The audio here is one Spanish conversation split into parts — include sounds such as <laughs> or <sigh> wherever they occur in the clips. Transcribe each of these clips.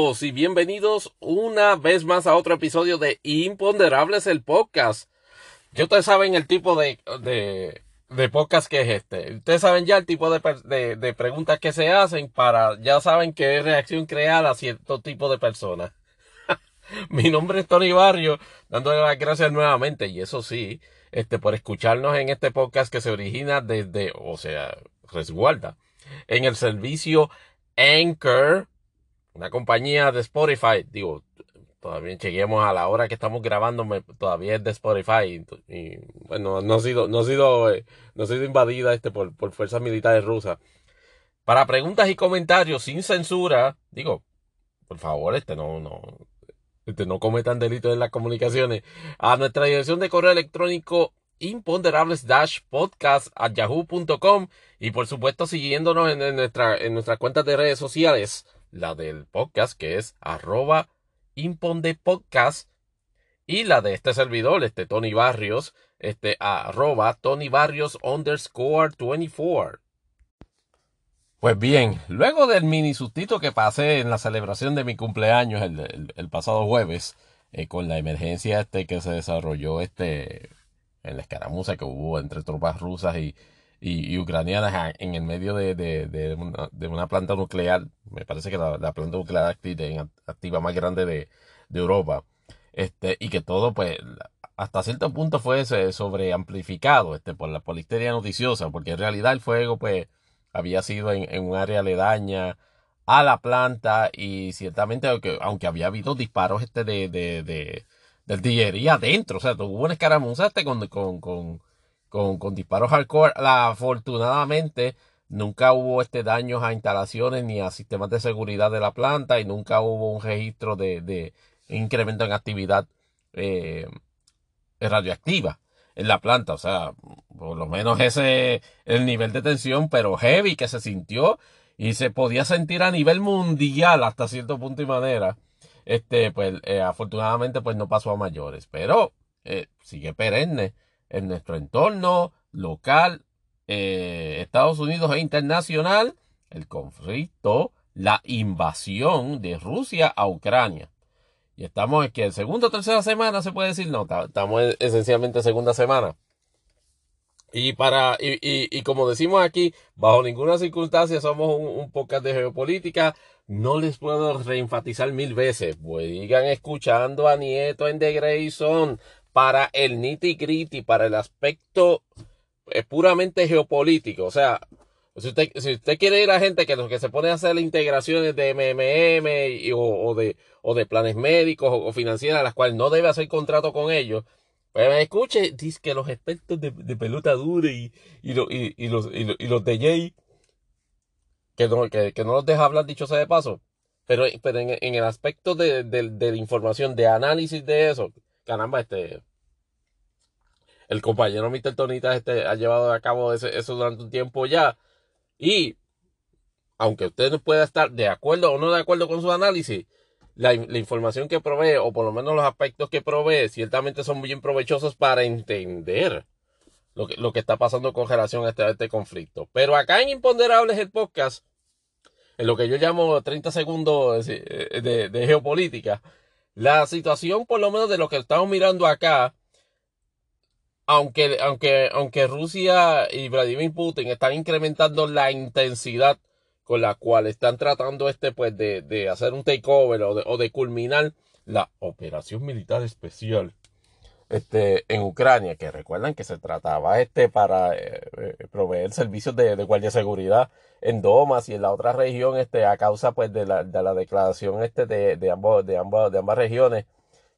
Y bienvenidos una vez más a otro episodio de Imponderables el podcast. Ya ustedes saben el tipo de, de, de podcast que es este. Ustedes saben ya el tipo de, de, de, preguntas que se hacen para, ya saben qué reacción crear a cierto tipo de personas. <laughs> Mi nombre es Tony Barrio, dándole las gracias nuevamente y eso sí, este, por escucharnos en este podcast que se origina desde, o sea, resguarda, en el servicio Anchor una compañía de Spotify, digo, todavía chequeemos a la hora que estamos grabando, todavía es de Spotify. Y, bueno, no ha sido, no ha sido, eh, no ha sido invadida este por, por fuerzas militares rusas. Para preguntas y comentarios sin censura, digo, por favor, este no, no, este no cometan delitos en las comunicaciones. A nuestra dirección de correo electrónico imponderables podcast a yahoo.com y por supuesto siguiéndonos en, nuestra, en nuestras cuentas de redes sociales la del podcast que es arroba impondepodcast y la de este servidor, este Tony Barrios, este arroba Tony Barrios underscore 24. Pues bien, luego del mini sustito que pasé en la celebración de mi cumpleaños el, pasado jueves, eh, con la emergencia este que se desarrolló este en la escaramuza que hubo entre tropas rusas y, y, ucranianas en el medio de, de, de, una, planta nuclear, me parece que la, la planta nuclear activa, más grande de, Europa, este, y que todo, pues, hasta cierto punto fue sobre amplificado este, por, la, por histeria noticiosa, porque en realidad el fuego, pues, había sido en, un área aledaña a la planta y ciertamente, aunque, aunque había habido disparos este de, de, de, de artillería adentro, o sea, hubo una escaramuza este con, con, con con, disparos hardcore. Afortunadamente, nunca hubo este daños a instalaciones ni a sistemas de seguridad de la planta y nunca hubo un registro de, de incremento en actividad eh, radioactiva en la planta. O sea, por lo menos ese el nivel de tensión, pero heavy que se sintió y se podía sentir a nivel mundial hasta cierto punto y manera. Este, pues, eh, afortunadamente, pues no pasó a mayores, pero eh, sigue perenne en nuestro entorno local, eh, Estados Unidos e internacional, el conflicto, la invasión de Rusia a Ucrania. Y estamos en que segunda o tercera semana se puede decir, no, estamos esencialmente en segunda semana. Y para, y, y, como decimos aquí, bajo ninguna circunstancia somos un, un, podcast de geopolítica. No les puedo reenfatizar mil veces. Pues sigan escuchando a Nieto en The Grayson para el nitty gritty, para el aspecto eh, puramente geopolítico. O sea, si usted, si usted quiere ir a gente que, que se pone a hacer integraciones de MMM o, de, o de planes médicos o, financieras, las cuales no debe hacer contrato con ellos, pues escuche, dice que los expertos de, pelota dura y, y, los, y, los, y, los de Jay, que no, que, no los deja hablar dicho sea de paso, pero, pero en, el aspecto de, de la información, de análisis de eso, caramba, este, el compañero Mr. Tonita este, ha llevado a cabo eso durante un tiempo ya. Y, aunque usted no pueda estar de acuerdo o no de acuerdo con su análisis, la, información que provee, o por lo menos los aspectos que provee, ciertamente son bien provechosos para entender lo que, lo que está pasando con relación a este, este conflicto. Pero acá en Imponderables el podcast, en lo que yo llamo 30 segundos de, de geopolítica, la situación, por lo menos de lo que estamos mirando acá, aunque, aunque, aunque Rusia y Vladimir Putin están incrementando la intensidad con la cual están tratando este, pues, de, de hacer un takeover o de, o de culminar la operación militar especial este, en Ucrania, que recuerdan que se trataba este para eh, eh, proveer servicios de, de, guardia de seguridad en Domas y en la otra región, este, a causa pues de la, de la declaración este de, de, ambos, de, ambos, de ambas regiones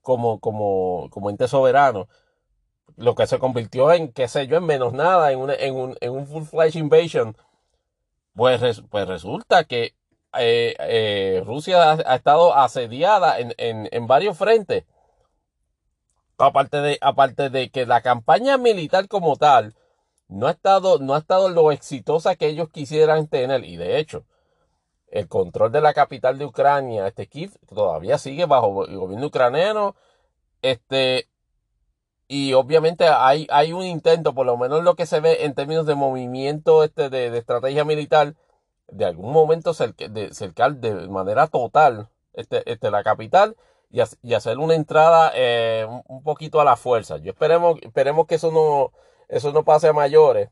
como, como, como ente soberano, lo que se convirtió en, qué sé yo, en menos nada, en, un, en, un, en un full-fledged invasion, pues, pues resulta que eh, Rusia ha, estado asediada en, en, en varios frentes aparte de, aparte de que la campaña militar como tal no ha estado, no ha estado lo exitosa que ellos quisieran tener. Y de hecho, el control de la capital de Ucrania, este Kiev, todavía sigue bajo el gobierno ucraniano. Este, y obviamente hay, hay un intento, por lo menos lo que se ve en términos de movimiento este, de, de estrategia militar, de algún momento cercar de, manera total este, este, la capital y, hacer una entrada eh, un, poquito a la fuerza. Yo esperemos, esperemos que eso no, eso no pase a mayores.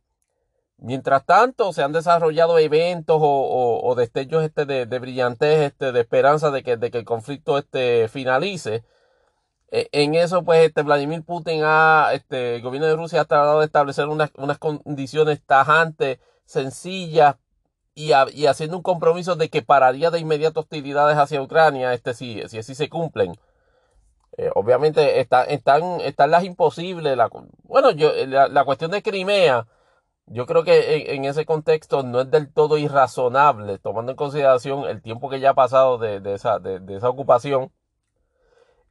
Mientras tanto, se han desarrollado eventos o, destellos este de, de, brillantez, este, de esperanza de que, de que el conflicto este finalice. E, en eso, pues, este Vladimir Putin ha, este, el gobierno de Rusia ha tratado de establecer unas, unas condiciones tajantes, sencillas, y, haciendo un compromiso de que pararía de inmediato hostilidades hacia Ucrania, este si, si así se cumplen. Eh, obviamente está, están, están las imposibles. La, bueno, yo, la, cuestión de Crimea, yo creo que en, ese contexto no es del todo irrazonable, tomando en consideración el tiempo que ya ha pasado de, de, esa, de, esa, ocupación.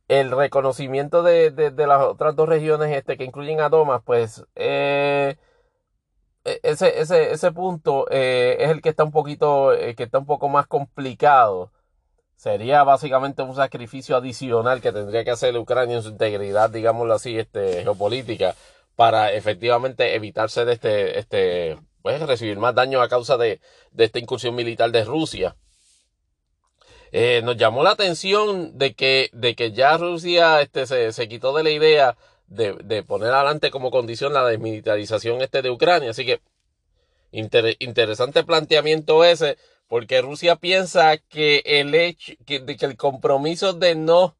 El reconocimiento de, las otras dos regiones este, que incluyen a Domas, pues eh, ese, ese, ese punto eh, es el que está un poquito, eh, que está un poco más complicado. Sería básicamente un sacrificio adicional que tendría que hacer Ucrania en su integridad, digámoslo así, este, geopolítica, para efectivamente evitarse de este, este, pues recibir más daño a causa de, de esta incursión militar de Rusia. Eh, nos llamó la atención de que, de que ya Rusia este, se, se quitó de la idea de, poner adelante como condición la desmilitarización este de Ucrania. Así que interesante planteamiento ese, porque Rusia piensa que el hecho, que, que, el compromiso de no,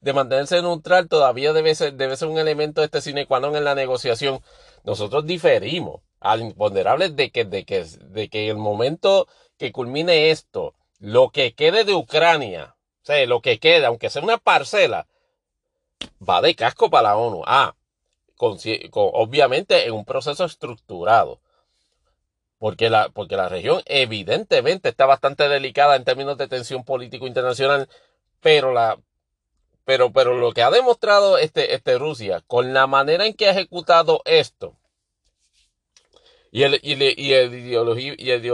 de mantenerse neutral todavía debe ser, debe ser un elemento de este sine qua non en la negociación. Nosotros diferimos al imponderable de que, de que, de que el momento que culmine esto, lo que quede de Ucrania, o sea, lo que quede, aunque sea una parcela, va de casco para la ONU. Ah, obviamente en un proceso estructurado. Porque la, porque la región evidentemente está bastante delicada en términos de tensión político internacional, pero la, pero, pero lo que ha demostrado este, este Rusia con la manera en que ha ejecutado esto y el, y, y el, ideología, y el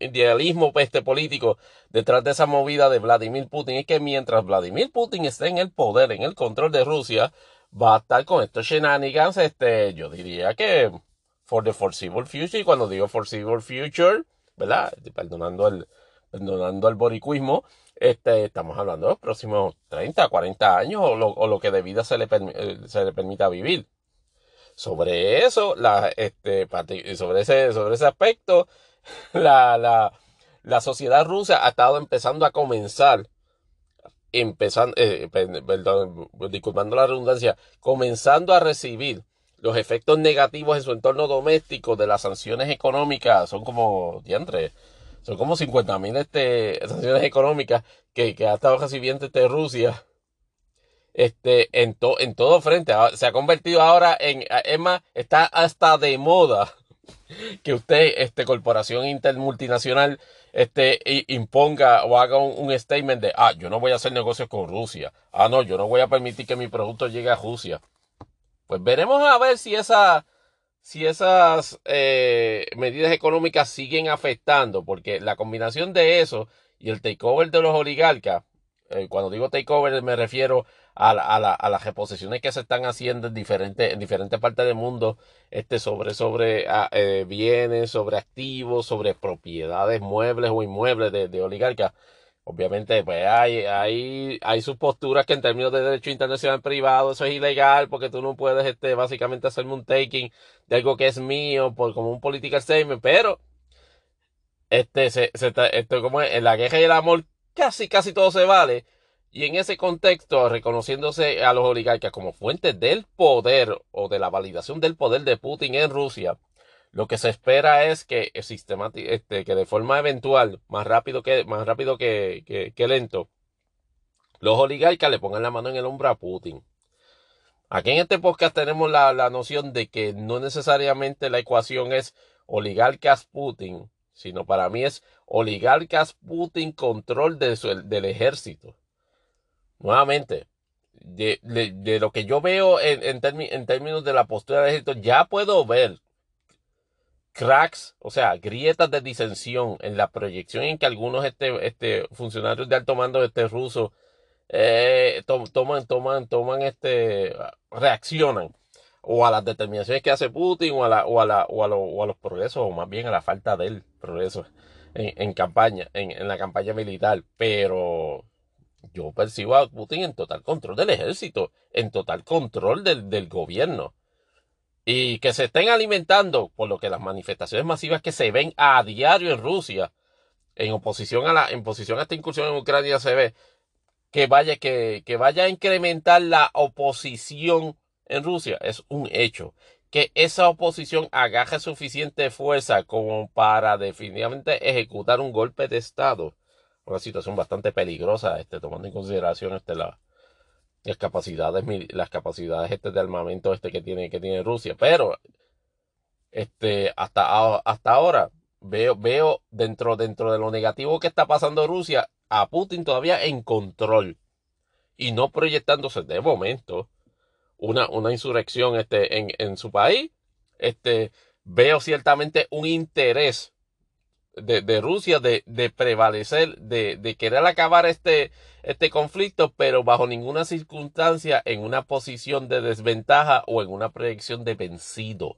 idealismo pues, este, político detrás de esa movida de Vladimir Putin es que mientras Vladimir Putin esté en el poder, en el control de Rusia, va a estar con estos shenanigans, este, yo diría que for the foreseeable future, y cuando digo foreseeable future, ¿verdad? Perdonando el, perdonando el boricuismo, este, estamos hablando de los próximos 30, 40 años o lo, o lo que de vida se le, eh, se le permita vivir. Sobre eso, la, este, sobre ese, sobre ese aspecto, <laughs> la, la, la sociedad rusa ha estado empezando a comenzar, empezando, eh, perdón, disculpando la redundancia, comenzando a recibir los efectos negativos en su entorno doméstico de las sanciones económicas. Son como, diantre, son como 50 mil este, sanciones económicas que, que ha estado recibiendo este Rusia este, en, en todo frente. Ah, se ha convertido ahora en, ah, es más, está hasta de moda <laughs> que usted, este, corporación intermultinacional, este, imponga o haga un, statement de, ah, yo no voy a hacer negocios con Rusia. Ah, no, yo no voy a permitir que mi producto llegue a Rusia. Pues veremos a ver si esa, si esas eh, medidas económicas siguen afectando, porque la combinación de eso y el takeover de los oligarcas, eh, cuando digo takeover me refiero a, a, a, las reposiciones que se están haciendo en diferentes, en diferentes partes del mundo, este, sobre, sobre eh, bienes, sobre activos, sobre propiedades muebles o inmuebles de, oligarcas. Obviamente, pues hay, hay, hay sus posturas que en términos de derecho internacional privado eso es ilegal porque tú no puedes, este, básicamente hacerme un taking de algo que es mío por como un political statement, pero, este, se, se, esto como en la guerra y el amor casi, casi todo se vale. Y en ese contexto, reconociéndose a los oligarcas como fuentes del poder o de la validación del poder de Putin en Rusia, lo que se espera es que, este, que de forma eventual, más rápido que, más rápido que, que, lento, los oligarcas le pongan la mano en el hombro a Putin. Aquí en este podcast tenemos la, la noción de que no necesariamente la ecuación es oligarcas Putin, sino para mí es oligarcas Putin control de del ejército. Nuevamente, de, de, lo que yo veo en, en, términos de la postura del ejército, ya puedo ver cracks, o sea, grietas de disensión en la proyección en que algunos este, este funcionarios de alto mando este ruso eh, toman, toman, toman, este, reaccionan o a las determinaciones que hace Putin o a, la, o, a la, o, a, o a los progresos, o más bien a la falta del progreso en, campaña, en, la campaña militar, pero yo percibo a Putin en total control del ejército, en total control del, gobierno. Y que se estén alimentando, por lo que las manifestaciones masivas que se ven a diario en Rusia, en oposición a la, en posición a esta incursión en Ucrania se ve, que vaya, que vaya a incrementar la oposición en Rusia, es un hecho que esa oposición agaje suficiente fuerza como para definitivamente ejecutar un golpe de Estado. Una situación bastante peligrosa, este, tomando en consideración este, la, las capacidades, las capacidades este, de armamento este, que, tiene, que tiene Rusia. Pero este, hasta, hasta ahora veo, veo dentro, dentro de lo negativo que está pasando Rusia a Putin todavía en control y no proyectándose de momento una, una insurrección este, en, en su país, este, veo ciertamente un interés de, de Rusia de, de, prevalecer, de, de, querer acabar este, este conflicto, pero bajo ninguna circunstancia en una posición de desventaja o en una proyección de vencido.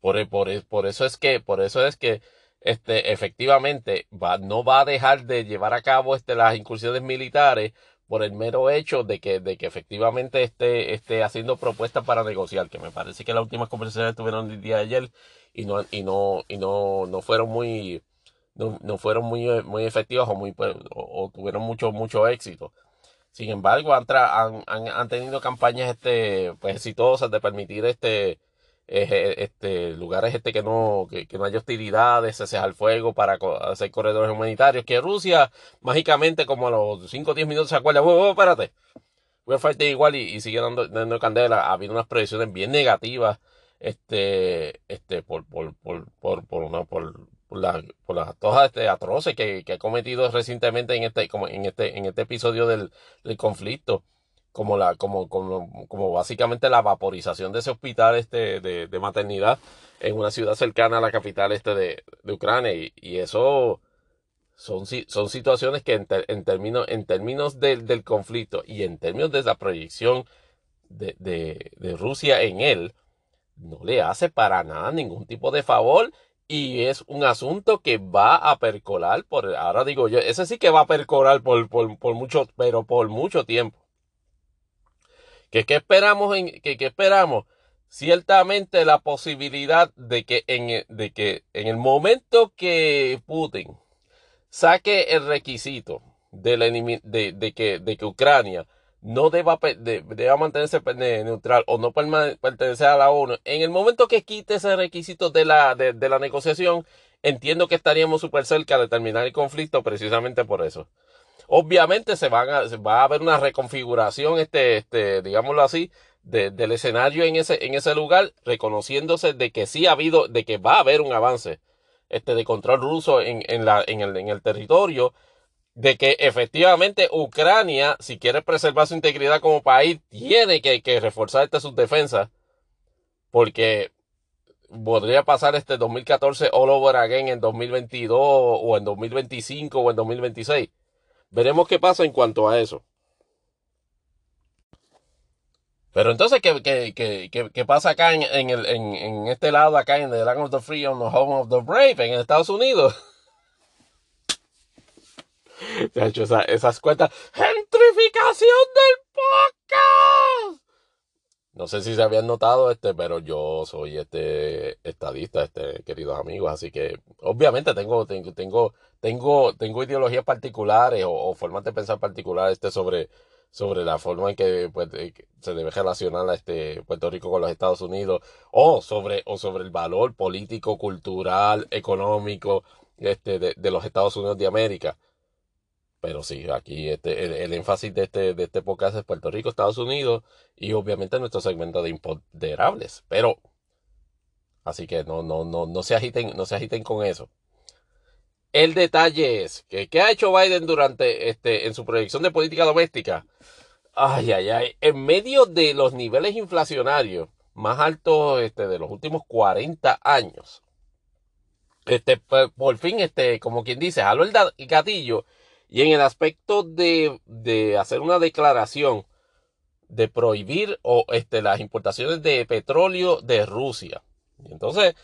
Por, por, por eso es que, por eso es que este, efectivamente va, no va a dejar de llevar a cabo este, las incursiones militares por el mero hecho de que, de que efectivamente esté, esté haciendo propuestas para negociar, que me parece que las últimas conversaciones tuvieron el día de ayer y no, y no, y no, no fueron muy, no, no fueron muy, muy efectivas o muy, pues, o, tuvieron mucho, mucho éxito. Sin embargo, han, han, han, tenido campañas este, pues, exitosas de permitir este, este, lugares este que no, que, no haya hostilidades, cese al fuego para hacer corredores humanitarios, que Rusia mágicamente como a los 5 o 10 minutos se acuerda, oh, espérate, voy a fighting igual y, sigue dando, dando candela, ha habido unas predicciones bien negativas, este, este, por, por, por, por, por una, por, por, por las todas este, atroces que, que ha cometido recientemente en este, como en este, en este episodio del, del conflicto como la, como, como, como básicamente la vaporización de ese hospital este de, de maternidad en una ciudad cercana a la capital este de, de Ucrania y, eso son, son situaciones que en, en términos, en términos del, del conflicto y en términos de la proyección de, de, de Rusia en él, no le hace para nada ningún tipo de favor y es un asunto que va a percolar por, ahora digo yo, ese sí que va a percolar por, por, por mucho, pero por mucho tiempo. ¿Qué, esperamos? En, qué, esperamos? Ciertamente la posibilidad de que, en, de que en el momento que Putin saque el requisito de, de, que, de que Ucrania no deba, deba mantenerse neutral o no pertenecer a la ONU, en el momento que quite ese requisito de la, de, de la negociación, entiendo que estaríamos súper cerca de terminar el conflicto precisamente por eso. Obviamente se, van a, va a haber una reconfiguración, este, este, digámoslo así, del escenario en ese, en ese lugar, reconociéndose de que sí ha habido, de que va a haber un avance este, de control ruso en, en, la, en, el, en el territorio, de que efectivamente Ucrania, si quiere preservar su integridad como país, tiene que, que reforzar esta sus defensas, porque podría pasar este 2014 all over again en 2022 o en 2025 o en 2026. Veremos qué pasa en cuanto a eso. Pero entonces, ¿qué, qué, qué, qué pasa acá en, en, el, en, en, este lado, acá en the Land of the Free, on the Home of the Brave, en Estados Unidos? <laughs> Se ha hecho esa, esas cuentas. ¡Gentrificación del podcast! No sé si se habían notado, este, pero yo soy este estadista, este, queridos amigos, así que obviamente tengo, tengo, tengo, tengo, tengo ideologías particulares o, formas de pensar particulares este, sobre, sobre la forma en que pues, se debe relacionar a este Puerto Rico con los Estados Unidos, o sobre, o sobre el valor político, cultural, económico este, de, de los Estados Unidos de América. Pero sí, aquí este, el, énfasis de este, de este podcast es Puerto Rico, Estados Unidos y obviamente nuestro segmento de imponderables. Pero, así que no, no, no, no se agiten, no se agiten con eso. El detalle es que, ¿qué ha hecho Biden durante este, en su proyección de política doméstica? Ay, ay, ay. En medio de los niveles inflacionarios más altos este, de los últimos 40 años. Este, por, fin, este, como quien dice, jaló el gatillo y en el aspecto de, de hacer una declaración de prohibir o, este, las importaciones de petróleo de Rusia. Entonces,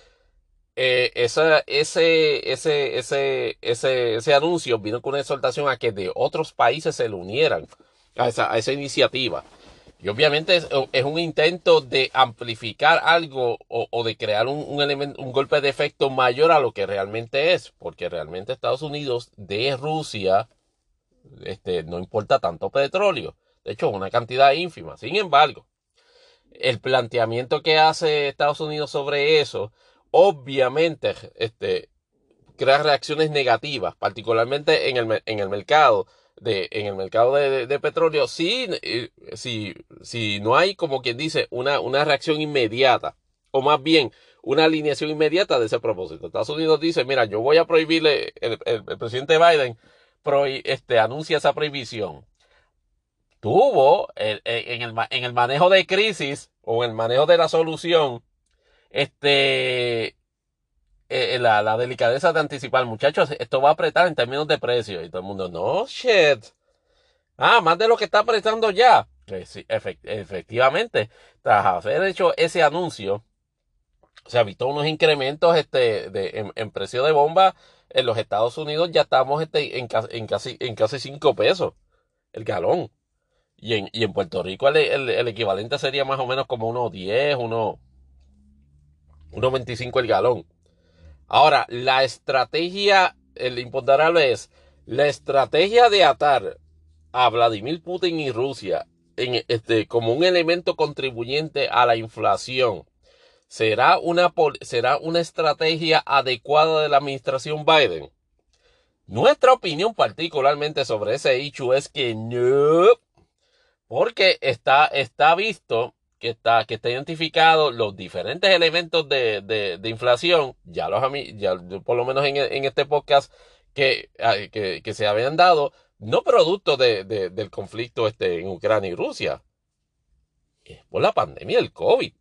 eh, ese, ese, ese, ese, ese, ese anuncio vino con una exhortación a que de otros países se le unieran a esa, a esa iniciativa. Y obviamente es, un intento de amplificar algo o, de crear un, un golpe de efecto mayor a lo que realmente es, porque realmente Estados Unidos de Rusia este, no importa tanto petróleo. De hecho, una cantidad ínfima. Sin embargo, el planteamiento que hace Estados Unidos sobre eso, obviamente, este, crea reacciones negativas, particularmente en el, en el mercado de, en el mercado de, petróleo, si, si, si no hay, como quien dice, una, una reacción inmediata, o más bien una alineación inmediata de ese propósito. Estados Unidos dice, mira, yo voy a prohibirle, el, el, el presidente Biden este, anuncia esa prohibición. Tuvo el, en, el, en el manejo de crisis o en el manejo de la solución, este, eh, la, la, delicadeza de anticipar, muchachos, esto va a apretar en términos de precio. Y todo el mundo, no, shit. Ah, más de lo que está apretando ya. Pues efect efectivamente, tras haber hecho ese anuncio, se visto unos incrementos este, de, en, en, precio de bomba en los Estados Unidos. Ya estamos este, en, en, casi, en casi 5 pesos el galón. Y en, y en Puerto Rico el, el, el, equivalente sería más o menos como unos 10, unos, unos 25 el galón. Ahora, la estrategia, el imponderable es la estrategia de atar a Vladimir Putin y Rusia en este, como un elemento contribuyente a la inflación. ¿Será una, ¿Será una estrategia adecuada de la administración Biden? Nuestra opinión particularmente sobre ese hecho es que no, porque está, está visto que está, que está identificado los diferentes elementos de, de, inflación, ya los ya por lo menos en, en este podcast que, ah, que, se habían dado, no producto de, del conflicto este en Ucrania y Rusia, es por la pandemia del COVID.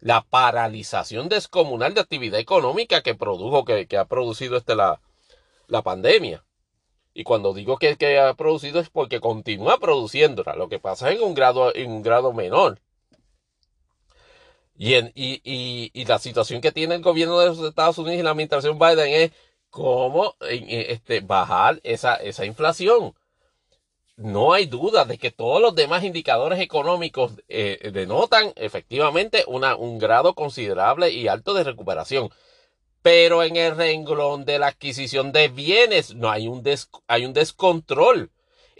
La paralización descomunal de actividad económica que produjo, que, ha producido este la, la pandemia. Y cuando digo que, ha producido es porque continúa produciéndola. Lo que pasa es en un grado, en un grado menor. Y, en, y, y, la situación que tiene el gobierno de los Estados Unidos y la administración Biden es cómo este, bajar esa, esa inflación. No hay duda de que todos los demás indicadores económicos eh, denotan efectivamente un grado considerable y alto de recuperación. Pero en el renglón de la adquisición de bienes no hay un, des, hay un descontrol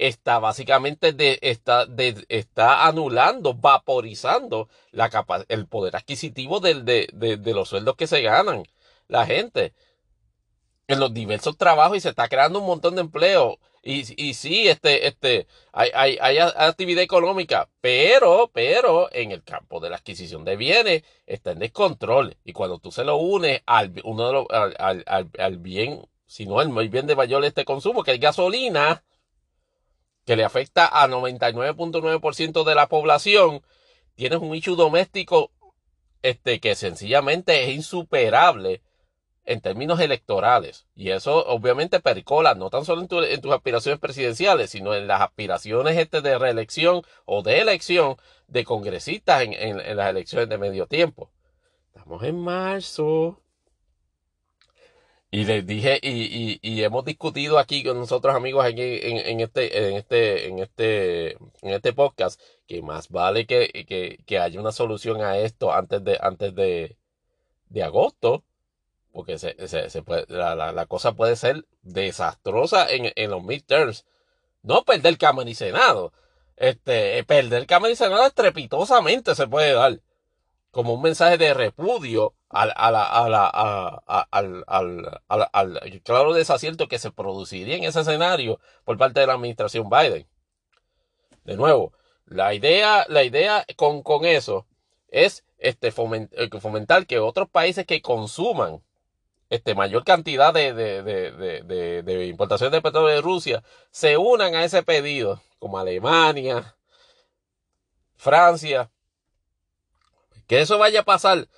está básicamente está, está anulando, vaporizando la el poder adquisitivo de, de, los sueldos que se ganan la gente en los diversos trabajos y se está creando un montón de empleo. Y, y sí, este, este, hay, hay, hay actividad económica, pero, pero en el campo de la adquisición de bienes está en descontrol. Y cuando tú se lo unes al, uno de los, al, al, al bien, si no el bien de mayor este consumo, que es gasolina, que le afecta a 99.9% de la población, tienes un issue doméstico este, que sencillamente es insuperable en términos electorales. Y eso obviamente pericola no tan solo en, tu, en tus aspiraciones presidenciales, sino en las aspiraciones este, de reelección o de elección de congresistas en, en, las elecciones de medio tiempo. Estamos en marzo. Y les dije, y, y, hemos discutido aquí con nosotros amigos en, en, este, en este, en este, en este podcast, que más vale que, que, que haya una solución a esto antes de, antes de, de agosto, porque se, se, se puede, la, la, la, cosa puede ser desastrosa en, en los midterms. No perder Cámara y Senado. Este, perder Cámara y Senado estrepitosamente se puede dar como un mensaje de repudio al, claro desacierto que se produciría en ese escenario por parte de la administración Biden. De nuevo, la idea, la idea con, con eso es este, fomentar, fomentar que otros países que consuman este, mayor cantidad de, de, de, de, importación de petróleo de Rusia se unan a ese pedido, como Alemania, Francia, que eso vaya a pasar,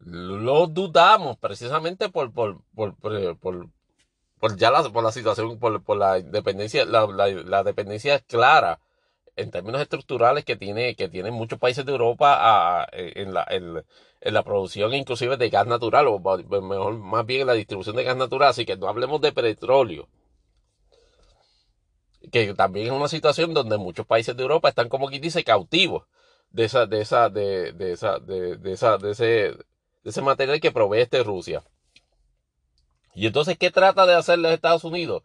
lo dudamos precisamente por, por, por, por, ya la, por la situación, por, por la dependencia, la, la, la, dependencia clara en términos estructurales que tiene que tienen muchos países de Europa en, la, la producción inclusive de gas natural o mejor más bien en la distribución de gas natural así que no hablemos de petróleo. Que también es una situación donde muchos países de Europa están como quien dice cautivos de esa de esa de, de esa de, de esa de ese de ese material que provee este Rusia. Y entonces qué trata de hacer los Estados Unidos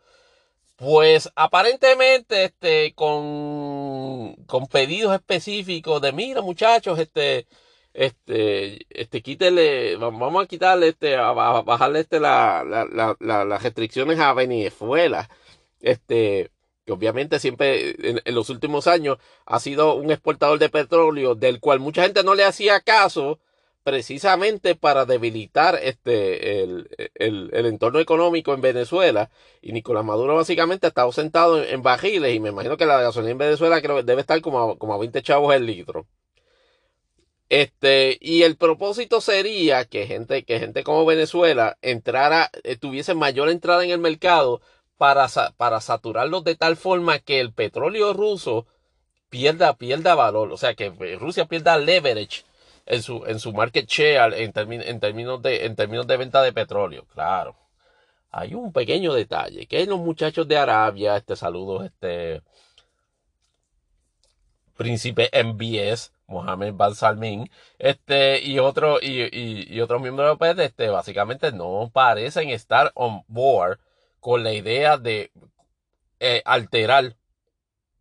pues aparentemente, este, con, con pedidos específicos de, mira muchachos, este, este, este, quítele, vamos a quitarle, este, a bajarle, este, la, la, la, las restricciones a Venezuela, este, que obviamente siempre en, en, los últimos años ha sido un exportador de petróleo del cual mucha gente no le hacía caso precisamente para debilitar este, el, el, el, entorno económico en Venezuela. Y Nicolás Maduro básicamente ha estado sentado en, bajiles y me imagino que la gasolina en Venezuela debe estar como a, como a 20 chavos el litro. Este, y el propósito sería que gente, que gente como Venezuela entrara, eh, tuviese mayor entrada en el mercado para, para saturarlos de tal forma que el petróleo ruso pierda, pierda valor, o sea, que Rusia pierda leverage en su, en su market share en, en, términos de, en términos de venta de petróleo. Claro. Hay un pequeño detalle, que los muchachos de Arabia, este saludo, este príncipe MBS, Mohammed Ban Salmin, este, y otro, y, y, otros miembros de este, básicamente no parecen estar on board con la idea de eh, alterar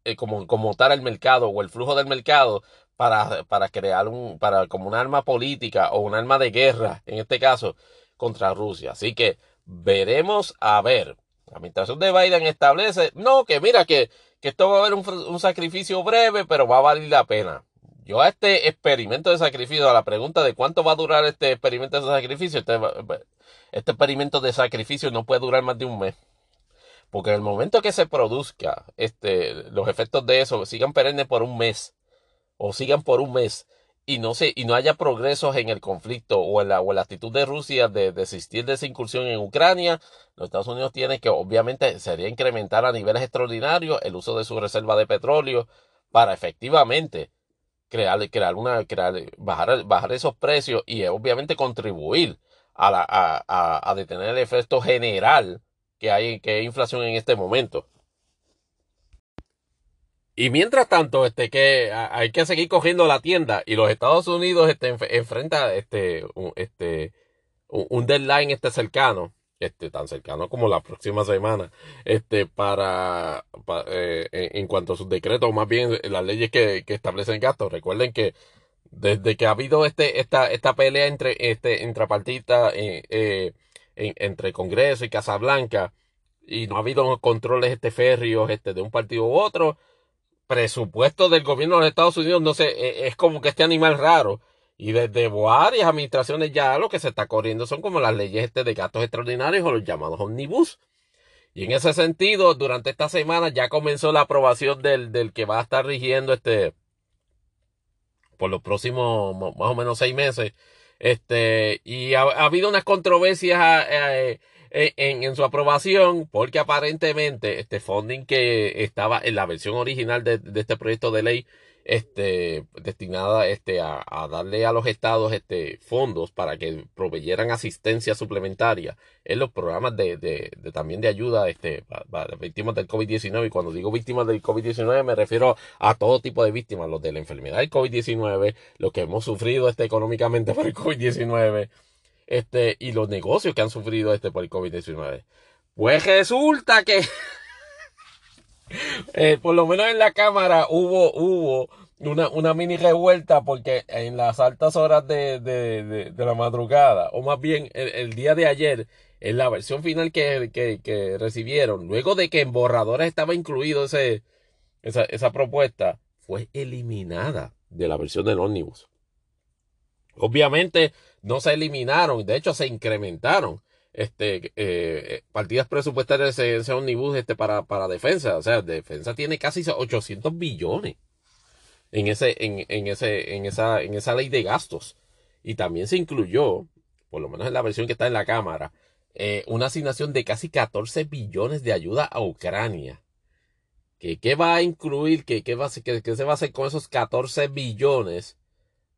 eh, como, como tal el mercado o el flujo del mercado para, para crear un, para como un arma política o un arma de guerra, en este caso, contra Rusia. Así que veremos a ver. La administración de Biden establece, no, que mira, que, que esto va a haber un, un sacrificio breve, pero va a valer la pena. Yo a este experimento de sacrificio, a la pregunta de cuánto va a durar este experimento de sacrificio, este, este experimento de sacrificio no puede durar más de un mes. Porque en el momento que se produzca este, los efectos de eso, sigan perennes por un mes, o sigan por un mes y no, se, y no haya progresos en el conflicto o en la, o la actitud de Rusia de desistir de esa incursión en Ucrania, los Estados Unidos tienen que obviamente sería incrementar a niveles extraordinarios el uso de su reserva de petróleo para efectivamente crear, crear una, crear, bajar, bajar esos precios y obviamente contribuir a, la, a, detener el efecto general que hay, que inflación en este momento. Y mientras tanto, este, que hay que seguir cogiendo la tienda y los Estados Unidos este, enfrenta este, un, este, un deadline este cercano, este, tan cercano como la próxima semana, este, para, eh, en, cuanto a sus decretos, más bien las leyes que, que establecen gastos. Recuerden que desde que ha habido este, esta, esta pelea entre, este, intrapartita, eh, eh, entre Congreso y Casa Blanca, y no ha habido controles este férreos este, de un partido u otro, presupuesto del gobierno de los Estados Unidos, no sé, e, es como que este animal raro. Y desde varias administraciones ya lo que se está corriendo son como las leyes este de gastos extraordinarios o los llamados omnibus. Y en ese sentido, durante esta semana ya comenzó la aprobación del, del que va a estar rigiendo este por los próximos más o menos seis meses. Este, y ha, habido unas controversias eh, en, su aprobación porque aparentemente este funding que estaba en la versión original de, este proyecto de ley este, destinada este, a, darle a los estados este, fondos para que proveyeran asistencia suplementaria en los programas de, de, también de ayuda este, para, víctimas del COVID-19. Y cuando digo víctimas del COVID-19 me refiero a todo tipo de víctimas, los de la enfermedad del COVID-19, los que hemos sufrido este, económicamente por el COVID-19 este, y los negocios que han sufrido este por el COVID-19. Pues resulta que, <laughs> eh, por lo menos en la Cámara hubo, hubo una, una mini revuelta porque en las altas horas de, de, la madrugada, o más bien el, día de ayer, en la versión final que, que, que, recibieron, luego de que en borradores estaba incluido ese, esa, esa propuesta, fue eliminada de la versión del ómnibus. Obviamente no se eliminaron, de hecho se incrementaron este, eh, partidas presupuestarias en ese omnibus este, para, para defensa. O sea, defensa tiene casi 800 billones en, ese, en, en, ese, en, esa, en esa ley de gastos. Y también se incluyó, por lo menos en la versión que está en la Cámara, eh, una asignación de casi 14 billones de ayuda a Ucrania. que qué va a incluir, que qué, va, que, que se va a hacer con esos 14 billones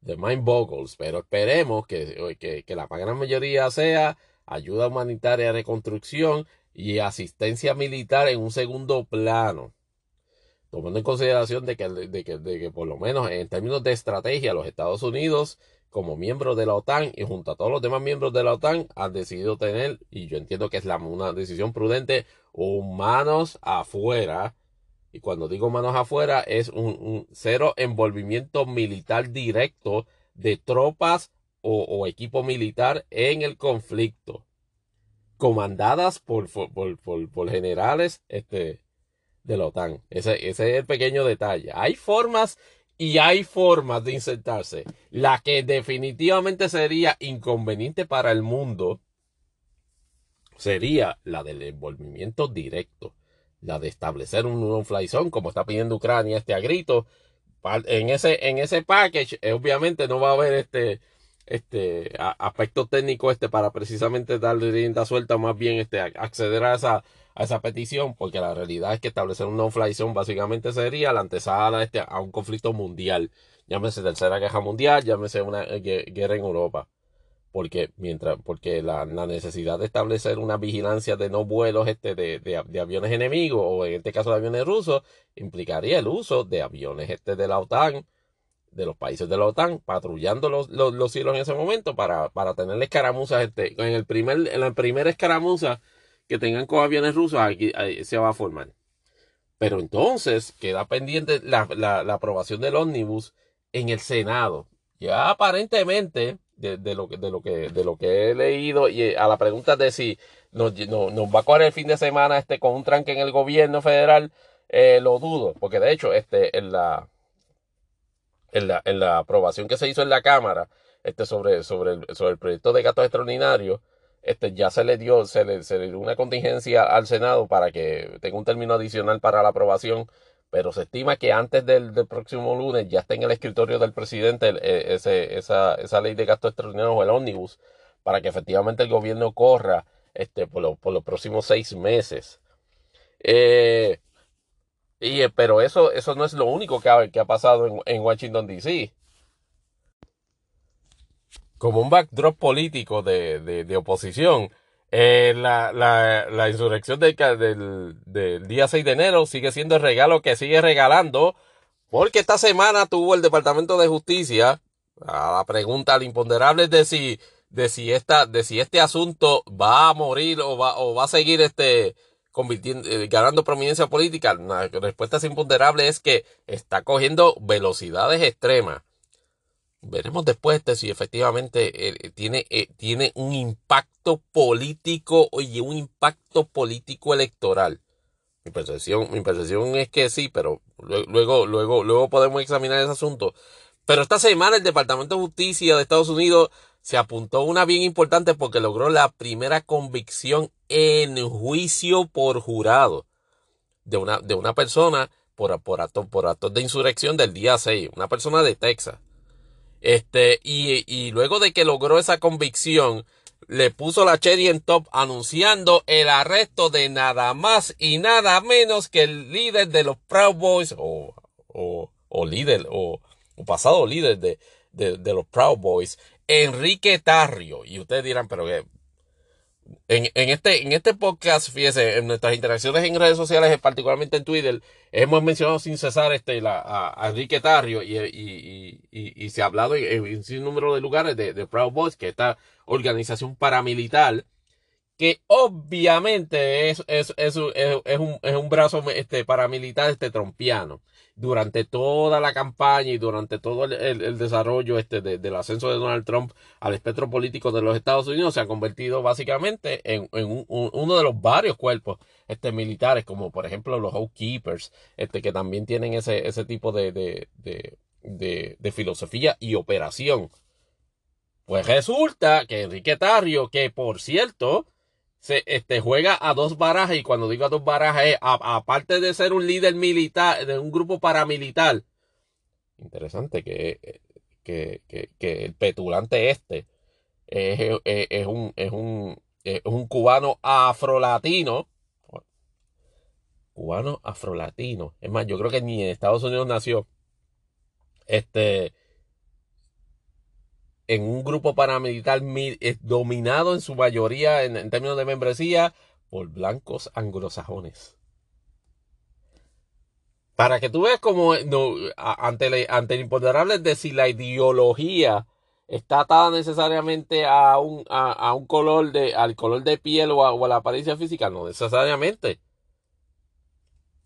de mind boggles, pero esperemos que, que, que la gran mayoría sea ayuda humanitaria, reconstrucción y asistencia militar en un segundo plano. Tomando en consideración de que, de que, de que por lo menos en términos de estrategia los Estados Unidos como miembros de la OTAN y junto a todos los demás miembros de la OTAN han decidido tener, y yo entiendo que es la, una decisión prudente, manos afuera y cuando digo manos afuera es un, cero envolvimiento militar directo de tropas o, equipo militar en el conflicto, comandadas por, por, por, generales este, de la OTAN. Ese, ese es el pequeño detalle. Hay formas y hay formas de insertarse. La que definitivamente sería inconveniente para el mundo sería la del envolvimiento directo la de establecer un no-fly zone, como está pidiendo Ucrania este a grito. En ese, en ese package, eh, obviamente no va a haber este, este aspecto técnico este para precisamente darle rienda suelta, más bien este, acceder a esa, a esa petición, porque la realidad es que establecer un no-fly zone básicamente sería la antesala este, a un conflicto mundial. Llámese tercera guerra mundial, llámese una eh, guerra en Europa porque mientras porque la, necesidad de establecer una vigilancia de no vuelos este de, de, aviones enemigos o en este caso de aviones rusos implicaría el uso de aviones este de la OTAN de los países de la OTAN patrullando los, los, cielos en ese momento para, para tener escaramuzas este en el primer en la primera escaramuza que tengan con aviones rusos aquí se va a formar. Pero entonces queda pendiente la, la, la aprobación del ómnibus en el Senado. Ya aparentemente de, lo, de, lo que, de lo que he leído y eh, a la pregunta de si nos, va a correr el fin de semana este, con un tranque en el gobierno federal, eh, lo dudo, porque de hecho este, en, la, en, la, en la aprobación que se hizo en la Cámara este, sobre, sobre, el, sobre el proyecto de gastos extraordinarios, este, ya se le dio, se le, se le dio una contingencia al Senado para que tenga un término adicional para la aprobación pero se estima que antes del, próximo lunes ya esté en el escritorio del presidente eh, esa, esa, ley de gastos extraordinarios o el ómnibus para que efectivamente el gobierno corra este, por, por los próximos seis meses. Eh, y, eh, pero eso, eso no es lo único que ha, que ha pasado en, en Washington, D.C. Como un backdrop político de, de, de oposición, eh, la, la, la, insurrección del, del, día 6 de enero sigue siendo el regalo que sigue regalando, porque esta semana tuvo el Departamento de Justicia a la pregunta al imponderable de si, de si esta, de si este asunto va a morir o va, o va a seguir este, convirtiendo, eh, ganando prominencia política. La respuesta es imponderable es que está cogiendo velocidades extremas veremos después de si efectivamente eh, tiene, eh, tiene un impacto político y un impacto político electoral. Mi percepción, mi percepción es que sí, pero luego, luego, luego podemos examinar ese asunto. Pero esta semana el Departamento de Justicia de Estados Unidos se apuntó una bien importante porque logró la primera convicción en juicio por jurado de una, de una persona por, por, actos, por actos de insurrección del día 6, una persona de Texas. Este, y, y luego de que logró esa convicción, le puso la cherry en top anunciando el arresto de nada más y nada menos que el líder de los Proud Boys o, o, o líder o, o, pasado líder de, de, de, los Proud Boys, Enrique Tarrio. Y ustedes dirán, pero que en, este, en este podcast, fíjese, en nuestras interacciones en redes sociales, particularmente en Twitter, hemos mencionado sin cesar este, a, Enrique Tarrio y, y, se ha hablado en, un sinnúmero de lugares de, Proud Boys, que esta organización paramilitar, que obviamente es, es, es, es, un, es un brazo este, paramilitar este, trompiano durante toda la campaña y durante todo el, desarrollo este del ascenso de Donald Trump al espectro político de los Estados Unidos se ha convertido básicamente en, uno de los varios cuerpos este, militares, como por ejemplo los Keepers, este, que también tienen ese, ese tipo de, de, de, de filosofía y operación. Pues resulta que Enrique Tarrio, que por cierto, se este, juega a dos barajas y cuando digo a dos barajas es aparte de ser un líder militar de un grupo paramilitar interesante que, que, que, el petulante este es, es, un, es, un, es un cubano afrolatino cubano afrolatino. Es más, yo creo que ni en Estados Unidos nació. Este. En un grupo paramilitar dominado en su mayoría en, términos de membresía por blancos anglosajones. Para que tú veas como ante, ante el imponderable de si la ideología está atada necesariamente a un, a, un color de, al color de piel o a, la apariencia física, no necesariamente.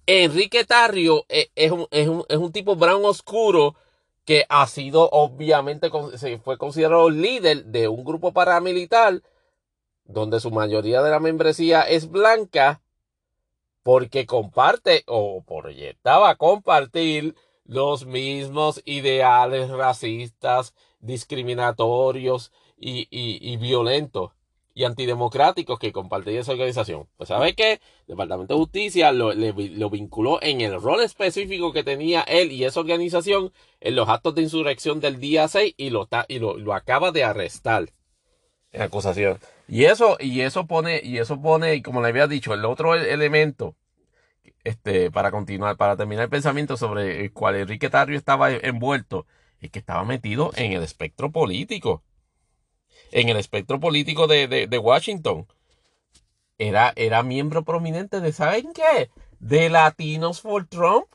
Enrique Tarrio e, es, un, es, un, es un tipo brown oscuro que ha sido obviamente, se fue considerado líder de un grupo paramilitar donde su mayoría de la membresía es blanca porque comparte o proyectaba compartir los mismos ideales racistas, discriminatorios y, violentos y antidemocráticos que compartía esa organización. Pues ¿sabe qué? El Departamento de Justicia lo, vinculó en el rol específico que tenía él y esa organización en los actos de insurrección del día 6 y lo, y lo, acaba de arrestar en acusación. Y eso, y eso pone, y eso pone, como le había dicho, el otro elemento este, para continuar, para terminar el pensamiento sobre el cual Enrique Tarrio estaba envuelto, es que estaba metido en el espectro político. En el espectro político de, Washington. Era, era miembro prominente de, ¿saben qué? De Latinos for Trump.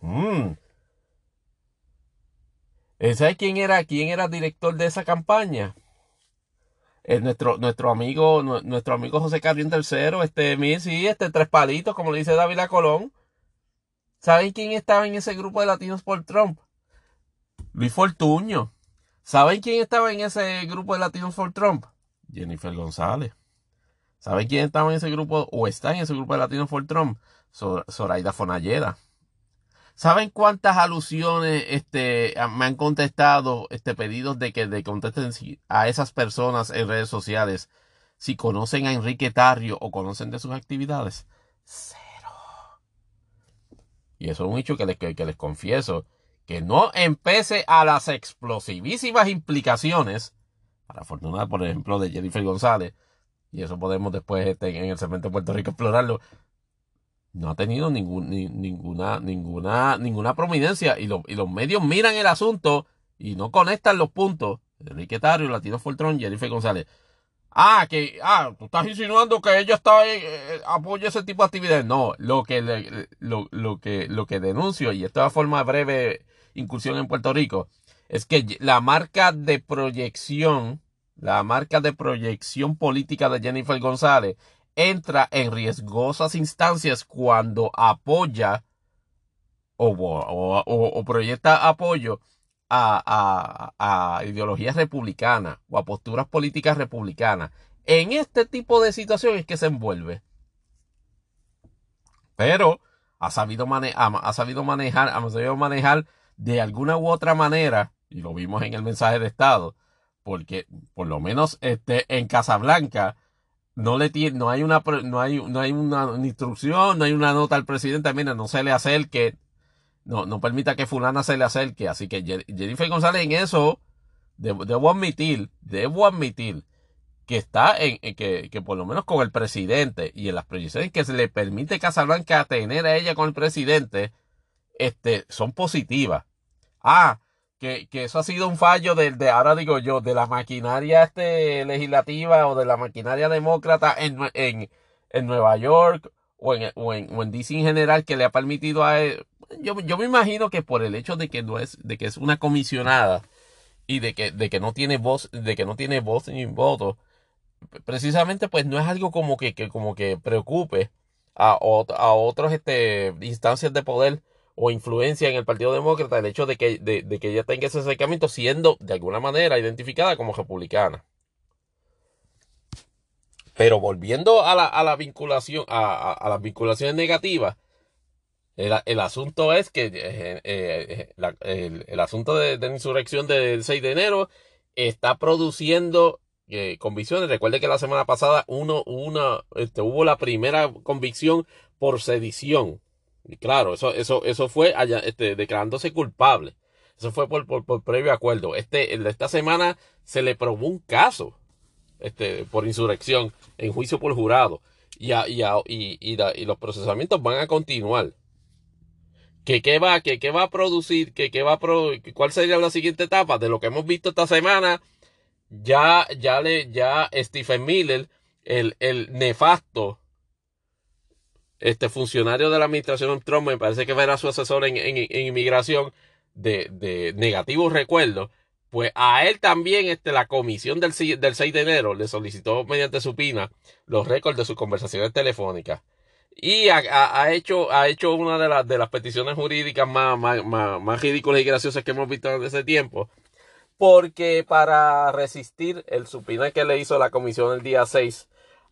Mm. ¿Sabe quién era, quién era director de esa campaña? nuestro, nuestro amigo, nuestro amigo José Carrión III, este, sí, este tres palitos, como le dice David Colón. ¿Saben quién estaba en ese grupo de latinos por Trump? Luis Fortuño. ¿Saben quién estaba en ese grupo de latinos por Trump? Jennifer González. ¿Saben quién estaba en ese grupo o está en ese grupo de latinos por Trump? Zoraida Fonalleda. ¿Saben cuántas alusiones este, me han contestado este, pedidos de que de contesten a esas personas en redes sociales si conocen a Enrique Tarrio o conocen de sus actividades? Cero. Y eso es un hecho que les, que les confieso que no empece a las explosivísimas implicaciones, para fortuna, por ejemplo, de Jennifer González, y eso podemos después este, en el cemento de Puerto Rico explorarlo, no ha tenido ningún, ninguna, ninguna, ninguna prominencia. Y, los medios miran el asunto y no conectan los puntos. Enrique Tario, Latino Fortrón, Jennifer González. Ah, que, ah, tú estás insinuando que ella está eh, eh, apoya ese tipo de actividades. No, lo que, lo, lo, que, lo que denuncio, y esta forma breve incursión en Puerto Rico, es que la marca de proyección, la marca de proyección política de Jennifer González entra en riesgosas instancias cuando apoya o, proyecta apoyo a, ideologías republicanas o a posturas políticas republicanas. En este tipo de situaciones que se envuelve. Pero ha sabido, ha sabido manejar, ha sabido manejar de alguna u otra manera, y lo vimos en el mensaje de Estado, porque por lo menos este, en Casablanca, no le tiene, no hay una, no hay, no hay una, instrucción, no hay una nota al presidente, mira, no se le acerque, no, no permita que fulana se le acerque. Así que Jennifer González en eso, debo, admitir, debo admitir que está en, que, que, por lo menos con el presidente y en las proyecciones que se le permite Casablanca tener a ella con el presidente, este, son positivas. Ah, que, que, eso ha sido un fallo de, de, ahora digo yo, de la maquinaria este legislativa o de la maquinaria demócrata en, en, en Nueva York o en, o, en, o en DC en general que le ha permitido a él. Yo, yo me imagino que por el hecho de que no es, de que es una comisionada y de que, de que no tiene voz, de que no tiene voz ni voto, precisamente pues no es algo como que, que como que preocupe a, a otros este, instancias de poder o influencia en el Partido Demócrata el hecho de que, de, que ella tenga ese acercamiento siendo de alguna manera identificada como republicana. Pero volviendo a la, a la vinculación, a, a, las vinculaciones negativas, el, asunto es que eh, eh, eh, el, asunto de, la insurrección del 6 de enero está produciendo convicciones. Recuerde que la semana pasada uno, una, este, hubo la primera convicción por sedición claro, eso, eso, eso fue este, declarándose culpable. Eso fue por, por, previo acuerdo. Este, esta semana se le probó un caso este, por insurrección en juicio por jurado. y, y, los procesamientos van a continuar. ¿Qué, qué va, qué, qué va a producir? ¿Qué, qué va a ¿Cuál sería la siguiente etapa? De lo que hemos visto esta semana, ya, ya, le, ya Stephen Miller, el, el nefasto este funcionario de la administración Trump, me parece que era su asesor en, en, inmigración, de, de negativos recuerdos, pues a él también este, la comisión del, del 6 de enero le solicitó mediante supina los récords de sus conversaciones telefónicas. Y ha, hecho, ha hecho una de, las de las peticiones jurídicas más, más, más, ridículas y graciosas que hemos visto en ese tiempo. Porque para resistir el supina que le hizo la comisión el día 6,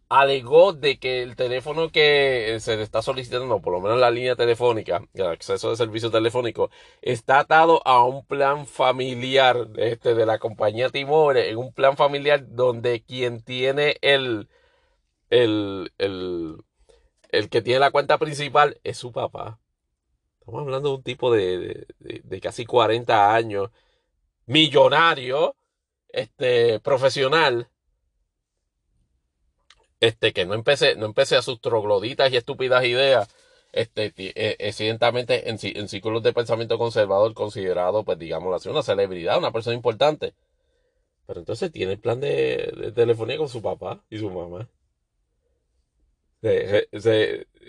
alegó de que el teléfono que se le está solicitando, por lo menos la línea telefónica, el acceso de servicio telefónico, está atado a un plan familiar este, de la compañía Timore, en un plan familiar donde quien tiene el, el, el, el que tiene la cuenta principal es su papá. Estamos hablando de un tipo de, de, de casi 40 años, millonario, este, profesional, este, que no empecé, no empecé a sus trogloditas y estúpidas ideas, este, eh, evidentemente en, en, círculos de pensamiento conservador considerado, pues digamos así, una celebridad, una persona importante. Pero entonces tiene el plan de, telefonía con su papá y su mamá.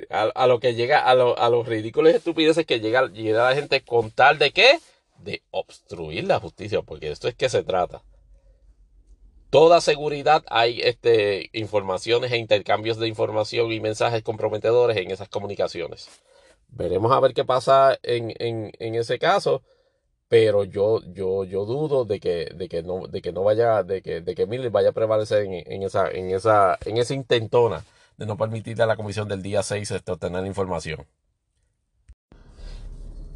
a, lo que llega, a, lo, a los ridículos y estupideces que llega, llega la gente con tal de qué? De obstruir la justicia, porque esto es que se trata toda seguridad hay este, informaciones e intercambios de información y mensajes comprometedores en esas comunicaciones. Veremos a ver qué pasa en, en, ese caso, pero yo, yo, yo dudo de que, de que no, de que no vaya, de que, de que Miller vaya a prevalecer en, esa, en esa, en esa intentona de no permitirle a la comisión del día 6 este, obtener información.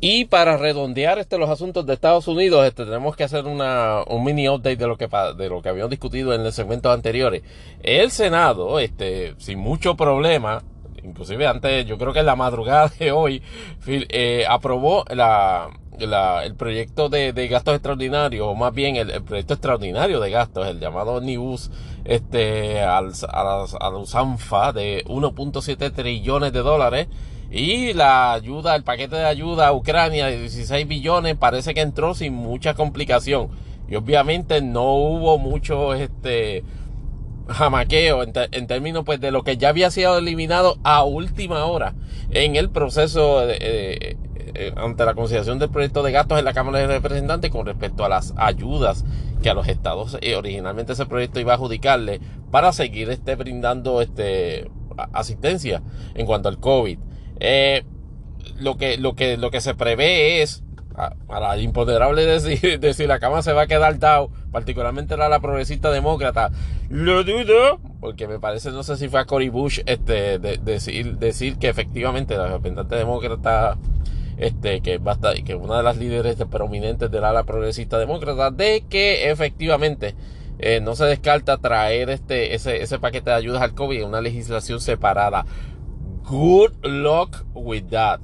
Y para redondear este, los asuntos de Estados Unidos, este, tenemos que hacer una, un mini update de lo, que, de lo que habíamos discutido en los segmentos anteriores. El Senado, este, sin mucho problema, inclusive antes, yo creo que en la madrugada de hoy, eh, aprobó la, la, el proyecto de, de, gastos extraordinarios, o más bien el, proyecto extraordinario de gastos, el llamado NIUS, este, al, a, a la USANFA de 1.7 trillones de dólares y la ayuda, el paquete de ayuda a Ucrania de 16 billones parece que entró sin mucha complicación. Y obviamente no hubo mucho este jamaqueo en, términos pues de lo que ya había sido eliminado a última hora en el proceso de, eh, ante la consideración del proyecto de gastos en la Cámara de Representantes con respecto a las ayudas que a los estados eh, originalmente ese proyecto iba a adjudicarle para seguir este, brindando este, asistencia en cuanto al COVID. Eh, lo, que, lo, que, lo que se prevé es, para imponderable decir, <laughs> de si la cama se va a quedar dado, particularmente la, la progresista demócrata, lo dudo, porque me parece, no sé si fue a Cory Bush este, decir, decir que efectivamente la representante demócrata este, que, basta, que una de las líderes prominentes del ala progresista demócrata, de que efectivamente eh, no se descarta traer este, ese, ese paquete de ayudas al COVID en una legislación separada. Good luck with that.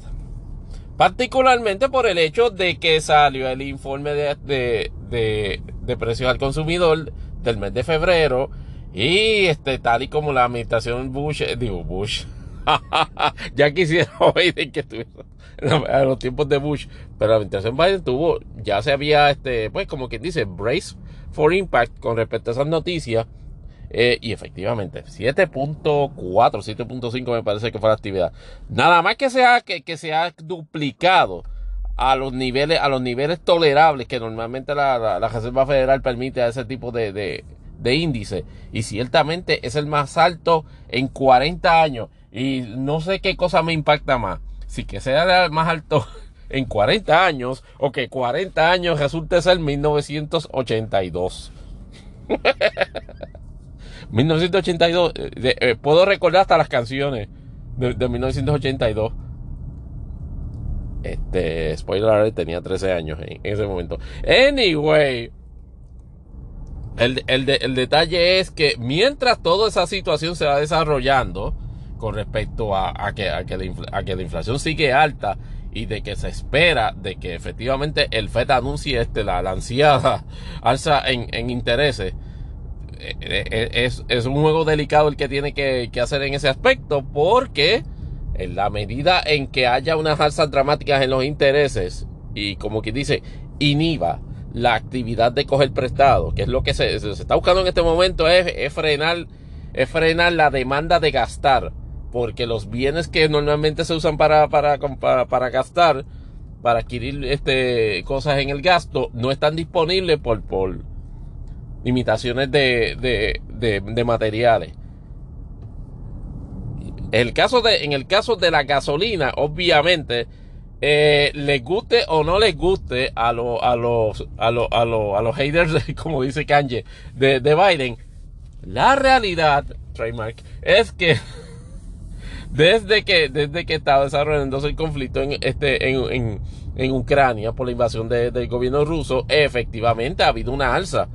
Particularmente por el hecho de que salió el informe de, de, precios al consumidor del mes de febrero. Y este, tal y como la administración Bush, eh, digo Bush, <laughs> ya quisiera <laughs> Biden que estuviera a los tiempos de Bush, pero la administración Biden tuvo, ya se había, este, pues como quien dice, brace for impact con respecto a esas noticias. Eh, y efectivamente, 7.4, 7.5 me parece que fue la actividad. Nada más que se ha, que, que se ha duplicado a los niveles, a los niveles tolerables que normalmente la, la, Reserva Federal permite a ese tipo de, de, de índice. Y ciertamente es el más alto en 40 años. Y no sé qué cosa me impacta más. Si que sea el más alto <laughs> en 40 años o que 40 años resulte ser 1982. <laughs> 1982, eh, eh, puedo recordar hasta las canciones de, 1982. Este, spoiler tenía 13 años en, ese momento. Anyway, el, el, detalle es que mientras toda esa situación se va desarrollando con respecto a, que, a, que, la, que la inflación sigue alta y de que se espera de que efectivamente el FED anuncie este, la, ansiada alza en, en intereses, es, es, un juego delicado el que tiene que, hacer en ese aspecto porque en la medida en que haya unas alzas dramáticas en los intereses y como que dice inhiba la actividad de coger prestado, que es lo que se, se está buscando en este momento, es, es, frenar, es frenar la demanda de gastar, porque los bienes que normalmente se usan para, para, para, para gastar, para adquirir este, cosas en el gasto, no están disponibles por, por limitaciones de, de, de, materiales. El caso de, en el caso de la gasolina, obviamente, eh, les guste o no les guste a, lo, a, los, a, lo, a, lo, a los haters, <laughs> como dice Kanye, de, de Biden, la realidad, trademark, es que <laughs> desde que, desde que estaba desarrollándose el conflicto en, este, en, en, en Ucrania por la invasión de, del gobierno ruso, efectivamente ha habido una alza.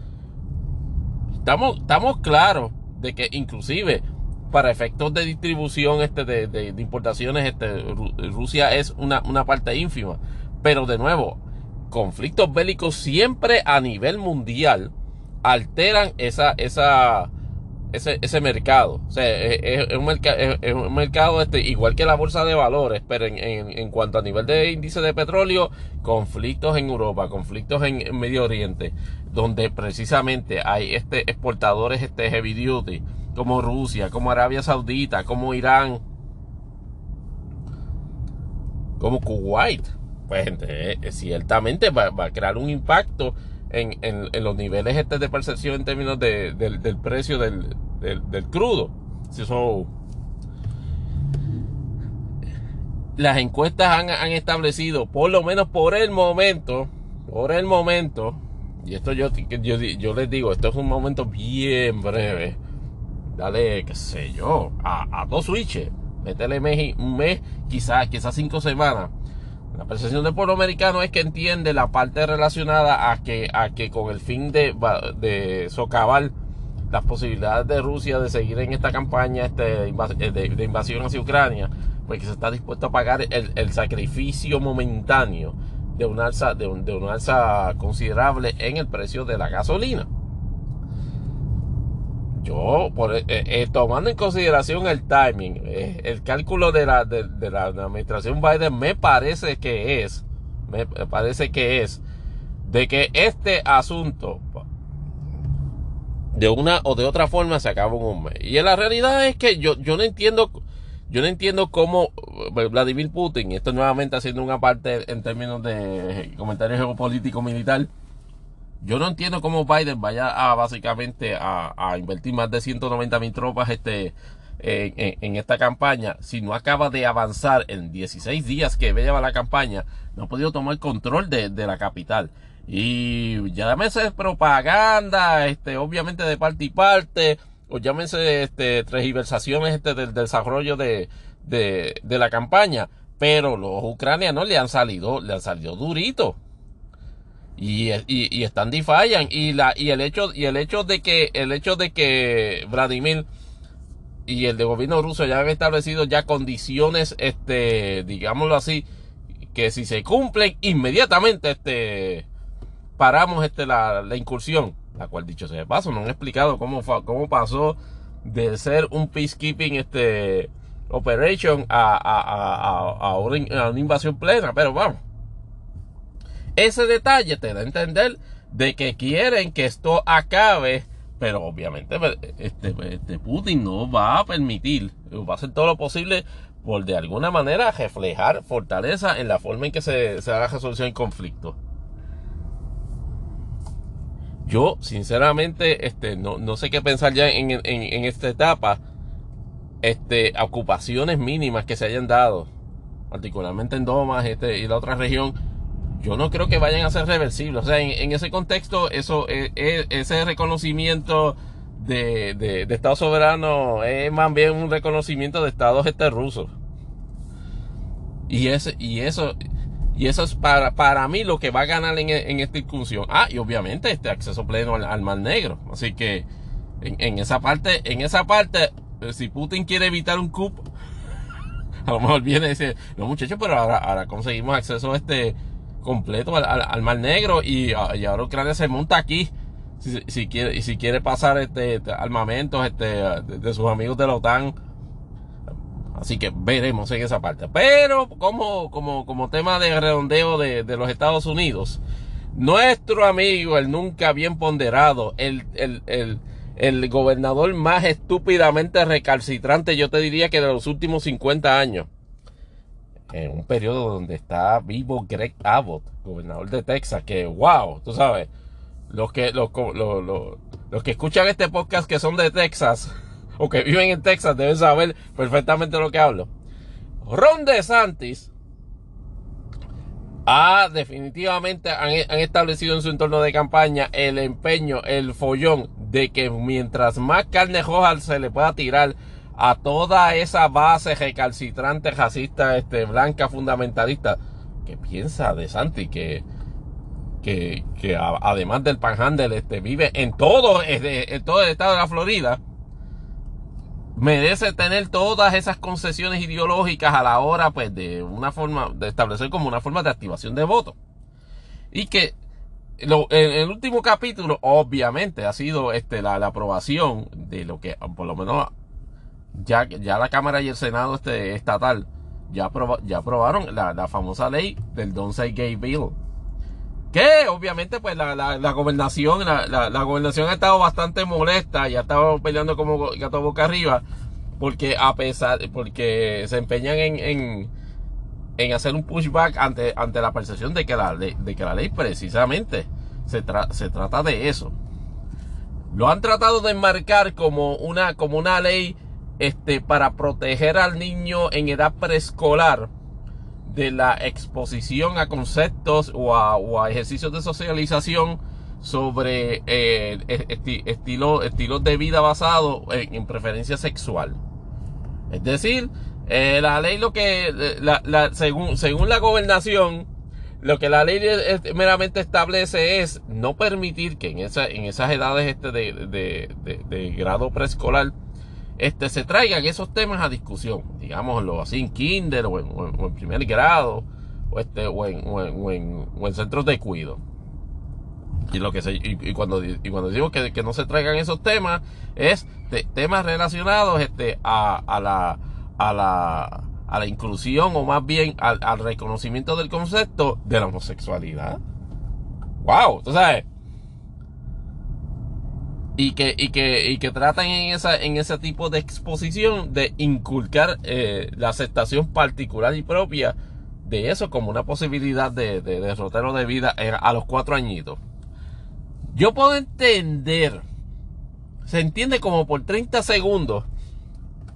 Estamos, estamos claros de que inclusive para efectos de distribución este, de, de, importaciones, este, Rusia es una, una parte ínfima. Pero de nuevo, conflictos bélicos siempre a nivel mundial alteran esa, esa, ese, ese mercado. O sea, es, un, mercado, es un mercado este, igual que la bolsa de valores, pero en, en, en, cuanto a nivel de índice de petróleo, conflictos en Europa, conflictos en, Medio Oriente, donde precisamente hay este exportadores este heavy duty como Rusia, como Arabia Saudita, como Irán, como Kuwait, pues eh, ciertamente va, va, a crear un impacto en, en, los niveles este de percepción en términos de, de, del precio del, del, crudo. Si eso, las encuestas han, han, establecido, por lo menos por el momento, por el momento, y esto yo, yo, yo les digo, esto es un momento bien breve dale, qué sé yo, a, a dos switches, métele mes, un mes, quizás, quizás cinco semanas. La percepción del pueblo americano es que entiende la parte relacionada a que, a que con el fin de, socavar las posibilidades de Rusia de seguir en esta campaña este, de, de, invasión hacia Ucrania, pues que se está dispuesto a pagar el, sacrificio momentáneo de una alza, de, un, alza considerable en el precio de la gasolina yo, por, eh, eh, tomando en consideración el timing, eh, el cálculo de la, de, la administración Biden me parece que es, me parece que es, de que este asunto, de una o de otra forma, se acaba en un mes. Y la realidad es que yo, yo no entiendo, yo no entiendo cómo Vladimir Putin, esto nuevamente haciendo una parte en términos de comentario geopolítico militar, yo no entiendo cómo Biden vaya a básicamente a, invertir más de 190 mil tropas este, en, esta campaña si no acaba de avanzar en 16 días que lleva la campaña, no ha podido tomar control de, la capital. Y llámese propaganda, este, obviamente de parte y parte, o llámense este, transversaciones este, del, del desarrollo de, de, de la campaña. Pero los ucranianos le han salido, le han salido durito. Y, y, y, están y y la y el hecho y el hecho de que el hecho de que Vladimir y el de gobierno ruso ya han establecido ya condiciones este digámoslo así que si se cumplen inmediatamente este paramos este la, la incursión. La cual dicho sea de paso no han explicado cómo cómo pasó de ser un peacekeeping este operation a, a, a una invasión plena. Pero vamos ese detalle te da a entender de que quieren que esto acabe, pero obviamente pues, este, este Putin no va a permitir, va a hacer todo lo posible por de alguna manera reflejar fortaleza en la forma en que se, se haga resolución del conflicto. Yo, sinceramente, este, no, no sé qué pensar ya en, en, en esta etapa. Este, ocupaciones mínimas que se hayan dado, particularmente en Domas este, y la otra región, yo no creo que vayan a ser reversibles. O sea, en, ese contexto, eso, e, e, ese reconocimiento de, de, de, Estado soberano es más bien un reconocimiento de Estados este rusos. Y, ese, y eso, y eso es para, para mí lo que va a ganar en, en esta discusión. Ah, y obviamente este acceso pleno al, al Mar Negro. Así que en, esa parte, en esa parte, si Putin quiere evitar un coup, <laughs> a lo mejor viene y dice, no muchachos, pero ahora, ahora conseguimos acceso a este completo al, al, Mar Negro y, y, ahora Ucrania se monta aquí. si, quiere, si quiere pasar este, armamentos este, de, sus amigos de la OTAN. Así que veremos en esa parte. Pero como, como, como tema de redondeo de, de los Estados Unidos, nuestro amigo, el nunca bien ponderado, el, el, el, el gobernador más estúpidamente recalcitrante, yo te diría que de los últimos 50 años. En un periodo donde está vivo Greg Abbott, gobernador de Texas, que wow, tú sabes, los que, los, que escuchan este podcast que son de Texas <laughs> o que viven en Texas deben saber perfectamente lo que hablo. Ron DeSantis ha definitivamente han, establecido en su entorno de campaña el empeño, el follón de que mientras más carne roja se le pueda tirar a toda esa base recalcitrante, racista, este, blanca, fundamentalista, que piensa de Santi que, que, además del panhandle, este, vive en todo, en todo el estado de la Florida, merece tener todas esas concesiones ideológicas a la hora, pues, de una forma, de establecer como una forma de activación de voto. Y que lo, en el último capítulo, obviamente, ha sido este, la, aprobación de lo que, por lo menos, ya, ya la Cámara y el Senado este, estatal ya, ya aprobaron la, la, famosa ley del Don't Say Gay Bill. Que obviamente pues la, la, gobernación, la, gobernación ha estado bastante molesta y ha estado peleando como gato boca arriba. Porque a pesar, porque se empeñan en, en, hacer un pushback ante, ante la percepción de que la, de, que la ley precisamente se, se trata de eso. Lo han tratado de enmarcar como una, como una ley este, para proteger al niño en edad preescolar de la exposición a conceptos o a, ejercicios de socialización sobre eh, estilo, estilos de vida basados en, preferencia sexual. Es decir, eh, la ley lo que, eh, según, según la gobernación, lo que la ley meramente establece es no permitir que en, esa, en esas edades este de, de grado preescolar este, se traigan esos temas a discusión, digámoslo así en kinder o en, primer grado o, este, o, en, centros de cuido. Y, lo que se, y, cuando, y cuando digo que, no se traigan esos temas, es temas relacionados este, a, la, a, la, a la inclusión o más bien al, al reconocimiento del concepto de la homosexualidad. ¡Wow! Tú sabes, y que, y que, y que tratan en, esa, en ese tipo de exposición de inculcar eh, la aceptación particular y propia de eso como una posibilidad de, de derrotero de vida a los cuatro añitos. Yo puedo entender, se entiende como por 30 segundos,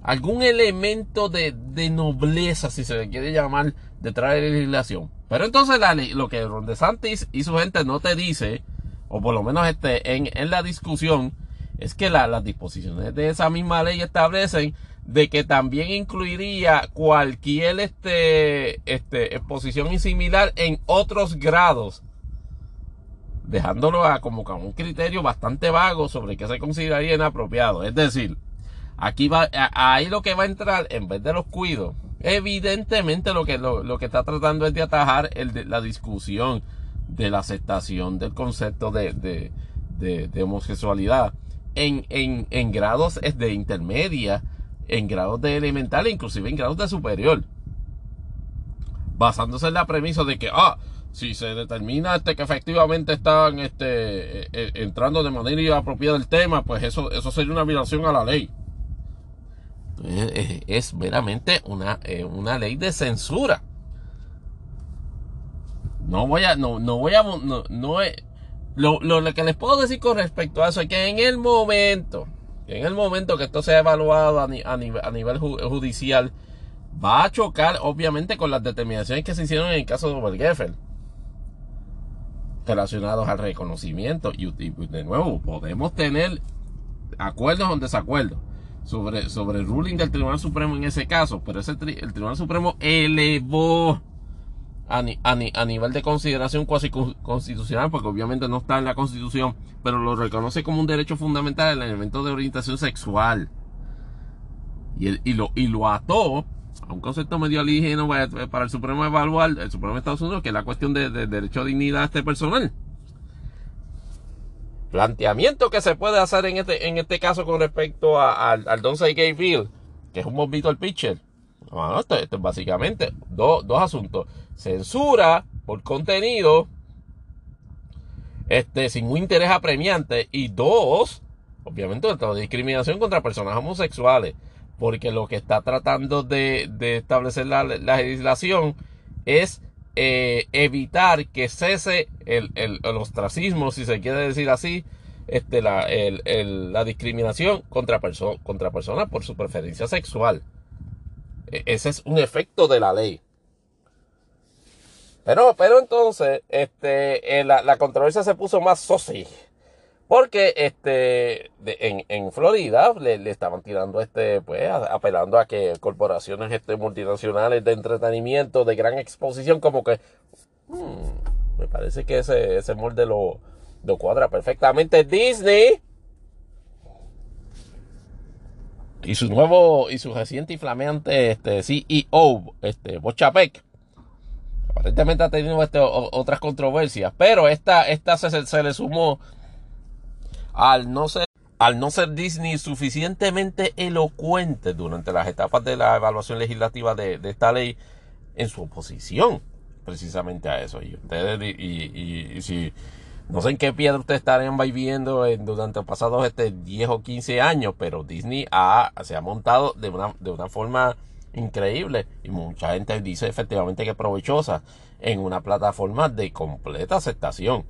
algún elemento de, de nobleza, si se le quiere llamar, detrás de la legislación. Pero entonces la, lo que Ron DeSantis y su gente no te dice o por lo menos este, en, en la discusión, es que las disposiciones de esa misma ley establecen de que también incluiría cualquier este, este, exposición similar en otros grados, dejándolo a como un criterio bastante vago sobre qué se consideraría inapropiado. Es decir, aquí va, ahí lo que va a entrar, en vez de los cuidos, evidentemente lo que, lo, lo que está tratando es de atajar el la discusión de la aceptación del concepto de, homosexualidad en, en, grados de intermedia, en grados de elemental inclusive en grados de superior. Basándose en la premisa de que, ah, si se determina este, que efectivamente están este, eh, eh, entrando de manera inapropiada el tema, pues eso, eso sería una violación a la ley. Es, meramente una, eh, una ley de censura no voy a, no, no voy a, no, no lo, lo, que les puedo decir con respecto a eso es que en el momento, en el momento que esto sea evaluado a, nivel, a nivel judicial, va a chocar obviamente con las determinaciones que se hicieron en el caso de Obergefell relacionados al reconocimiento. Y, de nuevo podemos tener acuerdos o desacuerdos sobre, sobre el ruling del Tribunal Supremo en ese caso, pero ese el Tribunal Supremo elevó a, a, nivel de consideración cuasi constitucional, porque obviamente no está en la constitución, pero lo reconoce como un derecho fundamental el elemento de orientación sexual. Y, y, lo, y lo ató a un concepto medio alígeno para el Supremo evaluar, el Supremo de Estados Unidos, que es la cuestión de, derecho a dignidad este personal. planteamiento que se puede hacer en este, en este caso con respecto al, al Don Gay Field, que es un bombito al pitcher. Bueno, básicamente dos asuntos. Censura por contenido, este, sin un interés apremiante. Y dos, obviamente, discriminación contra personas homosexuales. Porque lo que está tratando de, establecer la, legislación es eh, evitar que cese el, el, ostracismo, si se quiere decir así, este, la, la discriminación contra, contra personas por su preferencia sexual. E, ese es un efecto de la ley. Pero, pero entonces, este, eh, la, controversia se puso más sosi. Porque este, en, en, Florida le, estaban tirando, este, pues, apelando a que corporaciones este, multinacionales de entretenimiento, de gran exposición, como que, hmm, me parece que ese, ese molde lo, lo cuadra perfectamente Disney. Y su nuevo, y su reciente y flameante este, CEO, este, Bochapek, aparentemente ha tenido este, otras controversias, pero esta, esta se, le sumó al no ser al no ser Disney suficientemente elocuente durante las etapas de la evaluación legislativa de, esta ley en su oposición precisamente a eso. Y ustedes, y, si no sé en qué piedra ustedes estarían viviendo durante los pasados este 10 o 15 años, pero Disney ha, se ha montado de una, de una forma increíble y mucha gente dice efectivamente que provechosa en una plataforma de completa aceptación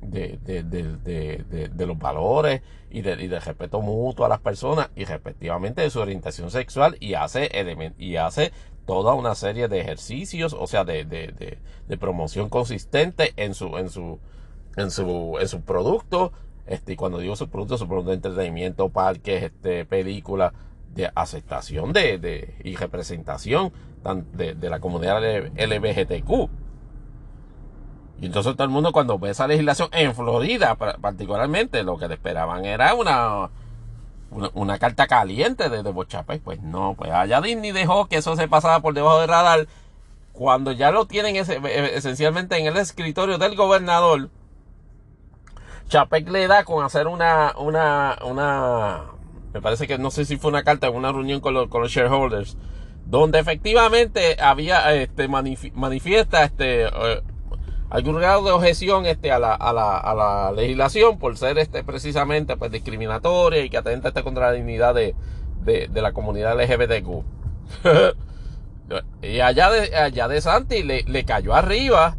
de, de, de, de los valores y, de, respeto mutuo a las personas y respectivamente de su orientación sexual y hace, y hace toda una serie de ejercicios, o sea, de, promoción consistente en su, en su, en su, en su producto. Este, y cuando digo su producto, su producto de entretenimiento, parques, este, películas, de aceptación de, de y representación de, de, la comunidad LGBTQ. Y entonces todo el mundo cuando ve esa legislación en Florida particularmente, lo que esperaban era una, una, carta caliente de, de Bochapé. Pues no, pues allá Disney dejó que eso se pasara por debajo del radar. Cuando ya lo tienen ese, esencialmente en el escritorio del gobernador, Chapek le da con hacer una, una, una, me parece que no sé si fue una carta en una reunión con los, shareholders, donde efectivamente había, este, manifiesta, este, eh, algún grado de objeción este, a, la, legislación por ser precisamente pues, discriminatoria y que atenta contra la dignidad de, la comunidad LGBTQ. <laughs> y allá de, allá de Santi le, cayó arriba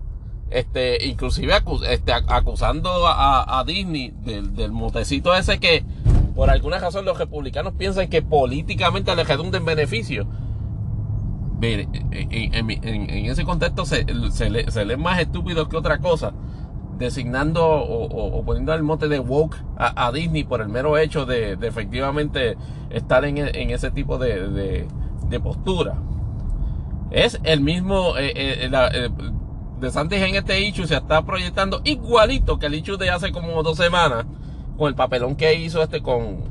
inclusive acusando a, a Disney del, del, motecito ese que por alguna razón los republicanos piensan que políticamente le redunda en beneficio. En, en, ese contexto se, le, se, lee más estúpido que otra cosa, designando o, poniendo el mote de woke a, Disney por el mero hecho de, efectivamente estar en, ese tipo de, postura. Es el mismo, eh, eh, eh, de Santis en este issue se está proyectando igualito que el issue de hace como dos semanas con el papelón que hizo este con,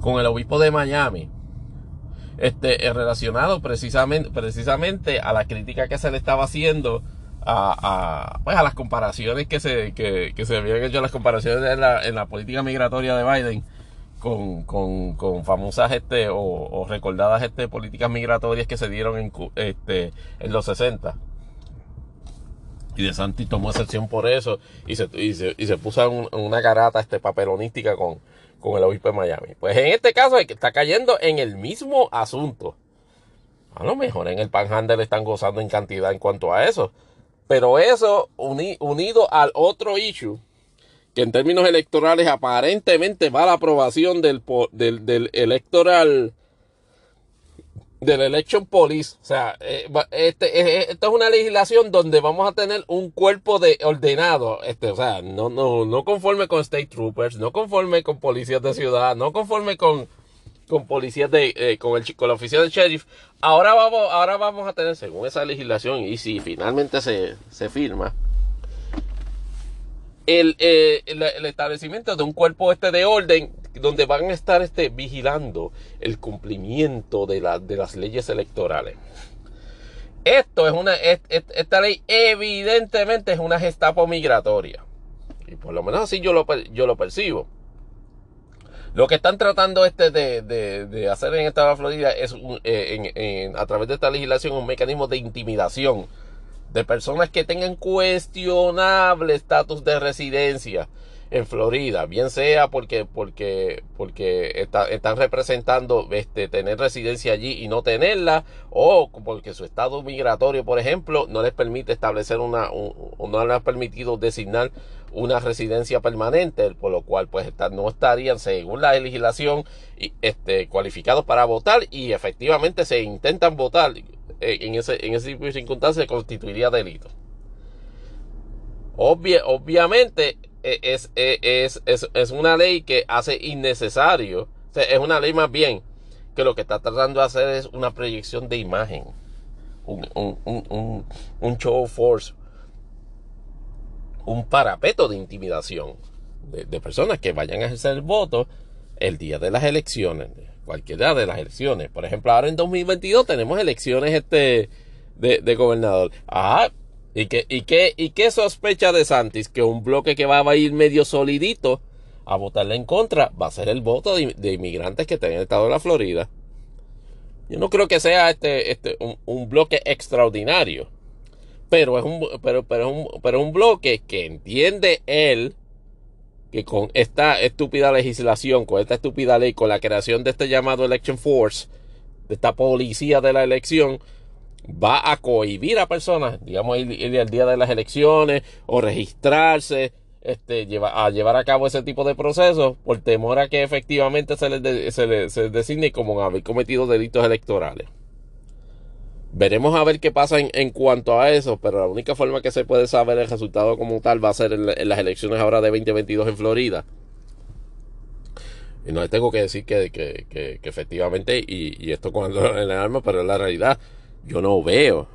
con el obispo de Miami. Este, relacionado precisamente, precisamente a la crítica que se le estaba haciendo a, pues a las comparaciones que se, que, que se habían hecho las comparaciones en la, en la política migratoria de Biden con, con, con famosas este, o, o, recordadas este, políticas migratorias que se dieron en, este, en los 60 y De Santi tomó excepción por eso y se, y se, y se puso una carata este, papelonística con, con el obispo de Miami. Pues en este caso está cayendo en el mismo asunto. A lo mejor en el Panhandle están gozando en cantidad en cuanto a eso. Pero eso unido al otro issue, que en términos electorales aparentemente va a la aprobación del, del, del electoral del Election Police. O sea, eh, este, eh, eh, esto es una legislación donde vamos a tener un cuerpo de ordenado. Este, o sea, no, no, no conforme con State Troopers, no conforme con policías de ciudad, no conforme con, con policías de, con, el, con la oficina del sheriff. Ahora vamos, ahora vamos a tener, según esa legislación, y si finalmente se, se firma, el, el, el, establecimiento de un cuerpo este de orden donde van a estar este, vigilando el cumplimiento de, la, de las leyes electorales. Esto es una, esta ley evidentemente es una gestapo migratoria. Y por lo menos así yo lo, yo lo percibo. Lo que están tratando este de, de, hacer en de Florida es eh, a través de esta legislación un mecanismo de intimidación de personas que tengan cuestionable estatus de residencia en Florida, bien sea porque, porque, porque están representando este, tener residencia allí y no tenerla, o porque su estado migratorio, por ejemplo, no les permite establecer una, o no les ha permitido designar una residencia permanente, por lo cual pues no estarían, según la legislación, este, cualificados para votar y efectivamente se intentan votar eh, en ese, en ese tipo de circunstancias constituiría delito. obviamente e, es, e, es, es, es, una ley que hace innecesario, es una ley más bien que lo que está tratando de hacer es una proyección de imagen, un, un, un, un show force, un parapeto de intimidación de, de, personas que vayan a ejercer el voto el día de las elecciones, cualquiera de las elecciones. Por ejemplo, ahora en 2022 tenemos elecciones este de, de gobernador. Ah, ¿Y qué, y, qué, ¿Y qué sospecha de Santis? Que un bloque que va a ir medio solidito a votarle en contra va a ser el voto de, inmigrantes que están en el estado de la Florida. Yo no creo que sea este, este un, bloque extraordinario. Pero es un, pero, pero, un, pero un bloque que entiende él que con esta estúpida legislación, con esta estúpida ley, con la creación de este llamado Election Force, de esta policía de la elección, va a cohibir a personas, digamos, ir, al día de las elecciones o registrarse, este, lleva, a llevar a cabo ese tipo de procesos por temor a que efectivamente se les, se les, designe como haber cometido delitos electorales. Veremos a ver qué pasa en, cuanto a eso, pero la única forma que se puede saber el resultado como tal va a ser en, las elecciones ahora de 2022 en Florida. Y no les tengo que decir que, que, que, efectivamente, y, y esto cuando en el alma, pero es la realidad yo no veo.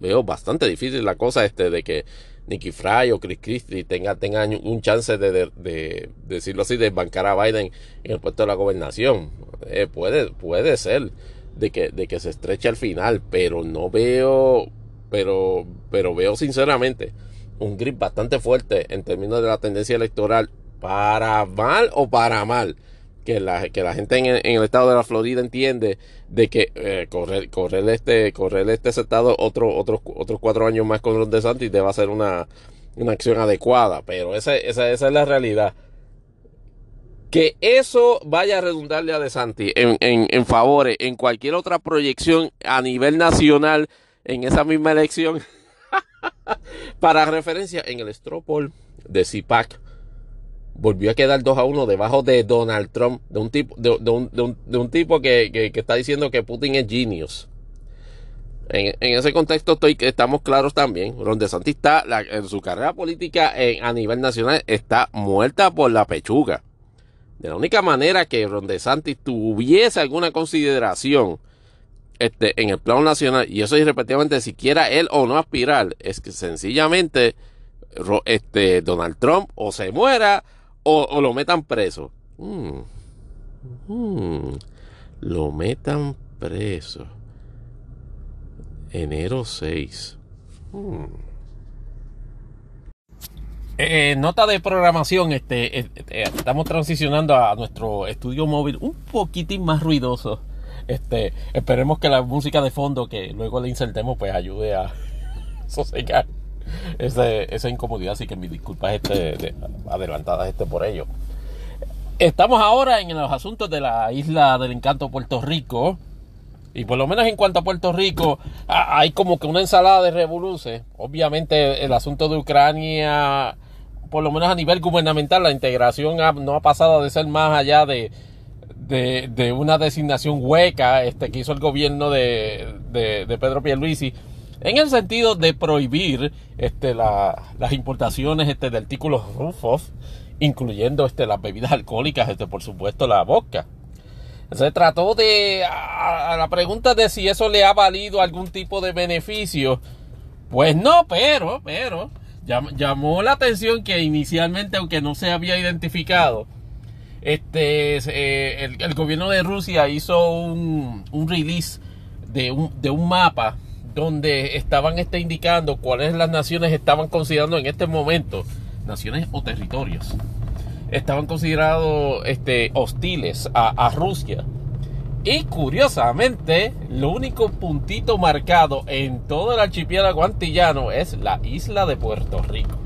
Veo bastante difícil la cosa este de que Nicky Fry o Chris Christie tengan tenga un chance de, de, decirlo así, de bancar a Biden en el puesto de la gobernación. Eh, puede, puede ser de que, de que se estreche al final, pero no veo, pero, pero veo sinceramente un grip bastante fuerte en términos de la tendencia electoral para mal o para mal que la, que la gente en el, estado de la Florida entiende de que eh, correr, correr este, correr este estado otro, otros, otros cuatro años más con los de Santis debe ser una, una acción adecuada. Pero esa, esa, esa es la realidad. Que eso vaya a redundarle a De Santi en, en, en favores en cualquier otra proyección a nivel nacional en esa misma elección. <laughs> Para referencia, en el Stropol de CIPAC volvió a quedar 2 a 1 debajo de Donald Trump, de un tipo, de, un, de un, tipo que, que, está diciendo que Putin es genius. En, en ese contexto estoy, estamos claros también. Ron DeSantis está, en su carrera política a nivel nacional está muerta por la pechuga. De la única manera que Ron DeSantis tuviese alguna consideración este, en el plano nacional, y eso es repetidamente, siquiera él o no aspirar, es que sencillamente este, Donald Trump o se muera o, lo metan preso. Mm. Mm. Lo metan preso. Enero 6. Mm. Eh, nota de programación, este, eh, eh, estamos transicionando a nuestro estudio móvil un poquitín más ruidoso. Este, esperemos que la música de fondo que luego le insertemos pues ayude a <laughs> sosegar esa incomodidad, así que mis disculpas este, adelantadas este por ello. Estamos ahora en los asuntos de la isla del encanto Puerto Rico. Y por lo menos en cuanto a Puerto Rico, hay como que una ensalada de revoluciones. Obviamente el asunto de Ucrania, por lo menos a nivel gubernamental, la integración no ha pasado de ser más allá de, de, una designación hueca este, que hizo el gobierno de, de, de Pedro Pierluisi en el sentido de prohibir este, las importaciones este, de artículos rufos, incluyendo este, las bebidas alcohólicas, este, por supuesto la vodka. Se trató de, a, la pregunta de si eso le ha valido algún tipo de beneficio, pues no, pero, pero, llamó la atención que inicialmente, aunque no se había identificado, este, eh, el, gobierno de Rusia hizo un, un release de un, de un mapa donde estaban este, indicando cuáles las naciones estaban considerando en este momento naciones o territorios estaban considerados este, hostiles a, Rusia. Y curiosamente, lo único puntito marcado en todo el archipiélago antillano es la isla de Puerto Rico.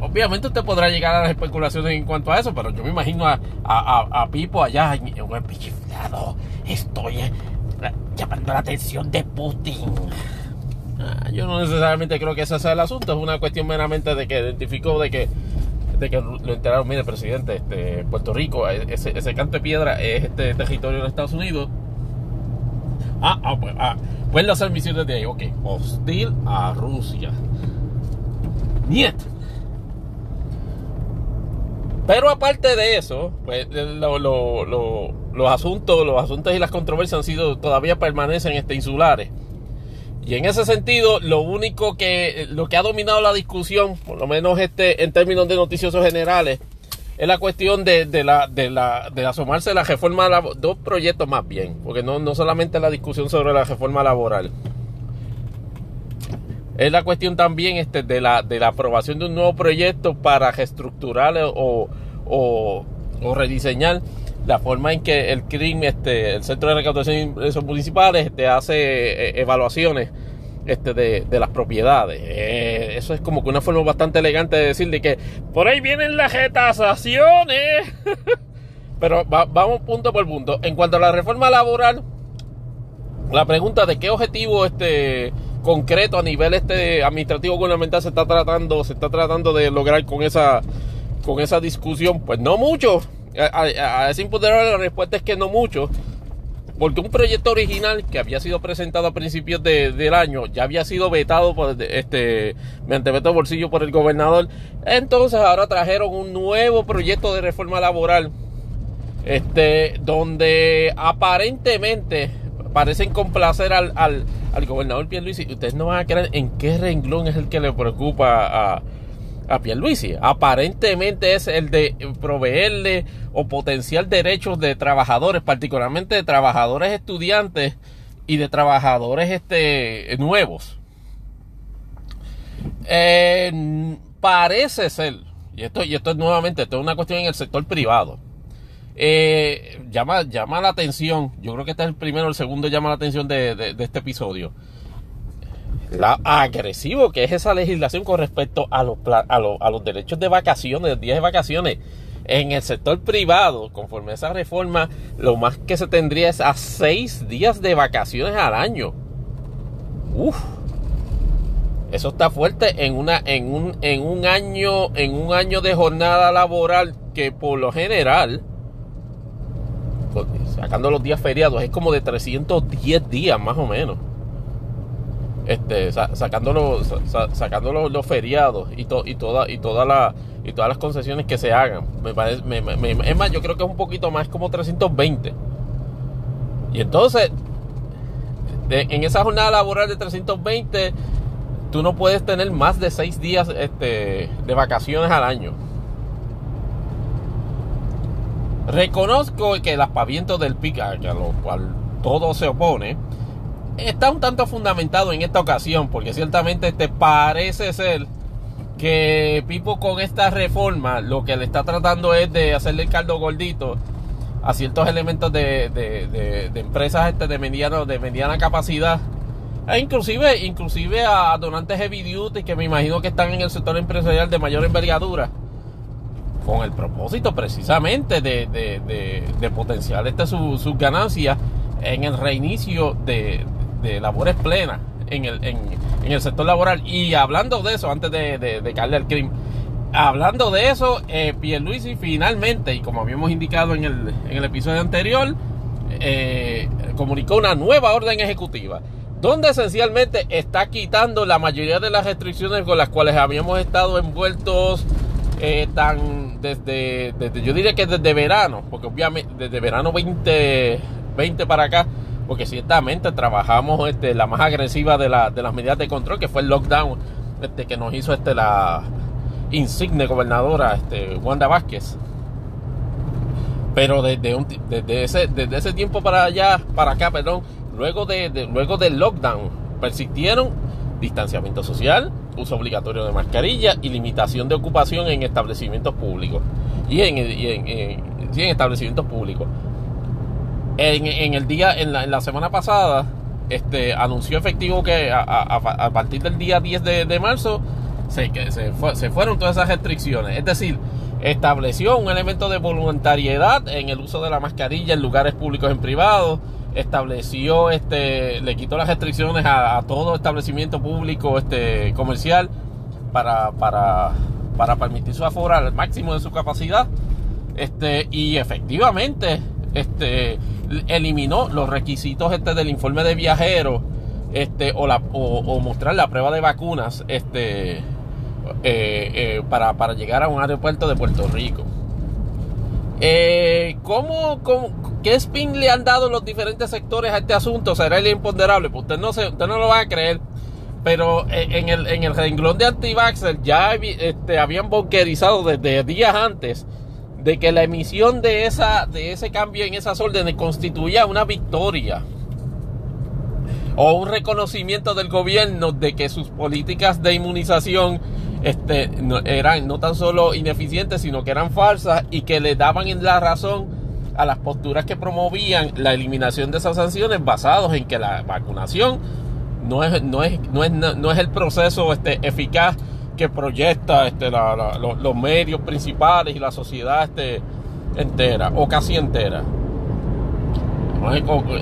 Obviamente usted podrá llegar a las especulaciones en cuanto a eso, pero yo me imagino a, a, a Pipo allá en. Estoy llamando la atención de Putin. Ah, yo no necesariamente creo que ese sea el asunto, es una cuestión meramente de que identificó de que de que lo enteraron, mire, presidente, este, Puerto Rico, e, ese, ese canto de piedra es este territorio de Estados Unidos. Ah, ah, pues, ah, pueden hacer misiones de ahí, ok, hostil a Rusia. Niet. Pero aparte de eso, pues lo, lo, lo, los asuntos, los asuntos y las controversias han sido, todavía permanecen este, insulares. Y en ese sentido, lo único que, lo que ha dominado la discusión, por lo menos este, en términos de noticiosos generales, es la cuestión de, la, de, la, de asomarse la reforma, dos proyectos más bien, porque no, no solamente la discusión sobre la reforma laboral. Es la cuestión también este, de, la, de la aprobación de un nuevo proyecto para reestructurar o, o rediseñar la forma en que el CRIM, este, el Centro de Recaudación de Ingresos Municipales, este, hace eh, evaluaciones este, de, las propiedades. Eh, eso es como que una forma bastante elegante de decirle que por ahí vienen las retasaciones. <laughs> Pero vamos punto por punto. En cuanto a la reforma laboral, la pregunta de qué objetivo este concreto a nivel este administrativo gubernamental se está tratando, se está tratando de lograr con esa con esa discusión, pues no mucho a, ese la respuesta es que no mucho. Porque un proyecto original que había sido presentado a principios del año ya había sido vetado por este mediante bolsillo por el gobernador. Entonces ahora trajeron un nuevo proyecto de reforma laboral. Este, donde aparentemente parecen complacer al, al, al gobernador Pierluisi. Ustedes no van a creer en qué renglón es el que le preocupa a, a Pierluisi. Aparentemente es el de proveerle o potenciar derechos de trabajadores, particularmente de trabajadores estudiantes y de trabajadores este, nuevos. Eh, parece ser, y esto, y esto es nuevamente, esto es una cuestión en el sector privado. Eh, llama, llama la atención, yo creo que este es el primero, el segundo llama la atención de, de este episodio la agresivo que es esa legislación con respecto a los, a los, derechos de vacaciones, días de vacaciones. En el sector privado, conforme a esa reforma, lo más que se tendría es a seis días de vacaciones al año. Uf. Eso está fuerte en una, en un, en un año, en un año de jornada laboral que por lo general, pues, sacando los días feriados, es como de 310 días más o menos este, sacando, los, sacando los, feriados y, y, toda, y, toda la, y todas las concesiones que se hagan. Me parece, es más, yo creo que es un poquito más, como 320. Y entonces, en esa jornada laboral de 320, tú no puedes tener más de 6 días este, de vacaciones al año. Reconozco que el aspaviento del PIC, a lo cual todo se opone, está un tanto fundamentado en esta ocasión, porque ciertamente te parece ser que Pipo con esta reforma lo que le está tratando es de hacerle el caldo gordito a ciertos elementos de, de, empresas este de, mediano, de mediana capacidad e inclusive, inclusive a donantes heavy duty que me imagino que están en el sector empresarial de mayor envergadura con el propósito precisamente de, de, potenciar este, sus ganancias en el reinicio de, de labores plenas en el, en, el sector laboral. Y hablando de eso, antes de, de, caerle al crimen, hablando de eso, eh, Pierluisi finalmente, y como habíamos indicado en el, en el episodio anterior, eh, comunicó una nueva orden ejecutiva donde esencialmente está quitando la mayoría de las restricciones con las cuales habíamos estado envueltos eh, tan desde, desde, yo diría que desde verano, porque obviamente desde verano 2020 para acá, porque ciertamente trabajamos este, la más agresiva de, la, de las medidas de control, que fue el lockdown este, que nos hizo este, la insigne gobernadora este, Wanda Vázquez. Pero desde, un, desde, ese, desde ese tiempo para allá, para acá, perdón, luego, de, luego del lockdown, persistieron distanciamiento social, uso obligatorio de mascarilla y limitación de ocupación en establecimientos públicos y en, establecimientos públicos. En, el día, en la, semana pasada, este, anunció efectivo que a, partir del día 10 de, marzo se, se, se fueron todas esas restricciones. Es decir, estableció un elemento de voluntariedad en el uso de la mascarilla en lugares públicos en privados, estableció, este, le quitó las restricciones a, todo establecimiento público este, comercial para, para, para permitir su aforo al máximo de su capacidad. Este, y efectivamente este, eliminó los requisitos este, del informe de viajero este, o, la, o, mostrar la prueba de vacunas este, eh, eh, para, para llegar a un aeropuerto de Puerto Rico. Eh, ¿cómo, qué spin le han dado los diferentes sectores a este asunto? ¿Será el imponderable? Pues usted no, se, usted no lo va a creer. Pero en el, en el renglón de anti-vaxxer ya este, habían bunkerizado desde días antes de que la emisión de, esa, de ese cambio en esas órdenes constituía una victoria o un reconocimiento del gobierno de que sus políticas de inmunización este, eran no tan solo ineficientes, sino que eran falsas y que le daban en la razón a las posturas que promovían la eliminación de esas sanciones basados en que la vacunación no es, no es, no es, no es el proceso este, eficaz que proyecta este, los, medios principales y la sociedad este, entera o casi entera.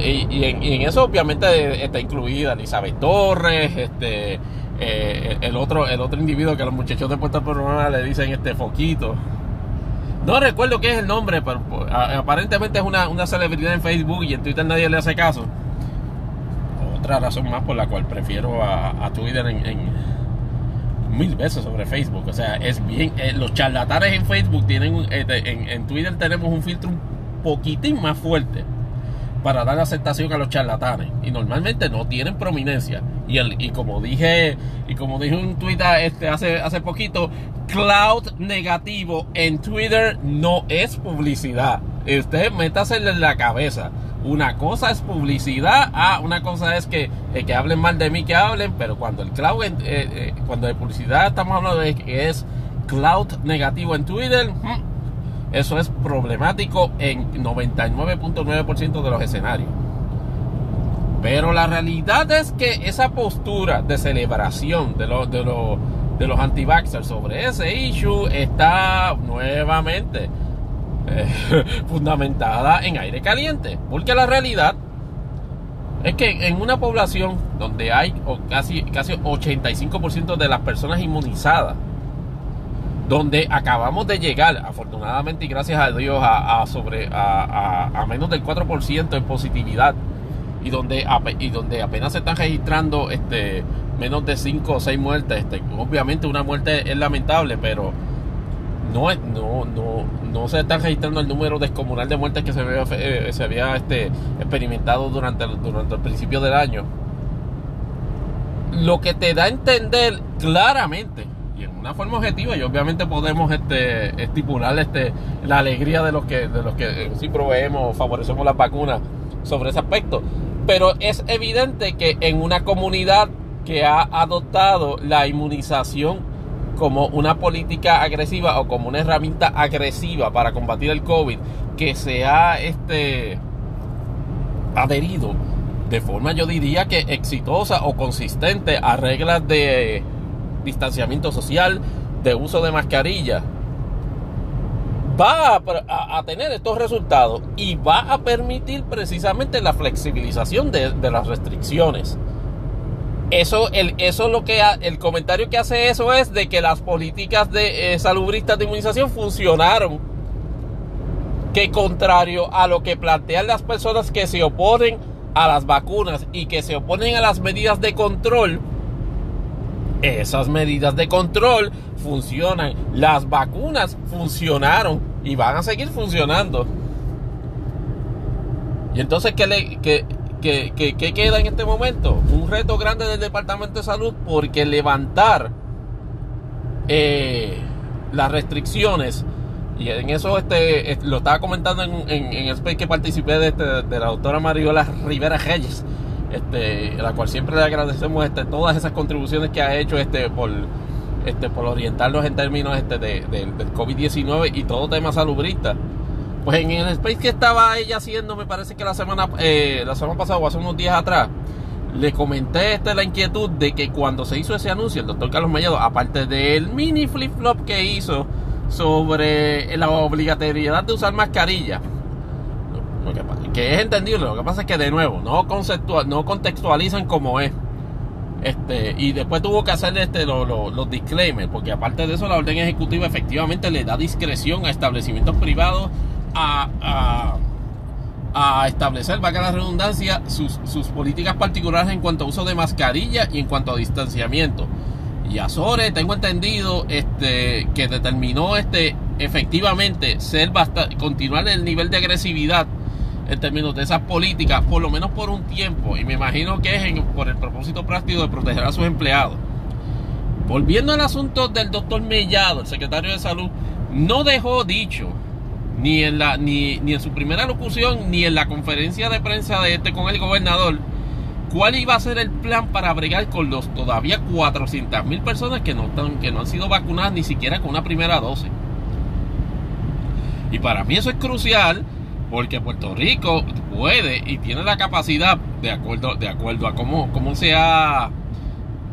Y, en, eso obviamente está incluida Elizabeth Torres, este, eh, el, otro, el otro individuo que los muchachos de Puerto Rico le dicen este foquito. No recuerdo qué es el nombre, pero aparentemente es una, celebridad en Facebook y en Twitter nadie le hace caso. Otra razón más por la cual prefiero a, Twitter en, mil veces sobre Facebook. O sea, es bien. Eh, los charlatanes en Facebook tienen. Eh, en, Twitter tenemos un filtro un poquitín más fuerte para dar aceptación a los charlatanes y normalmente no tienen prominencia y el y como dije y como dije un tweet este hace hace poquito cloud negativo en Twitter no es publicidad usted métase en la cabeza una cosa es publicidad ah una cosa es que, eh, que hablen mal de mí que hablen pero cuando el cloud eh, eh, cuando de publicidad estamos hablando de que es cloud negativo en Twitter hmm, eso es problemático en 99.9% de los escenarios. Pero la realidad es que esa postura de celebración de los, de los, de los sobre ese issue está nuevamente <laughs> fundamentada en aire caliente. Porque la realidad es que en una población donde hay casi, casi 85% de las personas inmunizadas, donde acabamos de llegar, afortunadamente y gracias a Dios, a, sobre, a, menos del 4% en positividad y donde, y donde apenas se están registrando este, menos de 5 o 6 muertes. Este, obviamente una muerte es lamentable, pero no, no, no, no se están registrando el número descomunal de muertes que se había, eh, se había este, experimentado durante, el principio del año. Lo que te da a entender claramente y en una forma objetiva y obviamente podemos este, estipular este, la alegría de los que, de los que sí proveemos, favorecemos las vacunas sobre ese aspecto. Pero es evidente que en una comunidad que ha adoptado la inmunización como una política agresiva o como una herramienta agresiva para combatir el COVID, que se ha este, adherido de forma yo diría que exitosa o consistente a reglas de distanciamiento social, de uso de mascarilla, va a, tener estos resultados y va a permitir precisamente la flexibilización de, las restricciones. Eso, el, eso lo que el comentario que hace eso es de que las políticas de eh, salubristas de inmunización funcionaron. Que contrario a lo que plantean las personas que se oponen a las vacunas y que se oponen a las medidas de control, esas medidas de control funcionan. Las vacunas funcionaron y van a seguir funcionando. Y entonces, ¿qué, le, queda en este momento? Un reto grande del Departamento de Salud porque levantar eh, las restricciones, y en eso este, lo estaba comentando en, el space que participé de, este, de la doctora Mariola Rivera Reyes, este, la cual siempre le agradecemos este, todas esas contribuciones que ha hecho este, por, este, por orientarnos en términos este, de, del COVID-19 y todo tema salubrista. Pues en el space que estaba ella haciendo, me parece que la semana, eh, la semana pasada o hace unos días atrás, le comenté este, la inquietud de que cuando se hizo ese anuncio, el doctor Carlos Mellado, aparte del mini flip-flop que hizo sobre la obligatoriedad de usar mascarilla, que, es entendible, lo que pasa es que de nuevo, no, conceptual, no contextualizan como es. Este, y después tuvo que hacer este, los disclaimers, porque aparte de eso la orden ejecutiva efectivamente le da discreción a establecimientos privados a, a a establecer, la redundancia, sus, políticas particulares en cuanto a uso de mascarilla y en cuanto a distanciamiento. Y Azores, tengo entendido, este, que determinó este, efectivamente ser continuar el nivel de agresividad en términos de esas políticas, por lo menos por un tiempo, y me imagino que es por el propósito práctico de proteger a sus empleados. Volviendo al asunto del doctor Mellado, el secretario de Salud, no dejó dicho ni en, la, ni, ni en su primera locución, ni en la conferencia de prensa de este con el gobernador, cuál iba a ser el plan para bregar con los todavía 400 mil personas que no, están, que no han sido vacunadas ni siquiera con una primera dosis. Y para mí eso es crucial porque Puerto Rico puede y tiene la capacidad, de acuerdo, de acuerdo a cómo, cómo se ha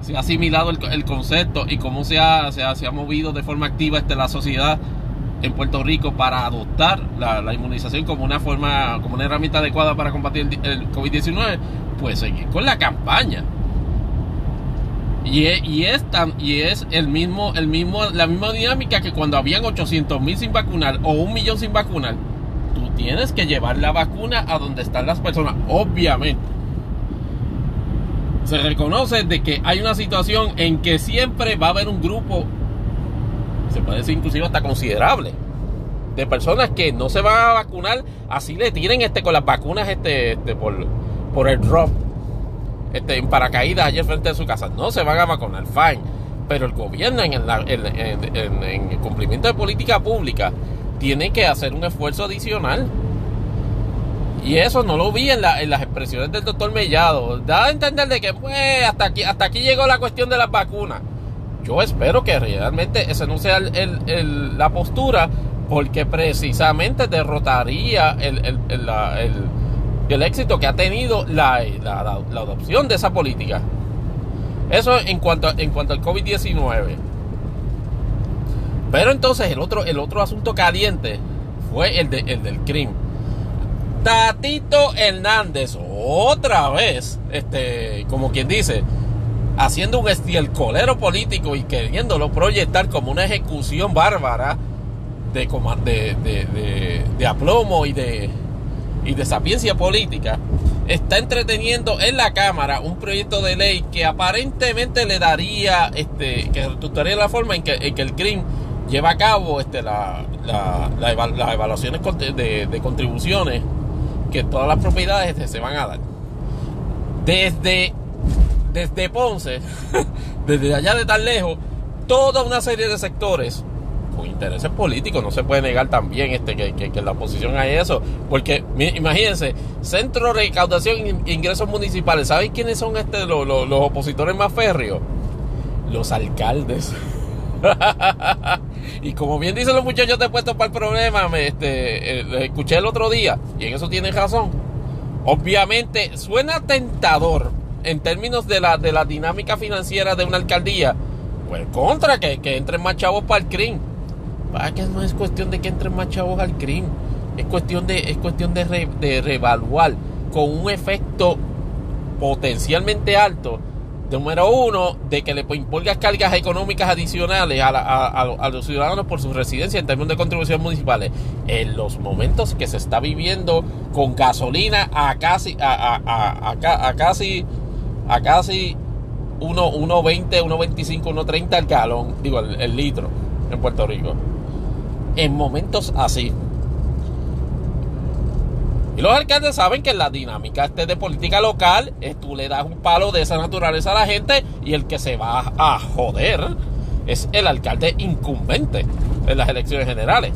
se ha asimilado el, concepto y cómo se ha, se ha, se ha movido de forma activa este, la sociedad en Puerto Rico para adoptar la, inmunización como una forma, como una herramienta adecuada para combatir el, COVID-19, pues seguir con la campaña. Y es, y es, y es el mismo, el mismo, la misma dinámica que cuando habían 800 mil sin vacunar o un millón sin vacunar, tú tienes que llevar la vacuna a donde están las personas, obviamente. Se reconoce de que hay una situación en que siempre va a haber un grupo se puede decir inclusive hasta considerable, de personas que no se van a vacunar, así le tienen este con las vacunas este, este por, por el drop, este, en paracaídas allí frente de su casa. No se van a vacunar, fine. Pero el gobierno en el, cumplimiento de política pública tiene que hacer un esfuerzo adicional. Y eso no lo vi en, las expresiones del doctor Mellado. Da a entender de que pues, hasta, aquí, hasta aquí llegó la cuestión de las vacunas. Yo espero que realmente esa no sea la postura, porque precisamente derrotaría el, éxito que ha tenido la, adopción de esa política. Eso en cuanto, en cuanto al COVID-19. Pero entonces el otro, el otro asunto caliente fue el, de, el del crimen. Tatito Hernández, otra vez, este, como quien dice, haciendo un colero político y queriéndolo proyectar como una ejecución bárbara de, de, de, aplomo y de, y de sapiencia política, está entreteniendo en la Cámara un proyecto de ley que aparentemente le daría, este, que resultaría la forma en que, el CRIM lleva a cabo este, la, las evaluaciones de, de contribuciones que todas las propiedades se van a dar. Desde desde Ponce, <laughs> desde allá de tan lejos, toda una serie de sectores con intereses políticos, no se puede negar también este, que, que, la oposición hay eso, porque imagínense, Centro de Recaudación e Ingresos Municipales, ¿saben quiénes son este, los, opositores más férreos? Los alcaldes. <laughs> y como bien dicen los muchachos de puesto para el problema, me, este, eh, escuché el otro día, y en eso tienen razón. Obviamente suena tentador en términos de la, de la dinámica financiera de una alcaldía, pues contra que, que entren más chavos para el CRIM. Para que no es cuestión de que entren más chavos al CRIM, es cuestión de, es cuestión de, de reevaluar con un efecto potencialmente alto. Número uno, de que le impongas cargas económicas adicionales a, los ciudadanos por su residencia en términos de contribuciones municipales. En los momentos que se está viviendo con gasolina a casi, a, a casi a casi 1.20, 1.25, 1.30 el galón, digo, el, litro en Puerto Rico. En momentos así. Y los alcaldes saben que la dinámica este de política local es tú le das un palo de esa naturaleza a la gente y el que se va a joder es el alcalde incumbente en las elecciones generales.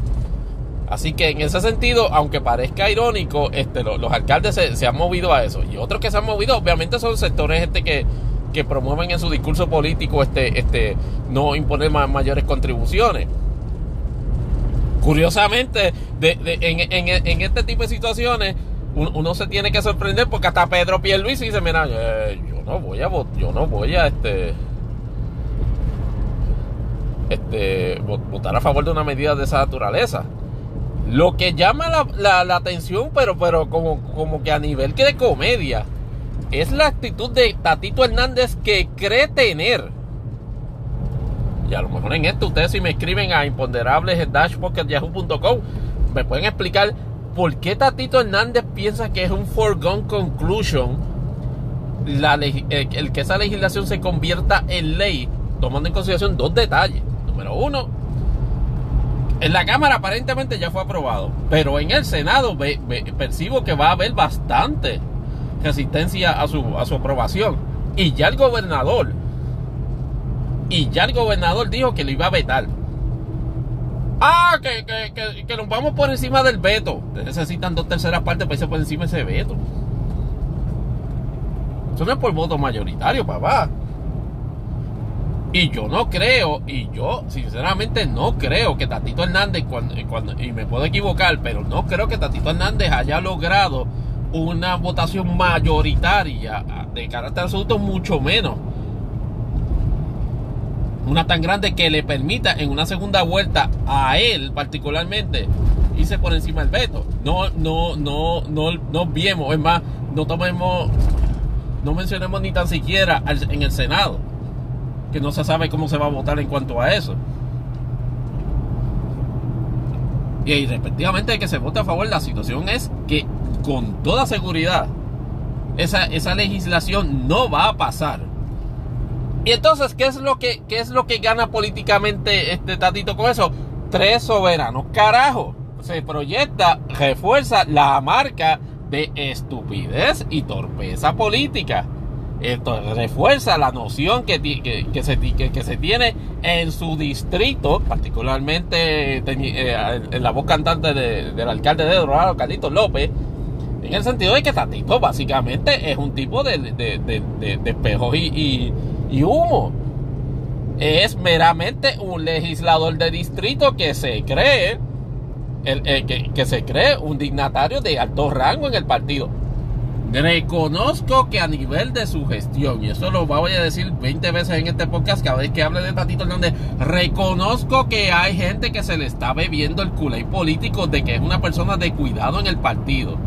Así que en ese sentido, aunque parezca irónico, este, los alcaldes se, han movido a eso. Y otros que se han movido, obviamente, son sectores este, que, que promueven en su discurso político este, este, no imponer mayores contribuciones. Curiosamente, en, este tipo de situaciones, uno, se tiene que sorprender porque hasta Pedro Pierluisi dice, mira, eh, yo no voy a yo no voy a este este votar a favor de una medida de esa naturaleza. Lo que llama la, atención, pero, pero como, como que a nivel que de comedia, es la actitud de Tatito Hernández que cree tener. Y a lo mejor en esto ustedes si me escriben a imponderables.yahoo.com me pueden explicar por qué Tatito Hernández piensa que es un foregone conclusion la, eh, el que esa legislación se convierta en ley, tomando en consideración dos detalles. Número uno, en la Cámara aparentemente ya fue aprobado, pero en el Senado percibo que va a haber bastante resistencia a su, a su aprobación. Y ya el gobernador, y ya el gobernador dijo que lo iba a vetar. Ah, que, que, que, nos vamos por encima del veto. necesitan dos terceras partes para irse por encima de ese veto. Eso no es por voto mayoritario, papá. Y yo no creo, y yo sinceramente no creo que Tatito Hernández, cuando, cuando, y me puedo equivocar, pero no creo que Tatito Hernández haya logrado una votación mayoritaria de carácter absoluto, mucho menos. Una tan grande que le permita en una segunda vuelta a él particularmente irse por encima del veto. No, no, no, no, no viemos, es más, no tomemos, no mencionemos ni tan siquiera en el Senado que no se sabe cómo se va a votar en cuanto a eso. Y respectivamente que se vote a favor, la situación es que con toda seguridad esa, esa legislación no va a pasar. Y entonces, ¿qué es lo que, qué es lo que gana políticamente este Tatito con eso? Tres soberanos. Carajo, se proyecta, refuerza la marca de estupidez y torpeza política. Esto refuerza la noción que, que, se, que, se, tiene en su distrito, particularmente eh, en la voz cantante del alcalde de Dorado, Carlitos López, en el sentido de que Tatito básicamente es un tipo de, de, espejos y, humo. Es meramente un legislador de distrito que se cree, el, que, que se cree un dignatario de alto rango en el partido Reconozco que a nivel de su gestión, y eso lo voy a decir 20 veces en este podcast cada vez que hable de Tatito Hernández, reconozco que hay gente que se le está bebiendo el culé político de que es una persona de cuidado en el partido.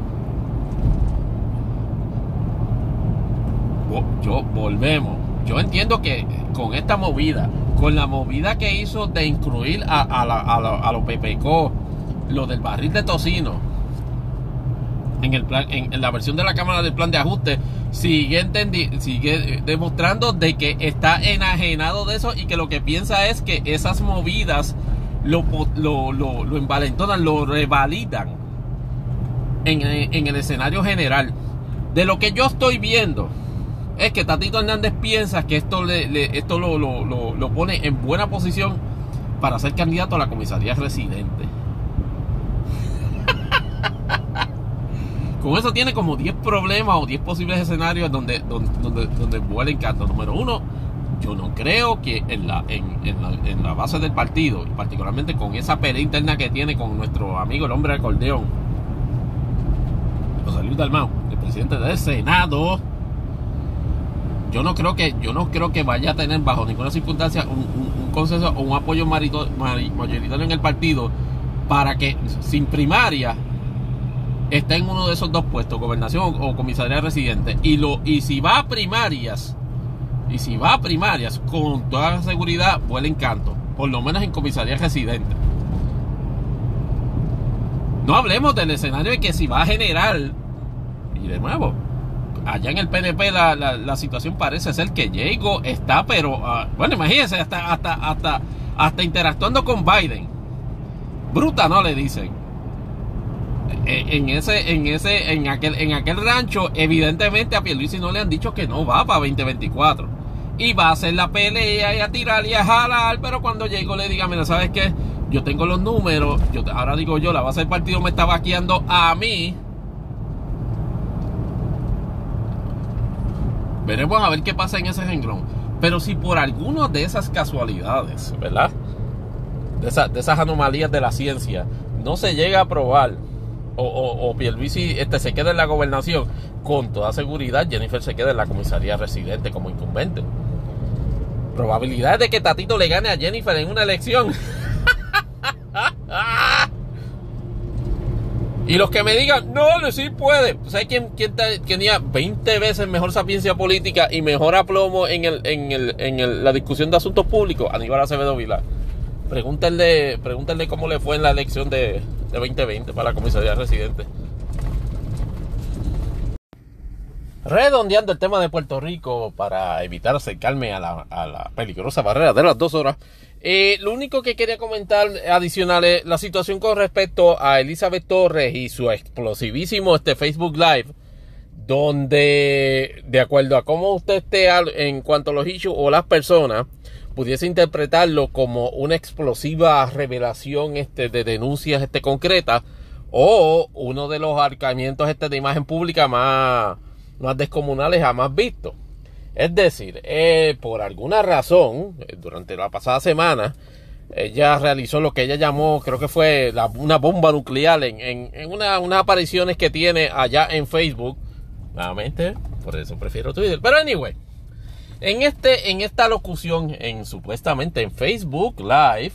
Yo volvemos. Yo entiendo que con esta movida, con la movida que hizo de incluir a, a, los PPCO, lo del barril de tocino, en, el plan, en, la versión de la Cámara del plan de ajuste, sigue, sigue demostrando de que está enajenado de eso y que lo que piensa es que esas movidas lo, lo, lo, lo envalentonan, lo revalidan en, en, el escenario general. De lo que yo estoy viendo es que Tatito Hernández piensa que esto, le, esto lo, lo pone en buena posición para ser candidato a la comisaría residente. <laughs> Con eso tiene como 10 problemas o 10 posibles escenarios donde, donde, donde, vuelen canto. Número uno, yo no creo que en la, en, la, base del partido, y particularmente con esa pelea interna que tiene con nuestro amigo el hombre de acordeón, José Luis Dalmau, el presidente del Senado, yo no creo que, yo no creo que vaya a tener bajo ninguna circunstancia un, consenso o un apoyo mayoritario en el partido para que sin primaria está en uno de esos dos puestos, gobernación o, comisaría residente, y, lo, y si va a primarias, y si va a primarias, con toda seguridad vuela en canto, por lo menos en comisaría residente. No hablemos del escenario de que si va a generar, y de nuevo, allá en el PNP la, la, situación parece ser que Diego está, pero, ah, bueno, imagínense, hasta, hasta, hasta, hasta interactuando con Biden. Bruta, ¿no? Le dicen. En ese, en ese, en aquel, en aquel rancho, evidentemente a Pierluisi no le han dicho que no va para 2024. Y va a hacer la pelea y a tirar y a jalar, pero cuando llego le diga, mira, ¿sabes qué? Yo tengo los números. Yo, ahora digo yo, la base del partido me está vaqueando a mí. Veremos a ver qué pasa en ese renglón. Pero si por alguna de esas casualidades, ¿verdad? De, de, esas anomalías de la ciencia, no se llega a probar, o, o, o Pierluisi este, se queda en la gobernación, con toda seguridad Jennifer se queda en la comisaría residente como incumbente. Probabilidades de que Tatito le gane a Jennifer en una elección. <laughs> y los que me digan, no, sí puede. ¿Sabes quién, tenía 20 veces mejor sapiencia política y mejor aplomo en, el, en, el, en el, la discusión de asuntos públicos? Aníbal Acevedo Vilar. Pregúntenle, pregúntenle cómo le fue en la elección de, de 2020 para la comisaría residente. Redondeando el tema de Puerto Rico para evitar acercarme a la, a la peligrosa barrera de las dos horas. Eh, lo único que quería comentar adicional es la situación con respecto a Elizabeth Torres y su explosivísimo este Facebook Live, donde de acuerdo a cómo usted esté en cuanto a los issues o las personas, pudiese interpretarlo como una explosiva revelación este, de denuncias este, concretas o uno de los arcamientos este, de imagen pública más más descomunales jamás vistos. Es decir, eh, por alguna razón, eh, durante la pasada semana, ella realizó lo que ella llamó, creo que fue una bomba nuclear en, en, unas apariciones que tiene allá en Facebook. Nuevamente, por eso prefiero Twitter. Pero anyway, en, este, en esta locución, en supuestamente en Facebook Live,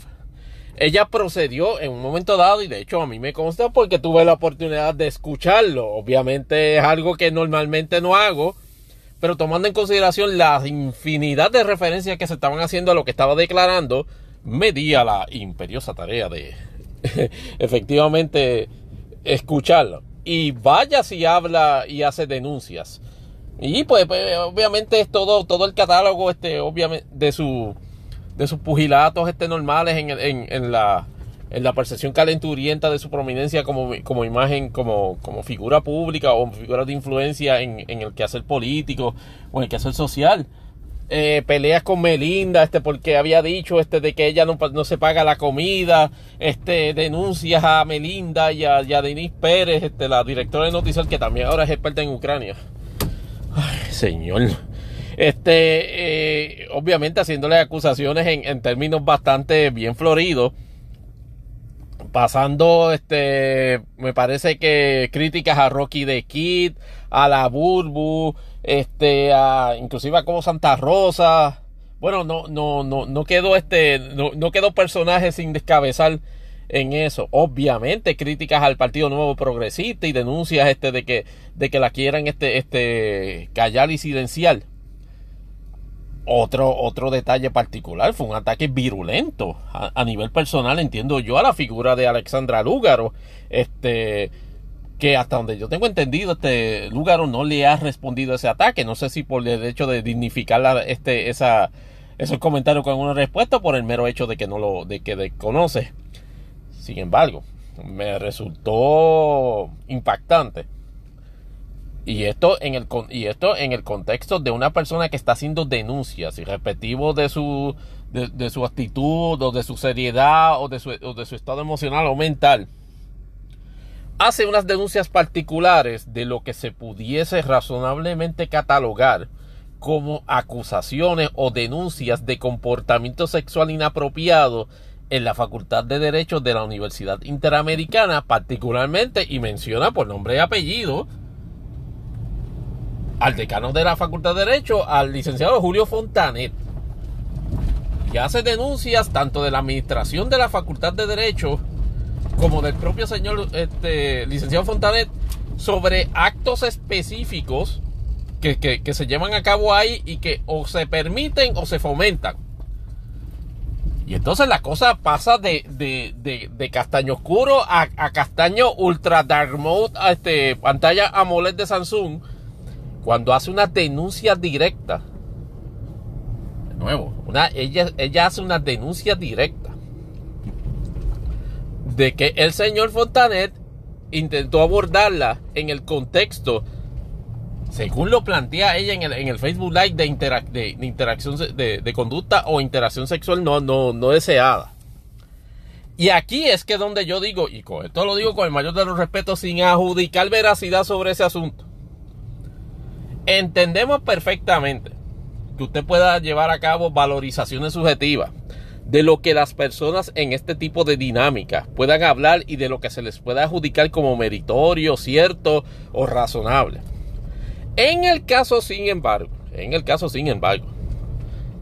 ella procedió en un momento dado y de hecho a mí me consta porque tuve la oportunidad de escucharlo. Obviamente es algo que normalmente no hago, pero tomando en consideración la infinidad de referencias que se estaban haciendo a lo que estaba declarando, me di a la imperiosa tarea de <laughs> efectivamente escucharlo. Y vaya si habla y hace denuncias. Y pues, pues obviamente es todo, todo el catálogo este, obviamente, de su de sus pugilatos este, normales en, en, en, la, en la percepción calenturienta de su prominencia como, como imagen, como, como figura pública o figura de influencia en, en el quehacer político o en el quehacer social. Eh, peleas con Melinda, este, porque había dicho este, de que ella no, no se paga la comida, este, denuncias a Melinda y a, y Denise Pérez, este, la directora de Noticias, que también ahora es experta en Ucrania. Ay, señor. Este, eh, obviamente haciéndole acusaciones en, términos bastante bien floridos. Pasando, este, me parece que críticas a Rocky de Kid, a la Burbu, este, a, inclusive a como Santa Rosa. Bueno, no, no, no, no quedó este, no, no quedó personaje sin descabezar en eso. Obviamente, críticas al Partido Nuevo Progresista y denuncias este de que, de que la quieran este, este, callar y silenciar. Otro, otro detalle particular fue un ataque virulento a, nivel personal, entiendo yo, a la figura de Alexandra Lúgaro, este, que hasta donde yo tengo entendido, este Lúgaro no le ha respondido a ese ataque. No sé si por el hecho de dignificar este, esa, esos comentarios con una respuesta, por el mero hecho de que no lo, de que desconoce. Sin embargo, me resultó impactante. Y esto, en el, y esto en el contexto de una persona que está haciendo denuncias y respectivo de su, de, su actitud o de su seriedad o de su estado emocional o mental, hace unas denuncias particulares de lo que se pudiese razonablemente catalogar como acusaciones o denuncias de comportamiento sexual inapropiado en la Facultad de Derecho de la Universidad Interamericana, particularmente, y menciona por nombre y apellido, al decano de la Facultad de Derecho, al licenciado Julio Fontanet, que hace denuncias tanto de la administración de la Facultad de Derecho como del propio señor este, licenciado Fontanet sobre actos específicos que, que, se llevan a cabo ahí y que o se permiten o se fomentan. Y entonces la cosa pasa de, de, de, de castaño oscuro a, a, castaño ultra dark mode, a este, pantalla AMOLED de Samsung, cuando hace una denuncia directa, de nuevo, una, ella, ella hace una denuncia directa. De que el señor Fontanet intentó abordarla en el contexto, según lo plantea ella en el, en el Facebook Live, de, de, interacción de, de, conducta o interacción sexual no, no, no deseada. Y aquí es que donde yo digo, y con esto lo digo con el mayor de los respetos, sin adjudicar veracidad sobre ese asunto. Entendemos perfectamente que usted pueda llevar a cabo valorizaciones subjetivas de lo que las personas en este tipo de dinámica puedan hablar y de lo que se les pueda adjudicar como meritorio, cierto o razonable. En el caso, sin embargo, en el caso, sin embargo,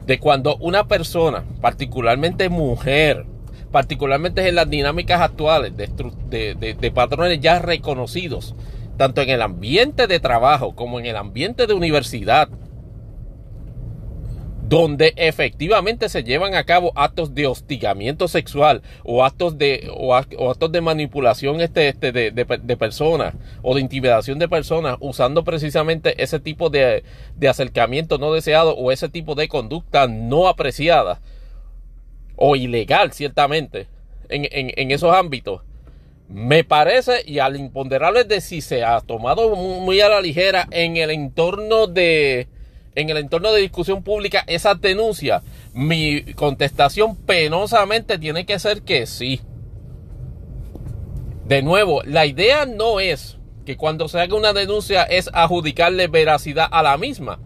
de cuando una persona, particularmente mujer, particularmente en las dinámicas actuales de, patrones ya reconocidos, tanto en el ambiente de trabajo como en el ambiente de universidad, donde efectivamente se llevan a cabo actos de hostigamiento sexual o actos de, o, actos de manipulación este, este de, de, personas o de intimidación de personas usando precisamente ese tipo de, de acercamiento no deseado o ese tipo de conducta no apreciada o ilegal ciertamente en, en, en esos ámbitos. Me parece, y al imponderable de si se ha tomado muy a la ligera en el entorno de, en el entorno de discusión pública esa denuncia, mi contestación penosamente tiene que ser que sí. De nuevo, la idea no es que cuando se haga una denuncia es adjudicarle veracidad a la misma.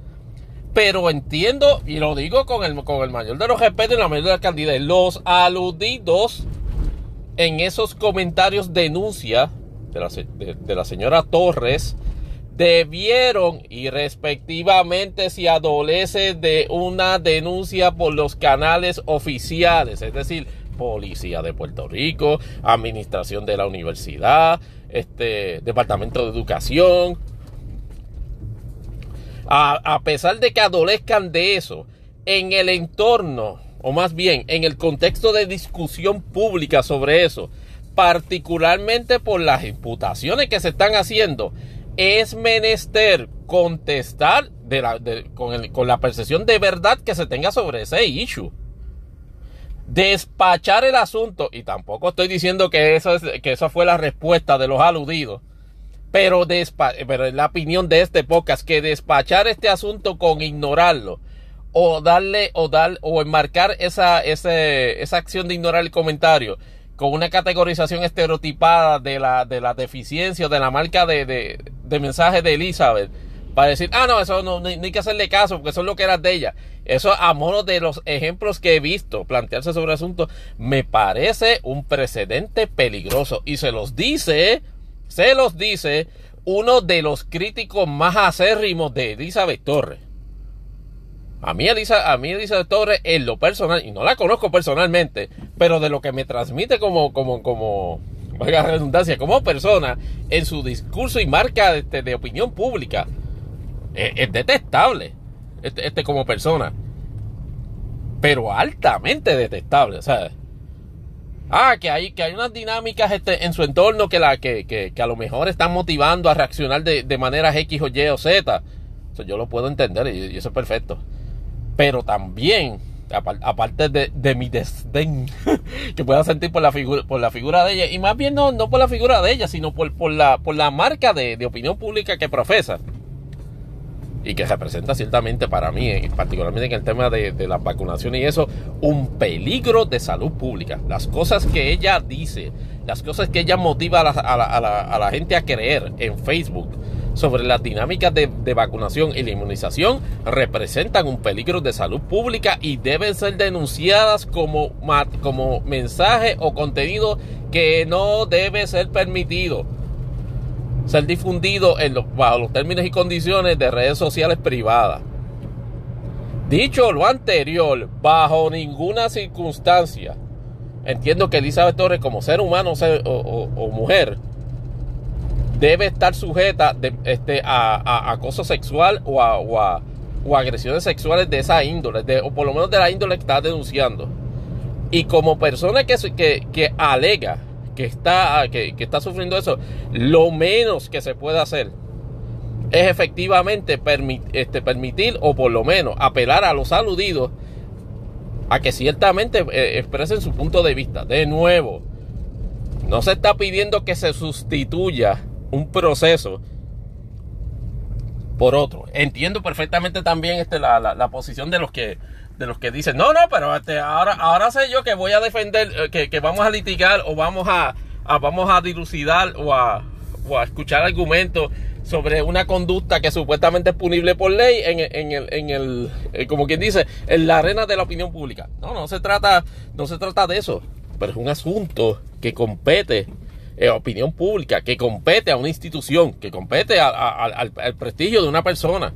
Pero entiendo, y lo digo con el, con el mayor de los respetos y la mayor de la cantidad, los aludidos en esos comentarios denuncia de la, de la señora Torres debieron y respectivamente si adolece de una denuncia por los canales oficiales, es decir, Policía de Puerto Rico, Administración de la Universidad, este Departamento de Educación. A, a pesar de que adolezcan de eso, en el entorno, o más bien en el contexto de discusión pública sobre eso, particularmente por las imputaciones que se están haciendo, es menester contestar con, la percepción de verdad que se tenga sobre ese issue. Despachar el asunto, y tampoco estoy diciendo que eso, esa fue la respuesta de los aludidos, pero, pero la opinión de este podcast, que despachar este asunto con ignorarlo, o darle, o dar, o enmarcar esa, acción de ignorar el comentario, con una categorización estereotipada de la, de deficiencia o de la marca de, de mensaje de Elizabeth para decir, ah, no, eso no, hay que hacerle caso porque eso es lo que era de ella. Eso, a modo de los ejemplos que he visto plantearse sobre el asunto, me parece un precedente peligroso. Y se los dice, se los dice uno de los críticos más acérrimos de Elizabeth Torres. A mí, Elisa, a mí Elizabeth Torres, en lo personal, y no la conozco personalmente, pero de lo que me transmite como, como, como, valga redundancia, como persona, en su discurso y marca de, este, de opinión pública, es, detestable, este, este, como persona. Pero altamente detestable, ¿sabes? Ah, que hay, que hay unas dinámicas este, en su entorno que, a lo mejor están motivando a reaccionar de, de maneras X o Y o Z. Yo lo puedo entender y eso es perfecto pero también, aparte de, mi desdén <laughs> que pueda sentir por la, figura, por la figura de ella, y más bien no, no por la figura de ella, sino por, por, la, por la marca de, opinión pública que profesa y que representa ciertamente para mí, eh, particularmente en el tema de, de la vacunación y eso, un peligro de salud pública. Las cosas que ella dice, las cosas que ella motiva a la, a la gente a creer en Facebook, sobre las dinámicas de, vacunación y la inmunización representan un peligro de salud pública y deben ser denunciadas como, como mensaje o contenido que no debe ser permitido ser difundido en los, bajo los términos y condiciones de redes sociales privadas. Dicho lo anterior, bajo ninguna circunstancia, entiendo que Elizabeth Torres como ser humano o mujer debe estar sujeta este, a, acoso sexual o a, agresiones sexuales de esa índole, de, o por lo menos de la índole que está denunciando. Y como persona que, alega que está, que, está sufriendo eso, lo menos que se puede hacer es efectivamente este, permitir o por lo menos apelar a los aludidos a que ciertamente eh, expresen su punto de vista. De nuevo, no se está pidiendo que se sustituya un proceso por otro. Entiendo perfectamente también este, la, posición de los que de los que dicen, no, no, pero este, ahora, ahora sé yo que voy a defender, eh, que, vamos a litigar o vamos a, vamos a dilucidar o a, o a escuchar argumentos sobre una conducta que supuestamente es punible por ley en, en, el, en el, eh, como quien dice, en la arena de la opinión pública. No, no se trata, no se trata de eso, pero es un asunto que compete en opinión pública, que compete a una institución, que compete al, prestigio de una persona.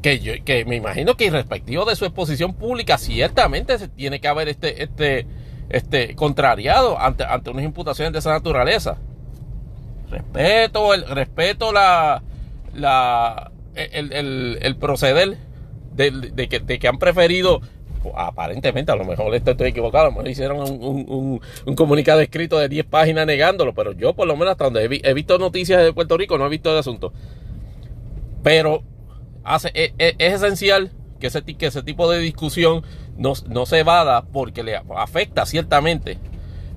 Que, yo, que me imagino que respectivo de su exposición pública, ciertamente se tiene que haber este, este, este contrariado ante, ante unas imputaciones de esa naturaleza. Respeto, el, respeto la, la, el, proceder de, que, de, que, han preferido, aparentemente, a lo mejor estoy equivocado, a lo mejor hicieron un, comunicado escrito de 10 páginas negándolo, pero yo por lo menos hasta donde he, visto noticias de Puerto Rico no he visto el asunto. Pero hace, es, e, es, esencial que ese, tipo de discusión no, no se vada porque le afecta ciertamente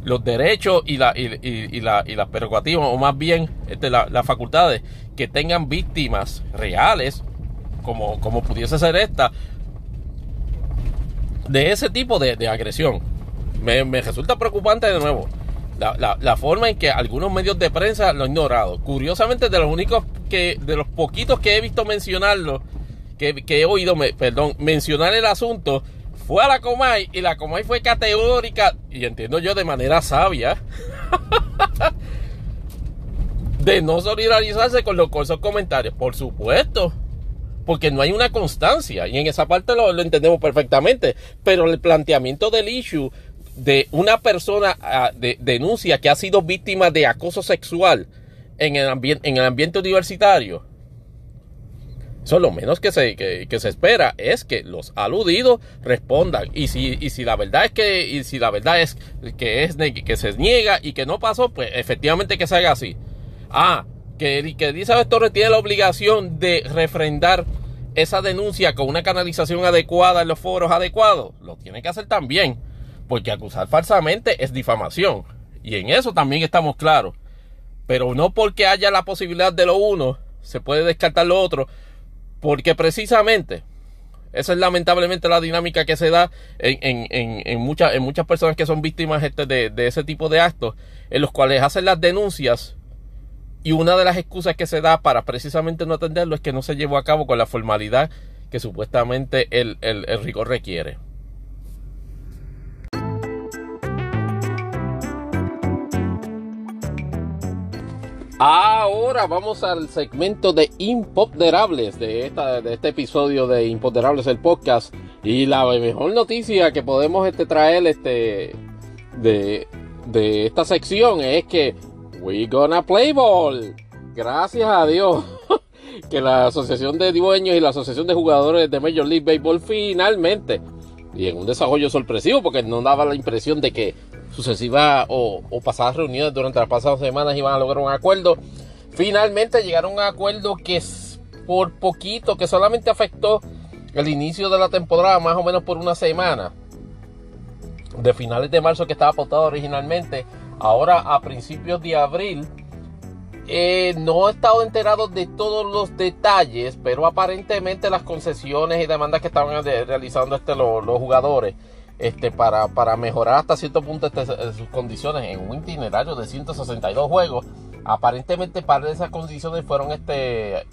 los derechos y, la, y, la, y las prerrogativas, o más bien este, las facultades que tengan víctimas reales, como, como pudiese ser esta, de ese tipo de, agresión. Me, resulta preocupante de nuevo la, forma en que algunos medios de prensa lo han ignorado. Curiosamente, de los únicos que, de los poquitos que he visto mencionarlo, que, he oído, perdón, mencionar el asunto, fue a la Comay y la Comay fue categórica, y entiendo yo de manera sabia, <laughs> de no solidarizarse con los esos comentarios. Por supuesto, porque no hay una constancia, y en esa parte lo, entendemos perfectamente, pero el planteamiento del issue de una persona ah, de, denuncia que ha sido víctima de acoso sexual en el, en el ambiente universitario eso lo menos que se, que, se espera es que los aludidos respondan. Y si, y si la verdad es que, y si la verdad es que es que se niega y que no pasó, pues efectivamente que se haga así. Ah, que, que Elizabeth Torres tiene la obligación de refrendar esa denuncia con una canalización adecuada en los foros adecuados. Lo tiene que hacer también. Porque acusar falsamente es difamación. Y en eso también estamos claros. Pero no porque haya la posibilidad de lo uno, se puede descartar lo otro porque precisamente esa es lamentablemente la dinámica que se da en, muchas, en muchas personas que son víctimas este, de, ese tipo de actos, en los cuales hacen las denuncias y una de las excusas que se da para precisamente no atenderlo es que no se llevó a cabo con la formalidad que supuestamente el, el rigor requiere. Ahora vamos al segmento de Imponderables de, esta, de este episodio de Imponderables el podcast. Y la mejor noticia que podemos este, traer este, de, de esta sección es que we gonna play ball. Gracias a Dios <laughs> que la Asociación de Dueños y la Asociación de Jugadores de Major League Baseball finalmente, y en un desarrollo sorpresivo porque no daba la impresión de que sucesivas o, pasadas reuniones durante las pasadas semanas iban a lograr un acuerdo. Finalmente llegaron a un acuerdo que es por poquito, que solamente afectó el inicio de la temporada, más o menos por una semana. De finales de marzo que estaba apostado originalmente, ahora a principios de abril. Eh, no he estado enterado de todos los detalles, pero aparentemente las concesiones y demandas que estaban realizando este, los jugadores este, para, para mejorar hasta cierto punto este, sus condiciones en un itinerario de 162 juegos. Aparentemente para esas condiciones fueron este,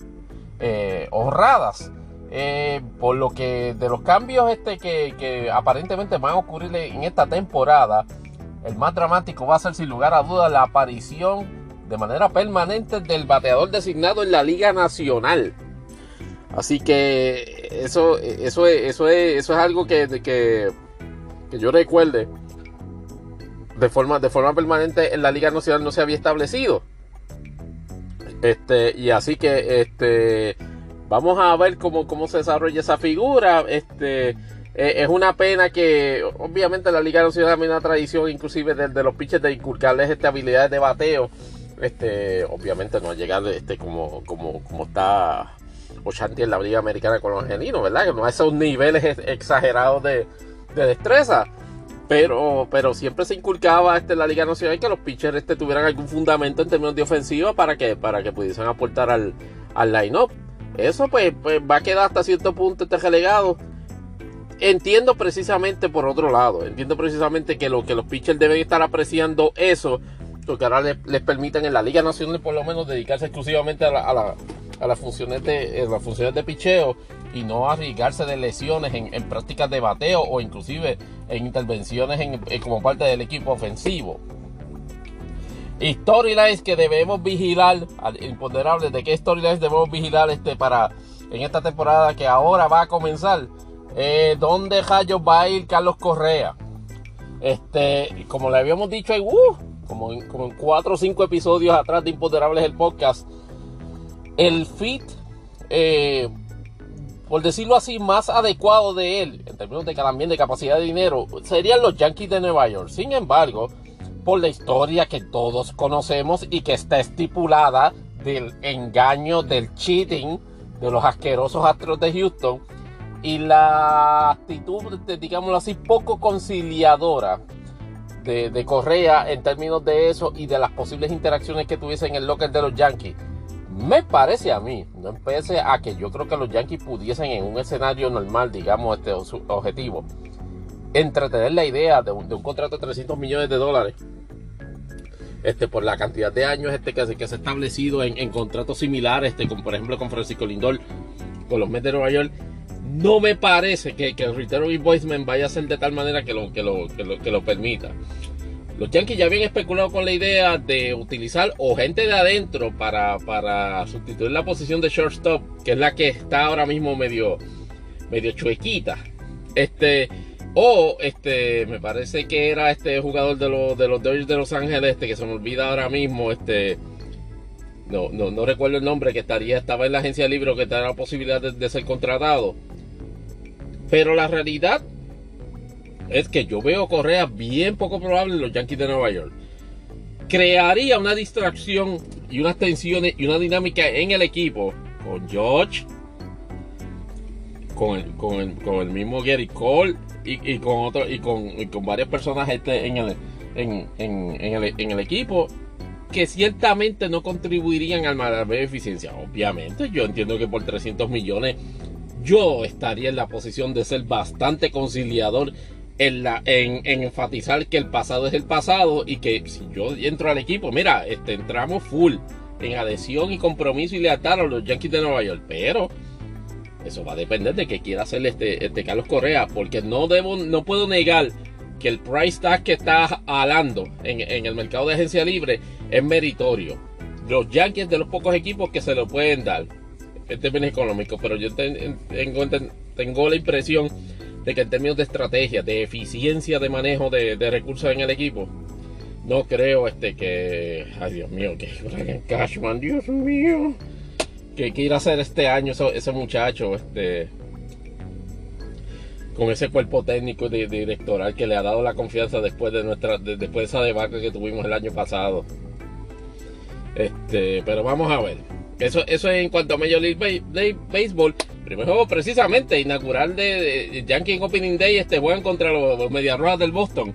eh, honradas. Eh, por lo que de los cambios este, que, que, aparentemente van a ocurrir en esta temporada, el más dramático va a ser sin lugar a dudas la aparición de manera permanente del bateador designado en la Liga Nacional. Así que eso, eso, eso, es, eso es algo que, que que yo recuerde, de forma, de forma permanente en la Liga Nacional no se había establecido. Este, y así que este, vamos a ver cómo, cómo se desarrolla esa figura. Este, eh, es una pena que, obviamente, la Liga Nacional tiene una tradición, inclusive de, los pitchers, de inculcarles esta habilidad de bateo. Este, obviamente no ha llegado este, como, como, como está Ochanti en la Liga Americana con los angelinos, ¿verdad? Que no a esos niveles exagerados de, de destreza. Pero, pero siempre se inculcaba este, en la Liga Nacional que los pitchers este, tuvieran algún fundamento en términos de ofensiva para que, para que pudiesen aportar al, al line-up. Eso pues, pues, va a quedar hasta cierto punto este relegado. Entiendo precisamente por otro lado, entiendo precisamente que, lo, que los pitchers deben estar apreciando eso, porque ahora les, permiten en la Liga Nacional por lo menos dedicarse exclusivamente a, las funciones de las funciones de picheo y no arriesgarse de lesiones en, prácticas de bateo o inclusive en intervenciones como parte del equipo ofensivo. Storylines que debemos vigilar, imponderables de qué storylines debemos vigilar este para en esta temporada que ahora va a comenzar. Eh, ¿Dónde rayos va a ir Carlos Correa? Este, como le habíamos dicho, uh, como, en, como cuatro o cinco episodios atrás de Imponderables el podcast, el fit, eh, por decirlo así, más adecuado de él, en términos de también de capacidad de dinero, serían los Yankees de Nueva York. Sin embargo, por la historia que todos conocemos y que está estipulada del engaño, del cheating de los asquerosos Astros de Houston y la actitud, digámoslo así, poco conciliadora de, Correa en términos de eso y de las posibles interacciones que tuviese en el locker de los Yankees. Me parece a mí, no empecé a que yo creo que los Yankees pudiesen en un escenario normal, digamos, este objetivo, entretener la idea de un, contrato de 300 millones de dólares este, por la cantidad de años este, que, se, que se ha establecido en, contratos similares, este, como por ejemplo con Francisco Lindor, con los Mets de Nueva York, no me parece que, el return invoicement vaya a ser de tal manera que lo, que lo, que lo, permita. Los Yankees ya habían especulado con la idea de utilizar o gente de adentro para, para sustituir la posición de shortstop, que es la que está ahora mismo medio, medio chuequita. Este, o este, me parece que era este jugador de los, de los Dodgers de Los Ángeles, este, que se me olvida ahora mismo, este, no, no, no recuerdo el nombre, que estaría, estaba en la agencia libre o que tenía la posibilidad de, ser contratado. Pero la realidad es que yo veo Correa bien poco probable en los Yankees de Nueva York. Crearía una distracción y unas tensiones y una dinámica en el equipo con George, con el, con el, con el mismo Gary Cole y, con otro, y con, con varios personajes este, en, el, en, en, el, equipo que ciertamente no contribuirían al mayor eficiencia. Obviamente, yo entiendo que por 300 millones yo estaría en la posición de ser bastante conciliador en, enfatizar que el pasado es el pasado y que si yo entro al equipo, mira, este, entramos full en adhesión y compromiso y lealtad a los Yankees de Nueva York, pero eso va a depender de qué quiera hacer este, este Carlos Correa, porque no, puedo negar que el price tag que está alando en el mercado de agencia libre es meritorio. Los Yankees de los pocos equipos que se lo pueden dar en términos económicos, pero yo tengo, la impresión de que en términos de estrategia, de eficiencia de manejo de, de recursos en el equipo, no creo este que. Ay Dios mío, que <laughs> Brian Cashman, Dios mío que, que ir a hacer este año ese muchacho, este, con ese cuerpo técnico y directoral que le ha dado la confianza después de nuestra, después de esa debacle que tuvimos el año pasado. Este, pero vamos a ver. Eso, eso es en cuanto a Major League Baseball. Primer juego precisamente inaugural de, Yankee Opening Day, este juegan contra los, los Media del Boston.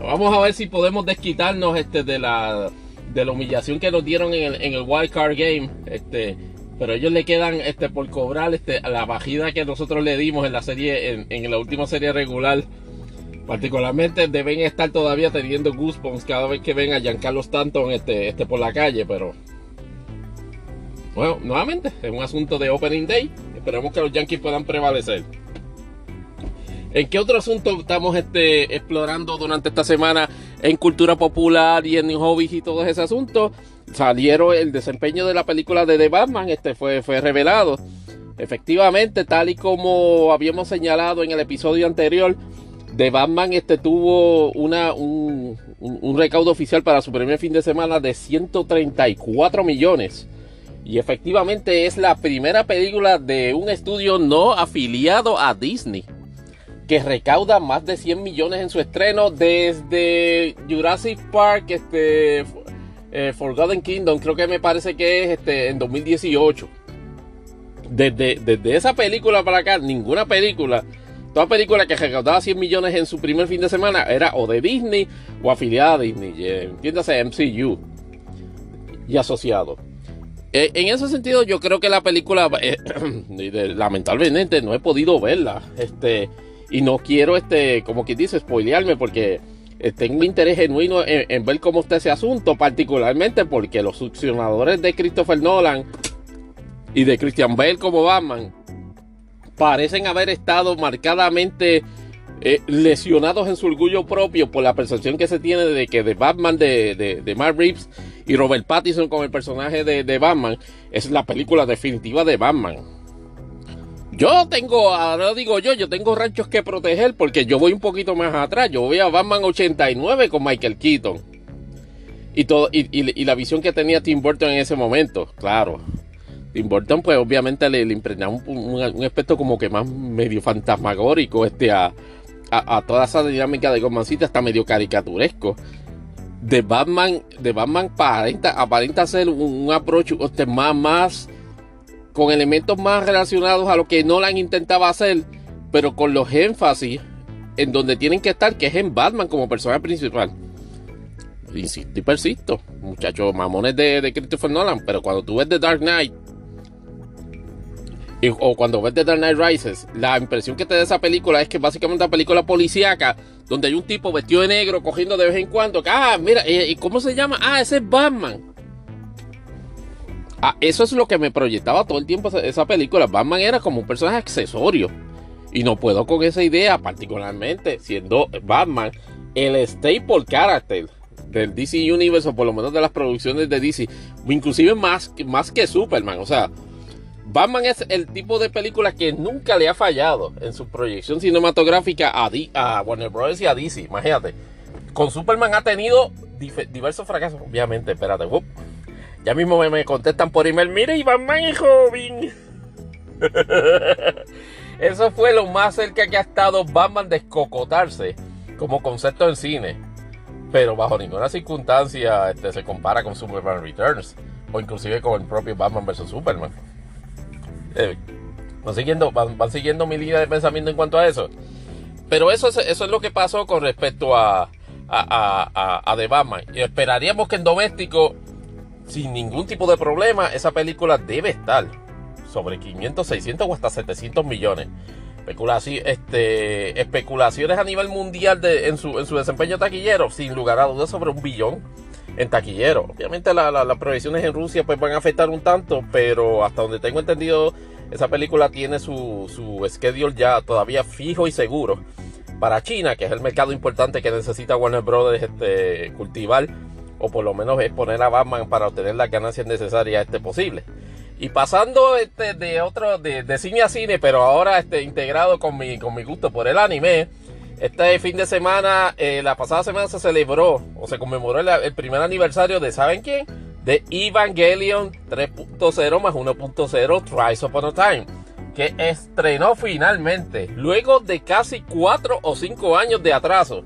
Vamos a ver si podemos desquitarnos este de la de la humillación que nos dieron en el, en el Wild Card Game. Este, pero ellos le quedan este, por cobrar este, la bajida que nosotros le dimos en la serie, en, en la última serie regular. Particularmente deben estar todavía teniendo goosebumps cada vez que ven a Giancarlo Stanton este, este por la calle, pero bueno, nuevamente es un asunto de Opening Day. Esperemos que los Yankees puedan prevalecer. ¿En qué otro asunto estamos este, explorando durante esta semana en cultura popular y en hobbies y todo ese asunto? Salieron el desempeño de la película de The Batman, este fue, fue revelado. Efectivamente, tal y como habíamos señalado en el episodio anterior, The Batman este, tuvo una, un, un recaudo oficial para su primer fin de semana de 134 millones. Y efectivamente es la primera película de un estudio no afiliado a Disney que recauda más de 100 millones en su estreno desde Jurassic Park, este, eh, Forgotten Kingdom, creo que me parece que es este, en 2018. Desde, desde esa película para acá, ninguna película, toda película que recaudaba 100 millones en su primer fin de semana era o de Disney o afiliada a Disney, entiéndase MCU y asociado. Eh, en ese sentido, yo creo que la película, eh, <clears throat> lamentablemente, no he podido verla. Este, y no quiero, este, como quien dice, spoilearme porque eh, tengo interés genuino en, ver cómo está ese asunto, particularmente porque los succionadores de Christopher Nolan y de Christian Bale como Batman parecen haber estado marcadamente lesionados en su orgullo propio por la percepción que se tiene de que de Batman de, de, de Mark Reeves y Robert Pattinson con el personaje de, Batman es la película definitiva de Batman. Yo tengo, ahora digo yo, yo tengo ranchos que proteger porque yo voy un poquito más atrás. Yo voy a Batman 89 con Michael Keaton. Y, todo, y, la visión que tenía Tim Burton en ese momento, claro. Tim Burton, pues obviamente le, le impregnaba un, aspecto como que más medio fantasmagórico este, a, a, toda esa dinámica de Gotham hasta medio caricaturesco de Batman, de Batman aparenta, aparenta ser un, approach este, más, más con elementos más relacionados a lo que Nolan intentaba hacer, pero con los énfasis en donde tienen que estar, que es en Batman como personaje principal. Insisto y persisto, muchachos mamones de, de Christopher Nolan, pero cuando tú ves The Dark Knight, o cuando ves The Dark Knight Rises, la impresión que te da esa película es que básicamente una película policíaca donde hay un tipo vestido de negro cogiendo de vez en cuando. Ah, mira, eh, ¿y cómo se llama? Ah, ese es Batman. Ah, eso es lo que me proyectaba todo el tiempo esa película. Batman era como un personaje accesorio. Y no puedo con esa idea, particularmente siendo Batman el staple character del DC Universe, o por lo menos de las producciones de DC, inclusive más, más que Superman. O sea, Batman es el tipo de película que nunca le ha fallado en su proyección cinematográfica a, Warner Bros. y a DC. Imagínate. Con Superman ha tenido diversos fracasos. Obviamente, espérate. Ya mismo me, contestan por email. Mire, y Batman es joven. <laughs> Eso fue lo más cerca que ha estado Batman de escocotarse como concepto en cine. Pero bajo ninguna circunstancia este, se compara con Superman Returns. O inclusive con el propio Batman vs. Superman. Eh, van, siguiendo, van, siguiendo mi línea de pensamiento en cuanto a eso. Pero eso es, eso es lo que pasó con respecto a, a, a, The Batman. Y esperaríamos que en doméstico, sin ningún tipo de problema, esa película debe estar sobre 500, 600 o hasta 700 millones. Este, especulaciones a nivel mundial de, en, su, en su desempeño taquillero, sin lugar a dudas, sobre un billón en taquillero. Obviamente las proyecciones en Rusia pues van a afectar un tanto, pero hasta donde tengo entendido, esa película tiene su, su schedule ya todavía fijo y seguro para China, que es el mercado importante que necesita Warner Brothers este, cultivar, o por lo menos exponer a Batman para obtener las ganancias necesarias este posible. Y pasando este, de otro, de, de, cine a cine, pero ahora este, integrado con mi, con mi gusto por el anime, este fin de semana, eh, la pasada semana se celebró o se conmemoró el, primer aniversario de, ¿saben quién? De Evangelion 3.0 más 1.0 Tries Upon a Time, que estrenó finalmente, luego de casi 4 o 5 años de atraso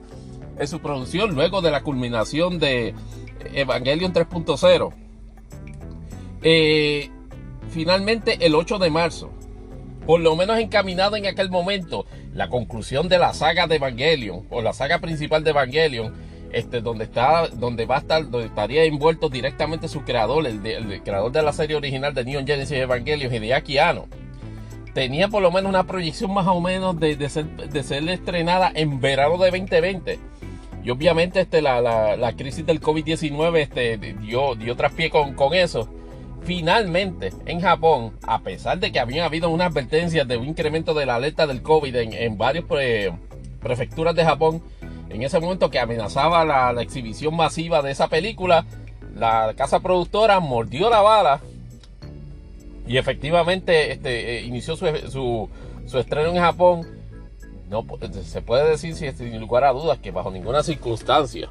en su producción, luego de la culminación de Evangelion 3.0. Eh, finalmente el 8 de marzo por lo menos encaminado en aquel momento, la conclusión de la saga de Evangelion, o la saga principal de Evangelion, este, donde, está, donde va a estar, donde estaría envuelto directamente su creador, el, creador de la serie original de Neon Genesis Evangelion, Hideaki Anno. Tenía por lo menos una proyección más o menos de, ser, estrenada en verano de 2020. Y obviamente este, la, crisis del COVID-19 este, dio, dio traspié con, con eso Finalmente, en Japón, a pesar de que había habido una advertencia de un incremento de la alerta del COVID en, varias prefecturas de Japón, en ese momento que amenazaba la, exhibición masiva de esa película, la casa productora mordió la bala y efectivamente este, eh, inició su, estreno en Japón. No, se puede decir sin lugar a dudas que bajo ninguna circunstancia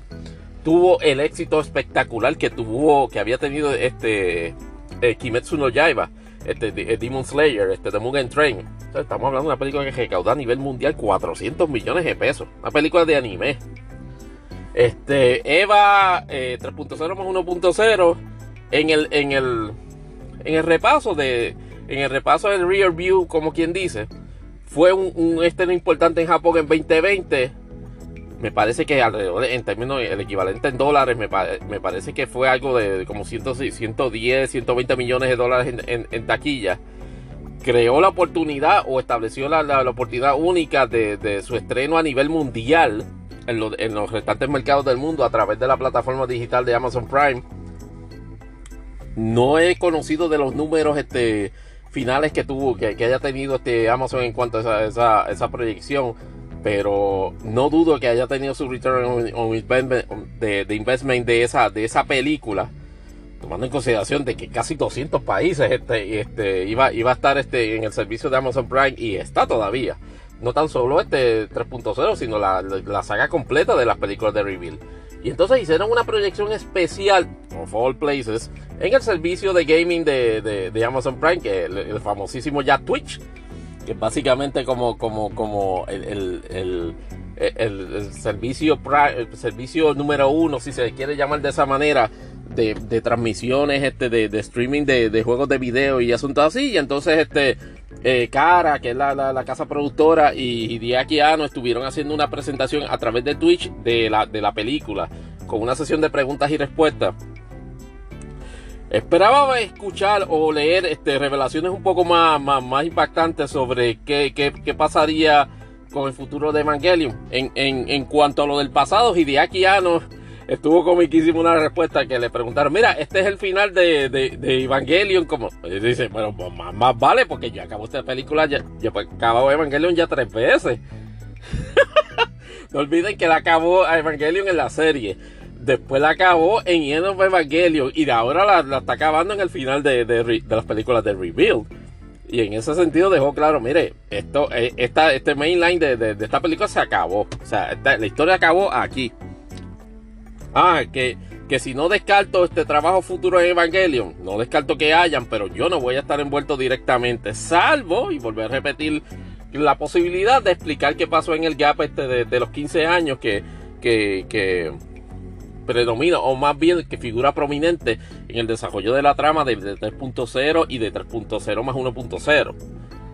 tuvo el éxito espectacular que tuvo, que había tenido este Kimetsu no Yaiba, este, eh, Demon Slayer, este, The Mugen Train. estamos hablando de una película que recauda a nivel mundial 400 millones de pesos. Una película de anime. Este, Eva 3.0 eh, más 1.0 en el, en el, en el repaso de, en el repaso del rear view, como quien dice, fue un, un estreno importante en Japón en 2020 me parece que alrededor, en términos, el equivalente en dólares, me, parece que fue algo de, como 110, 120 millones de dólares en, taquilla. Creó la oportunidad o estableció la, oportunidad única de, su estreno a nivel mundial en, los restantes mercados del mundo a través de la plataforma digital de Amazon Prime. No he conocido de los números este, finales que tuvo, que, haya tenido este Amazon en cuanto a esa, esa proyección pero no dudo que haya tenido su return on, investment, de, de esa, de esa película, tomando en consideración de que casi 200 países este, este, iba, iba a estar este, en el servicio de Amazon Prime y está todavía. No tan solo este 3.0, sino la, la, saga completa de las películas de Reveal. Y entonces hicieron una proyección especial, of all places, en el servicio de gaming de, de, Amazon Prime, que el, el famosísimo ya Twitch que básicamente como, como, como el, el, el, servicio, el servicio número uno, si se quiere llamar de esa manera, de, de transmisiones este, de, de streaming de, de, juegos de video y asuntos así. Y entonces, este, eh, Cara, que es la, la, casa productora, y, y estuvieron haciendo una presentación a través de Twitch de la, de la película, con una sesión de preguntas y respuestas. Esperaba escuchar o leer este, revelaciones un poco más, más, impactantes sobre qué, qué, pasaría con el futuro de Evangelion. En, en, en cuanto a lo del pasado, Hideaki Anno estuvo comiquísimo una respuesta que le preguntaron, mira, este es el final de, de, Evangelion, como dice, bueno, pues más, vale porque yo acabo esta película, ya, yo acabo Evangelion ya tres veces. <laughs> no olviden que la acabó Evangelion en la serie después la acabó en End of Evangelion y de ahora la, está acabando en el final de, las películas de Rebuild. Y en ese sentido dejó claro, mire, esto, eh, esta, este mainline de, de, esta película se acabó. O sea, la historia acabó aquí. Ah, que, que si no descarto este trabajo futuro en Evangelion, no descarto que hayan, pero yo no voy a estar envuelto directamente, salvo, y volver a repetir, la posibilidad de explicar qué pasó en el gap este de, de los 15 años que, que, que predomina, o más bien que figura prominente en el desarrollo de la trama de, 3.0 y de 3.0 más 1.0.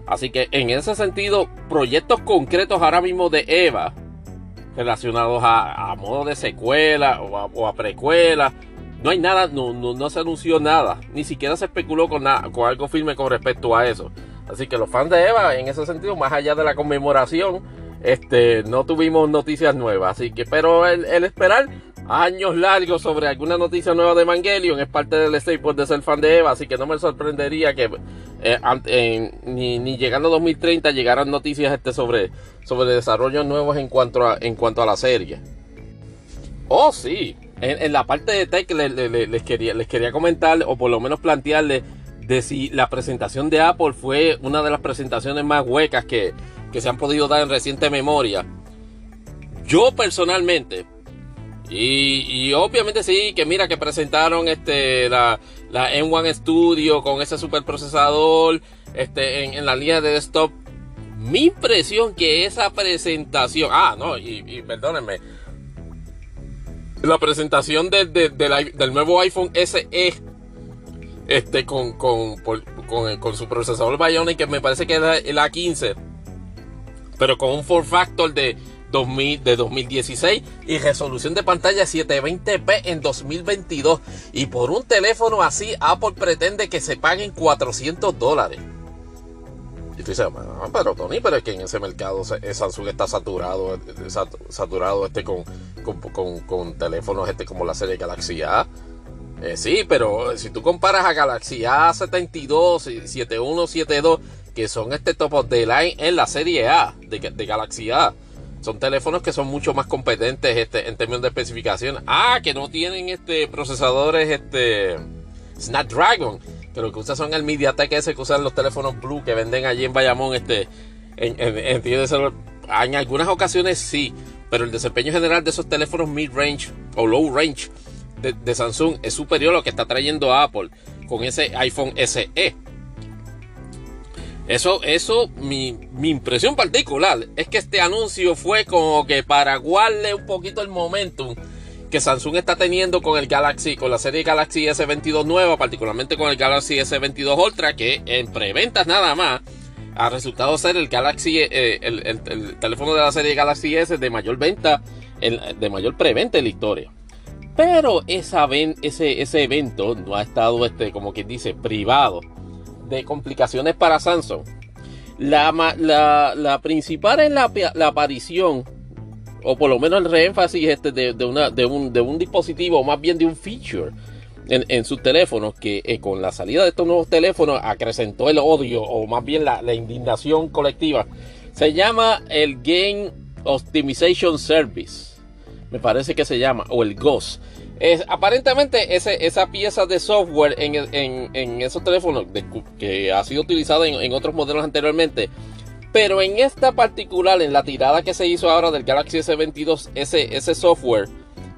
Así que en ese sentido, proyectos concretos ahora mismo de Eva, relacionados a, modo de secuela o a, precuela, no hay nada, no, no, se anunció nada, ni siquiera se especuló con, nada, con algo firme con respecto a eso. Así que los fans de Eva, en ese sentido, más allá de la conmemoración, este, no tuvimos noticias nuevas. Así que, pero el esperar años largos sobre alguna noticia nueva de Evangelion es parte del staple de ser fan de Eva, así que no me sorprendería que eh, ni, llegando a 2030 llegaran noticias este sobre, sobre desarrollos nuevos en cuanto a, en cuanto a la serie. Oh, sí, en, la parte de tech les, quería, les quería comentar, o por lo menos plantearles, de si la presentación de Apple fue una de las presentaciones más huecas que, que se han podido dar en reciente memoria. Yo personalmente, y, obviamente sí, que mira que presentaron este la, la M1 Studio con ese superprocesador este, en, la línea de desktop. Mi impresión que esa presentación. Ah, no, y, perdónenme. La presentación del nuevo iPhone SE. Este con, con, con, su procesador Bionic, que me parece que es el A15. Pero con un form factor de de 2016 y resolución de pantalla 720p en 2022. Y por un teléfono así, Apple pretende que se paguen 400 dólares. Y tú dices, pero Tony, pero es que en ese mercado Samsung está saturado, eh, saturado este con, con, teléfonos este como la serie Galaxy A. Eh, sí, pero si tú comparas a Galaxy A72 y 7172, que son este top of the line en la serie A de Galaxy A son teléfonos que son mucho más competentes este, en términos de especificación. Ah, que no tienen este procesadores este Snapdragon, que lo que usan son el MediaTek ese que usan los teléfonos Blue que venden allí en Bayamón este en, en, en algunas ocasiones sí, pero el desempeño general de esos teléfonos mid-range o low-range de, Samsung es superior a lo que está trayendo Apple con ese iPhone SE. Eso, eso, mi, impresión particular es que este anuncio fue como que para guardarle un poquito el momentum que Samsung está teniendo con el Galaxy, con la serie Galaxy S22 nueva, particularmente con el Galaxy S22 Ultra, que en preventas nada más ha resultado ser el Galaxy, eh, el, teléfono de la serie Galaxy S de mayor venta de mayor preventa en la historia. Pero ese, ese evento no ha estado, este, como quien dice, privado de complicaciones para Samsung. La, la, principal es la, la, aparición, o por lo menos el reénfasis este de, una, de, un, de un dispositivo, o más bien de un feature en, en sus teléfonos, que eh, con la salida de estos nuevos teléfonos acrecentó el odio, o más bien la, la indignación colectiva. Se llama el Game Optimization Service me parece que se llama, o el GOS. Es, aparentemente ese, esa pieza de software en, en, esos teléfonos que ha sido utilizada en, otros modelos anteriormente, pero en esta particular, en la tirada que se hizo ahora del Galaxy S22, ese, ese software,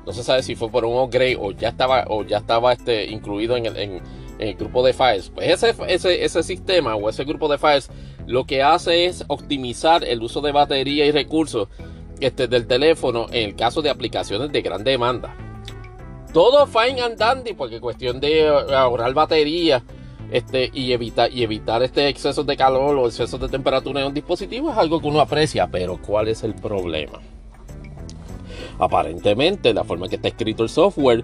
no se sabe si fue por un upgrade o ya estaba, o ya estaba este, incluido en el, el grupo de files. Pues ese, ese, ese sistema o ese grupo de files lo que hace es optimizar el uso de batería y recursos este, del teléfono en el caso de aplicaciones de gran demanda. Todo fine and dandy porque cuestión de ahorrar batería este, y, evitar, y evitar este exceso de calor o excesos de temperatura en un dispositivo es algo que uno aprecia, pero ¿cuál es el problema? Aparentemente la forma que está escrito el software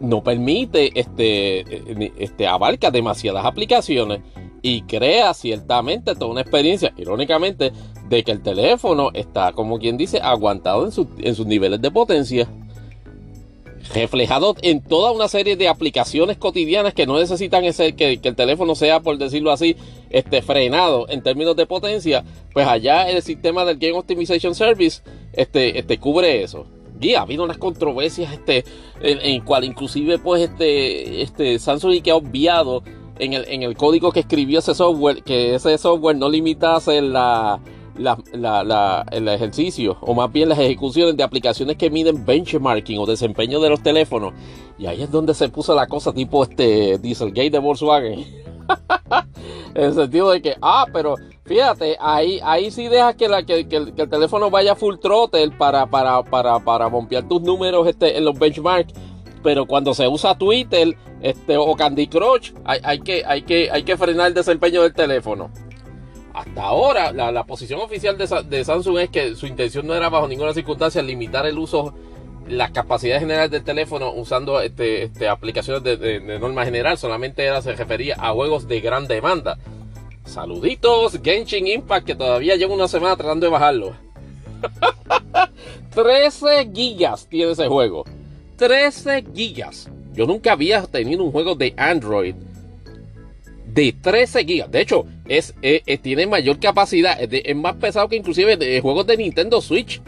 no permite, este, este, abarca demasiadas aplicaciones y crea ciertamente toda una experiencia, irónicamente, de que el teléfono está, como quien dice, aguantado en, sus niveles de potencia, reflejado en toda una serie de aplicaciones cotidianas que no necesitan ese, que, el teléfono sea, por decirlo así, este, frenado en términos de potencia, pues allá el sistema del Game Optimization Service este, este, cubre eso. Y ha habido unas controversias este, en, en cual inclusive pues este, este Samsung que ha obviado en el, en el código que escribió ese software, que ese software no limitase la, el ejercicio, o más bien las ejecuciones de aplicaciones que miden benchmarking o desempeño de los teléfonos. Y ahí es donde se puso la cosa tipo este Dieselgate de Volkswagen. <laughs> en el sentido de que, ah, pero fíjate, ahí, ahí sí dejas que, la, que, el, teléfono vaya full throttle para, para, para, para bombear tus números este, en los benchmarks pero cuando se usa Twitter este, o Candy Crush, hay, que, hay, que, hay que frenar el desempeño del teléfono. Hasta ahora, la, posición oficial de, Samsung es que su intención no era bajo ninguna circunstancia limitar el uso, las capacidades generales del teléfono usando este, este aplicaciones de, norma general, solamente era, se refería a juegos de gran demanda. Saluditos, Genshin Impact, que todavía lleva una semana tratando de bajarlo. <laughs> 13 gigas tiene ese juego. 13 gigas. Yo nunca había tenido un juego de Android de 13 gigas. De hecho, es, eh, eh, tiene mayor capacidad. Es, más pesado que inclusive de juegos de Nintendo Switch.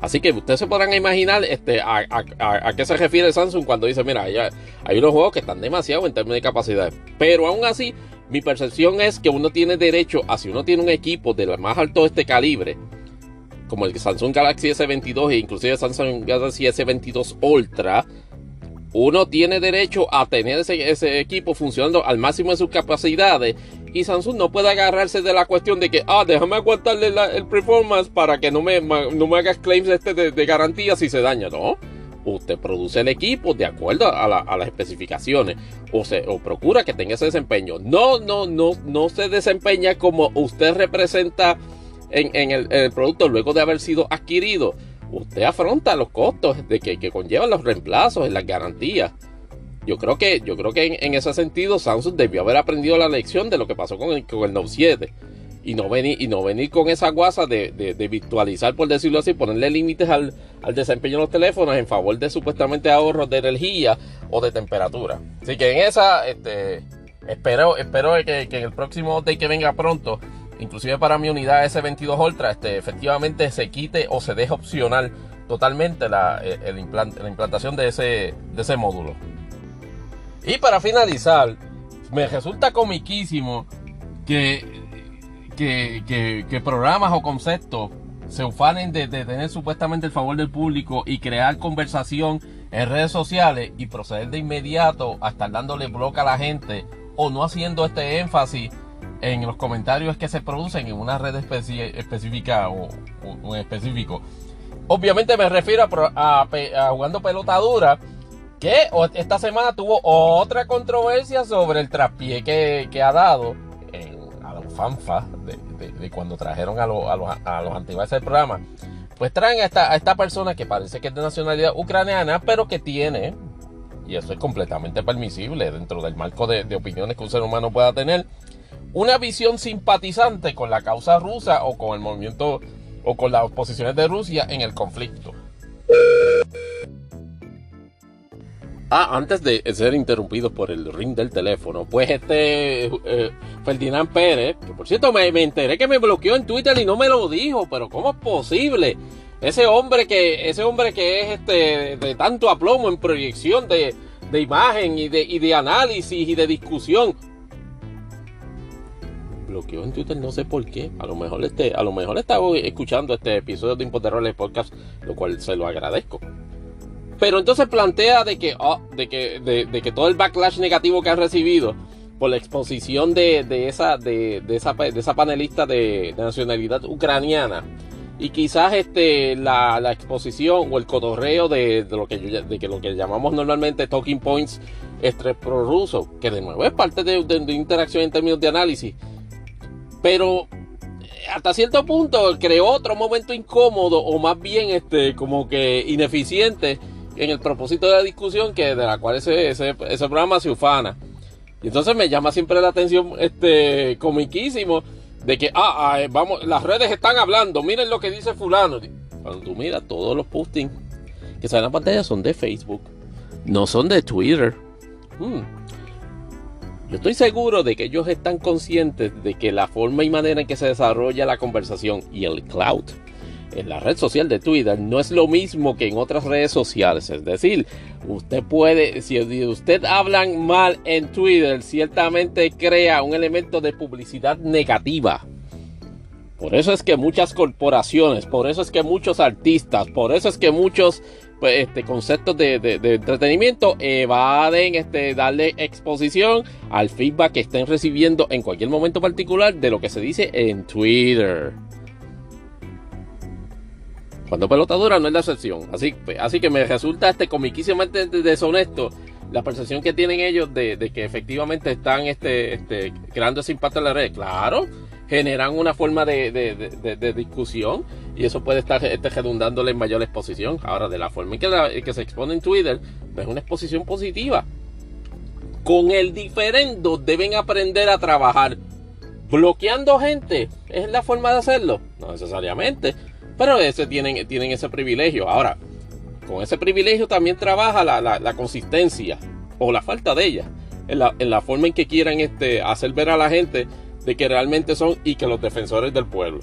Así que ustedes se podrán imaginar este, a, qué se refiere Samsung cuando dice, mira, hay unos juegos que están demasiado en términos de capacidad. Pero aún así, mi percepción es que uno tiene derecho a si uno tiene un equipo de más alto este calibre, como el Samsung Galaxy S22 e inclusive Samsung Galaxy S22 Ultra, uno tiene derecho a tener ese, equipo funcionando al máximo de sus capacidades y Samsung no puede agarrarse de la cuestión de que, ah, déjame aguantarle el performance para que no me, no me hagas claims este de, garantía si se daña, ¿no? Usted produce el equipo de acuerdo a, las especificaciones o, se, o procura que tenga ese desempeño. No, no, no, no se desempeña como usted representa en, el, producto luego de haber sido adquirido, usted afronta los costos de que, conllevan los reemplazos, en las garantías. Yo creo que, yo creo que en, ese sentido Samsung debió haber aprendido la lección de lo que pasó con el, con el Note 7 y no venir, y no venir con esa guasa de, virtualizar, por decirlo así, ponerle límites al, desempeño de los teléfonos en favor de supuestamente ahorros de energía o de temperatura. Así que en esa, este, espero, espero que, que en el próximo update que venga pronto inclusive para mi unidad S22 Ultra, este, efectivamente se quite o se deje opcional totalmente la, la implantación de ese, de ese módulo. Y para finalizar, me resulta comiquísimo que, que, que, programas o conceptos se ufanen de, de, tener supuestamente el favor del público y crear conversación en redes sociales y proceder de inmediato a estar dándole bloque a la gente o no haciendo este énfasis en los comentarios que se producen en una red específica o, un específico. Obviamente me refiero a, jugando pelota dura, que esta semana tuvo otra controversia sobre el traspié que, ha dado a los fanfa de, cuando trajeron a, los, a los, del programa. pues traen a esta, a esta persona que parece que es de nacionalidad ucraniana, pero que tiene, y eso es completamente permisible dentro del marco de, de opiniones que un ser humano pueda tener, una visión simpatizante con la causa rusa o con el movimiento o con las posiciones de Rusia en el conflicto. Ah, antes de ser interrumpido por el ring del teléfono, pues este eh, Ferdinand Pérez, que por cierto me, enteré que me bloqueó en Twitter y no me lo dijo, pero ¿cómo es posible? Ese hombre que, ese hombre que es este de tanto aplomo en proyección de, de imagen y de, y de análisis y de discusión, bloqueó en Twitter, no sé por qué. A lo mejor este, a lo mejor estaba escuchando este episodio de Impoterroles Podcast, lo cual se lo agradezco. Pero entonces plantea de que, oh, de, que, de, que todo el backlash negativo que ha recibido por la exposición de, de esa, de, esa, de esa panelista de, nacionalidad ucraniana y quizás este, la, la exposición o el cotorreo de, lo que, de que lo que llamamos normalmente talking points este, prorruso, que de nuevo es parte de, de interacción en términos de análisis, pero hasta cierto punto creó otro momento incómodo o más bien este como que ineficiente en el propósito de la discusión que de la cual ese, ese, programa se ufana. Y entonces me llama siempre la atención este comiquísimo de que, ah, ah eh, vamos, las redes están hablando, miren lo que dice fulano. Cuando tú miras todos los postings que salen en la pantalla son de Facebook, no son de Twitter. Hmm. Yo estoy seguro de que ellos están conscientes de que la forma y manera en que se desarrolla la conversación y el cloud en la red social de Twitter no es lo mismo que en otras redes sociales. Es decir, usted puede, si usted hablan mal en Twitter, ciertamente crea un elemento de publicidad negativa. Por eso es que muchas corporaciones, por eso es que muchos artistas, por eso es que muchos pues, este, conceptos de, entretenimiento evaden este, darle exposición al feedback que estén recibiendo en cualquier momento particular de lo que se dice en Twitter. Cuando pelota dura no es la excepción. Así, así que me resulta este comiquísimamente deshonesto la percepción que tienen ellos de, que efectivamente están este, este, creando ese impacto en la red. Claro, generan una forma de, discusión y eso puede estar este, redundándole en mayor exposición. Ahora, de la forma en que, que se expone en Twitter, es una exposición positiva. Con el diferendo deben aprender a trabajar. Bloqueando gente es la forma de hacerlo. No necesariamente. Pero ese tienen, tienen ese privilegio. Ahora, con ese privilegio también trabaja la, consistencia o la falta de ella. En la, en la, forma en que quieran este, hacer ver a la gente de que realmente son y que los defensores del pueblo.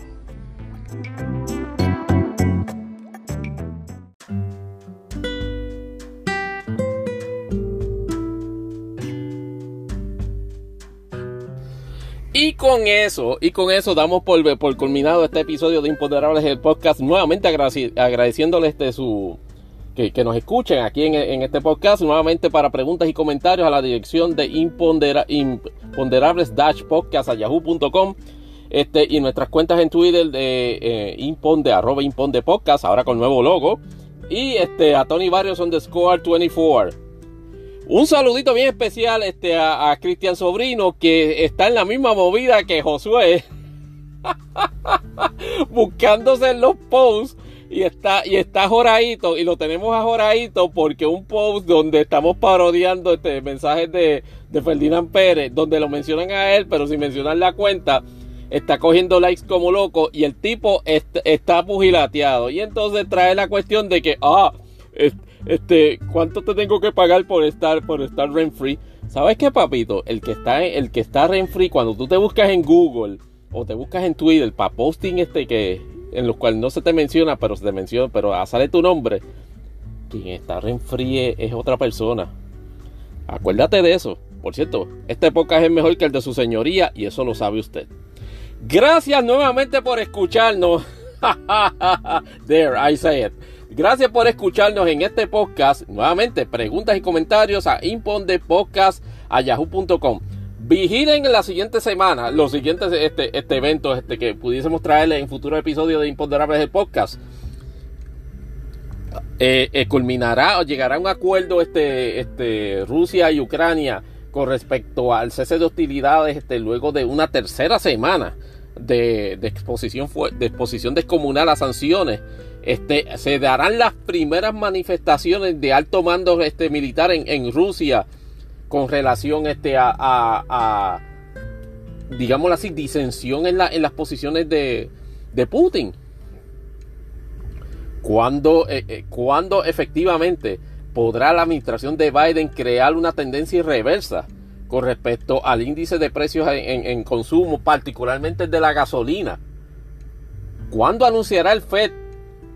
Y con eso, y con eso damos por, por culminado este episodio de Imponderables el podcast. Nuevamente agradeciéndoles este su que, nos escuchen aquí en, este podcast. Nuevamente para preguntas y comentarios a la dirección de impondera, imponderables podcast a yahoo.com. Este, y nuestras cuentas en Twitter de eh, imponde, arroba ahora con nuevo logo. Y este, a Tony Barrios on the score 24. Un saludito bien especial este, a, Cristian Sobrino, que está en la misma movida que Josué, <laughs> buscándose en los posts. Y está, y está Joradito, y lo tenemos a Joradito porque un post donde estamos parodiando este mensajes de, de Ferdinand Pérez, donde lo mencionan a él, pero sin mencionar la cuenta, está cogiendo likes como loco y el tipo está pugilateado. Y entonces trae la cuestión de que, ah, este, ¿cuánto te tengo que pagar por estar, por estar rent free? ¿Sabes qué, papito? El que está, el que está rent free, cuando tú te buscas en Google o te buscas en Twitter para posting este que, en los cuales no se te menciona, pero se te menciona, pero sale tu nombre, quien está rent free es, otra persona. Acuérdate de eso. Por cierto, este podcast es mejor que el de su señoría y eso lo sabe usted. Gracias nuevamente por escucharnos. <laughs> There, I say it. Gracias por escucharnos en este podcast. Nuevamente, preguntas y comentarios a impondepodcast.yahoo.com. Vigilen en la siguiente semana los siguientes este, este eventos este, que pudiésemos traerles en futuros episodios de Imponderables del podcast. Eh, eh, culminará o llegará a un acuerdo este, este, Rusia y Ucrania con respecto al cese de hostilidades este, luego de una tercera semana de, exposición, de exposición descomunal a sanciones Este, se darán las primeras manifestaciones de alto mando este, militar en, Rusia con relación este, a, a, así, disensión en, en las posiciones de, de Putin. Eh, eh, cuando efectivamente podrá la administración de Biden crear una tendencia reversa con respecto al índice de precios en, consumo, particularmente el de la gasolina. ¿Cuándo anunciará el FED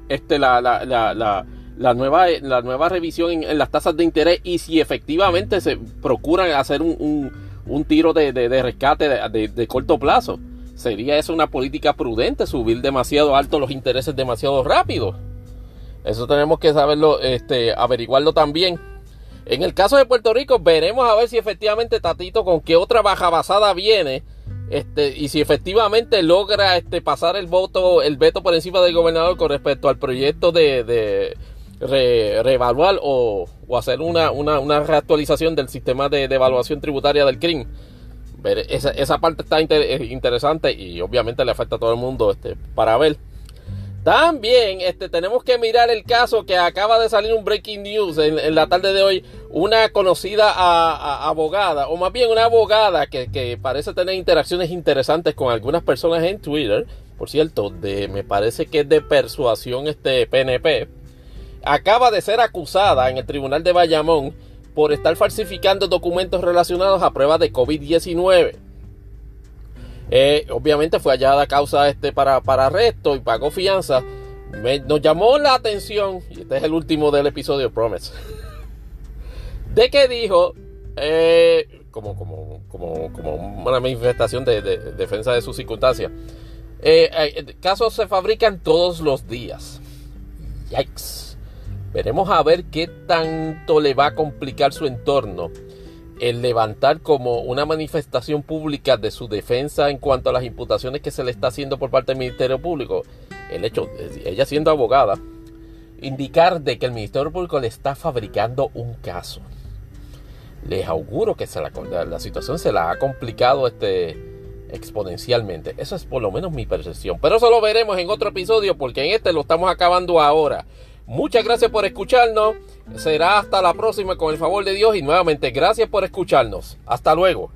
este, la, la, nueva, la nueva revisión en, las tasas de interés y si efectivamente se procuran hacer un, tiro de, rescate de, corto plazo? ¿Sería eso una política prudente, subir demasiado alto los intereses demasiado rápido? Eso tenemos que saberlo, este, averiguarlo también. En el caso de Puerto Rico, veremos a ver si efectivamente Tatito con qué otra baja basada viene. Este, y si efectivamente logra este, pasar el voto, el veto por encima del gobernador con respecto al proyecto de, reevaluar o, hacer una, una, reactualización del sistema de, evaluación tributaria del CRIM. esa, esa, parte está interesante y obviamente le afecta a todo el mundo este, para ver. También este, tenemos que mirar el caso que acaba de salir un breaking news en, la tarde de hoy. Una conocida abogada, o más bien una abogada que, parece tener interacciones interesantes con algunas personas en Twitter. Por cierto, de, me parece que es de persuasión este PNP. Acaba de ser acusada en el tribunal de Bayamón por estar falsificando documentos relacionados a pruebas de COVID-19. Eh, obviamente fue hallada causa este para, para arresto y pagó fianza. nos llamó la atención, y este es el último del episodio Promise, de que dijo, eh, como, como, como, como, una manifestación de, defensa de sus circunstancias, eh, casos se fabrican todos los días. Yikes. Veremos a ver qué tanto le va a complicar su entorno el levantar como una manifestación pública de su defensa en cuanto a las imputaciones que se le está haciendo por parte del Ministerio Público, el hecho, ella siendo abogada, indicar de que el Ministerio Público le está fabricando un caso. Les auguro que se la, la situación se la ha complicado este, exponencialmente. Eso es por lo menos mi percepción. Pero eso lo veremos en otro episodio porque en este lo estamos acabando ahora. Muchas gracias por escucharnos. Será hasta la próxima con el favor de Dios y nuevamente gracias por escucharnos. Hasta luego.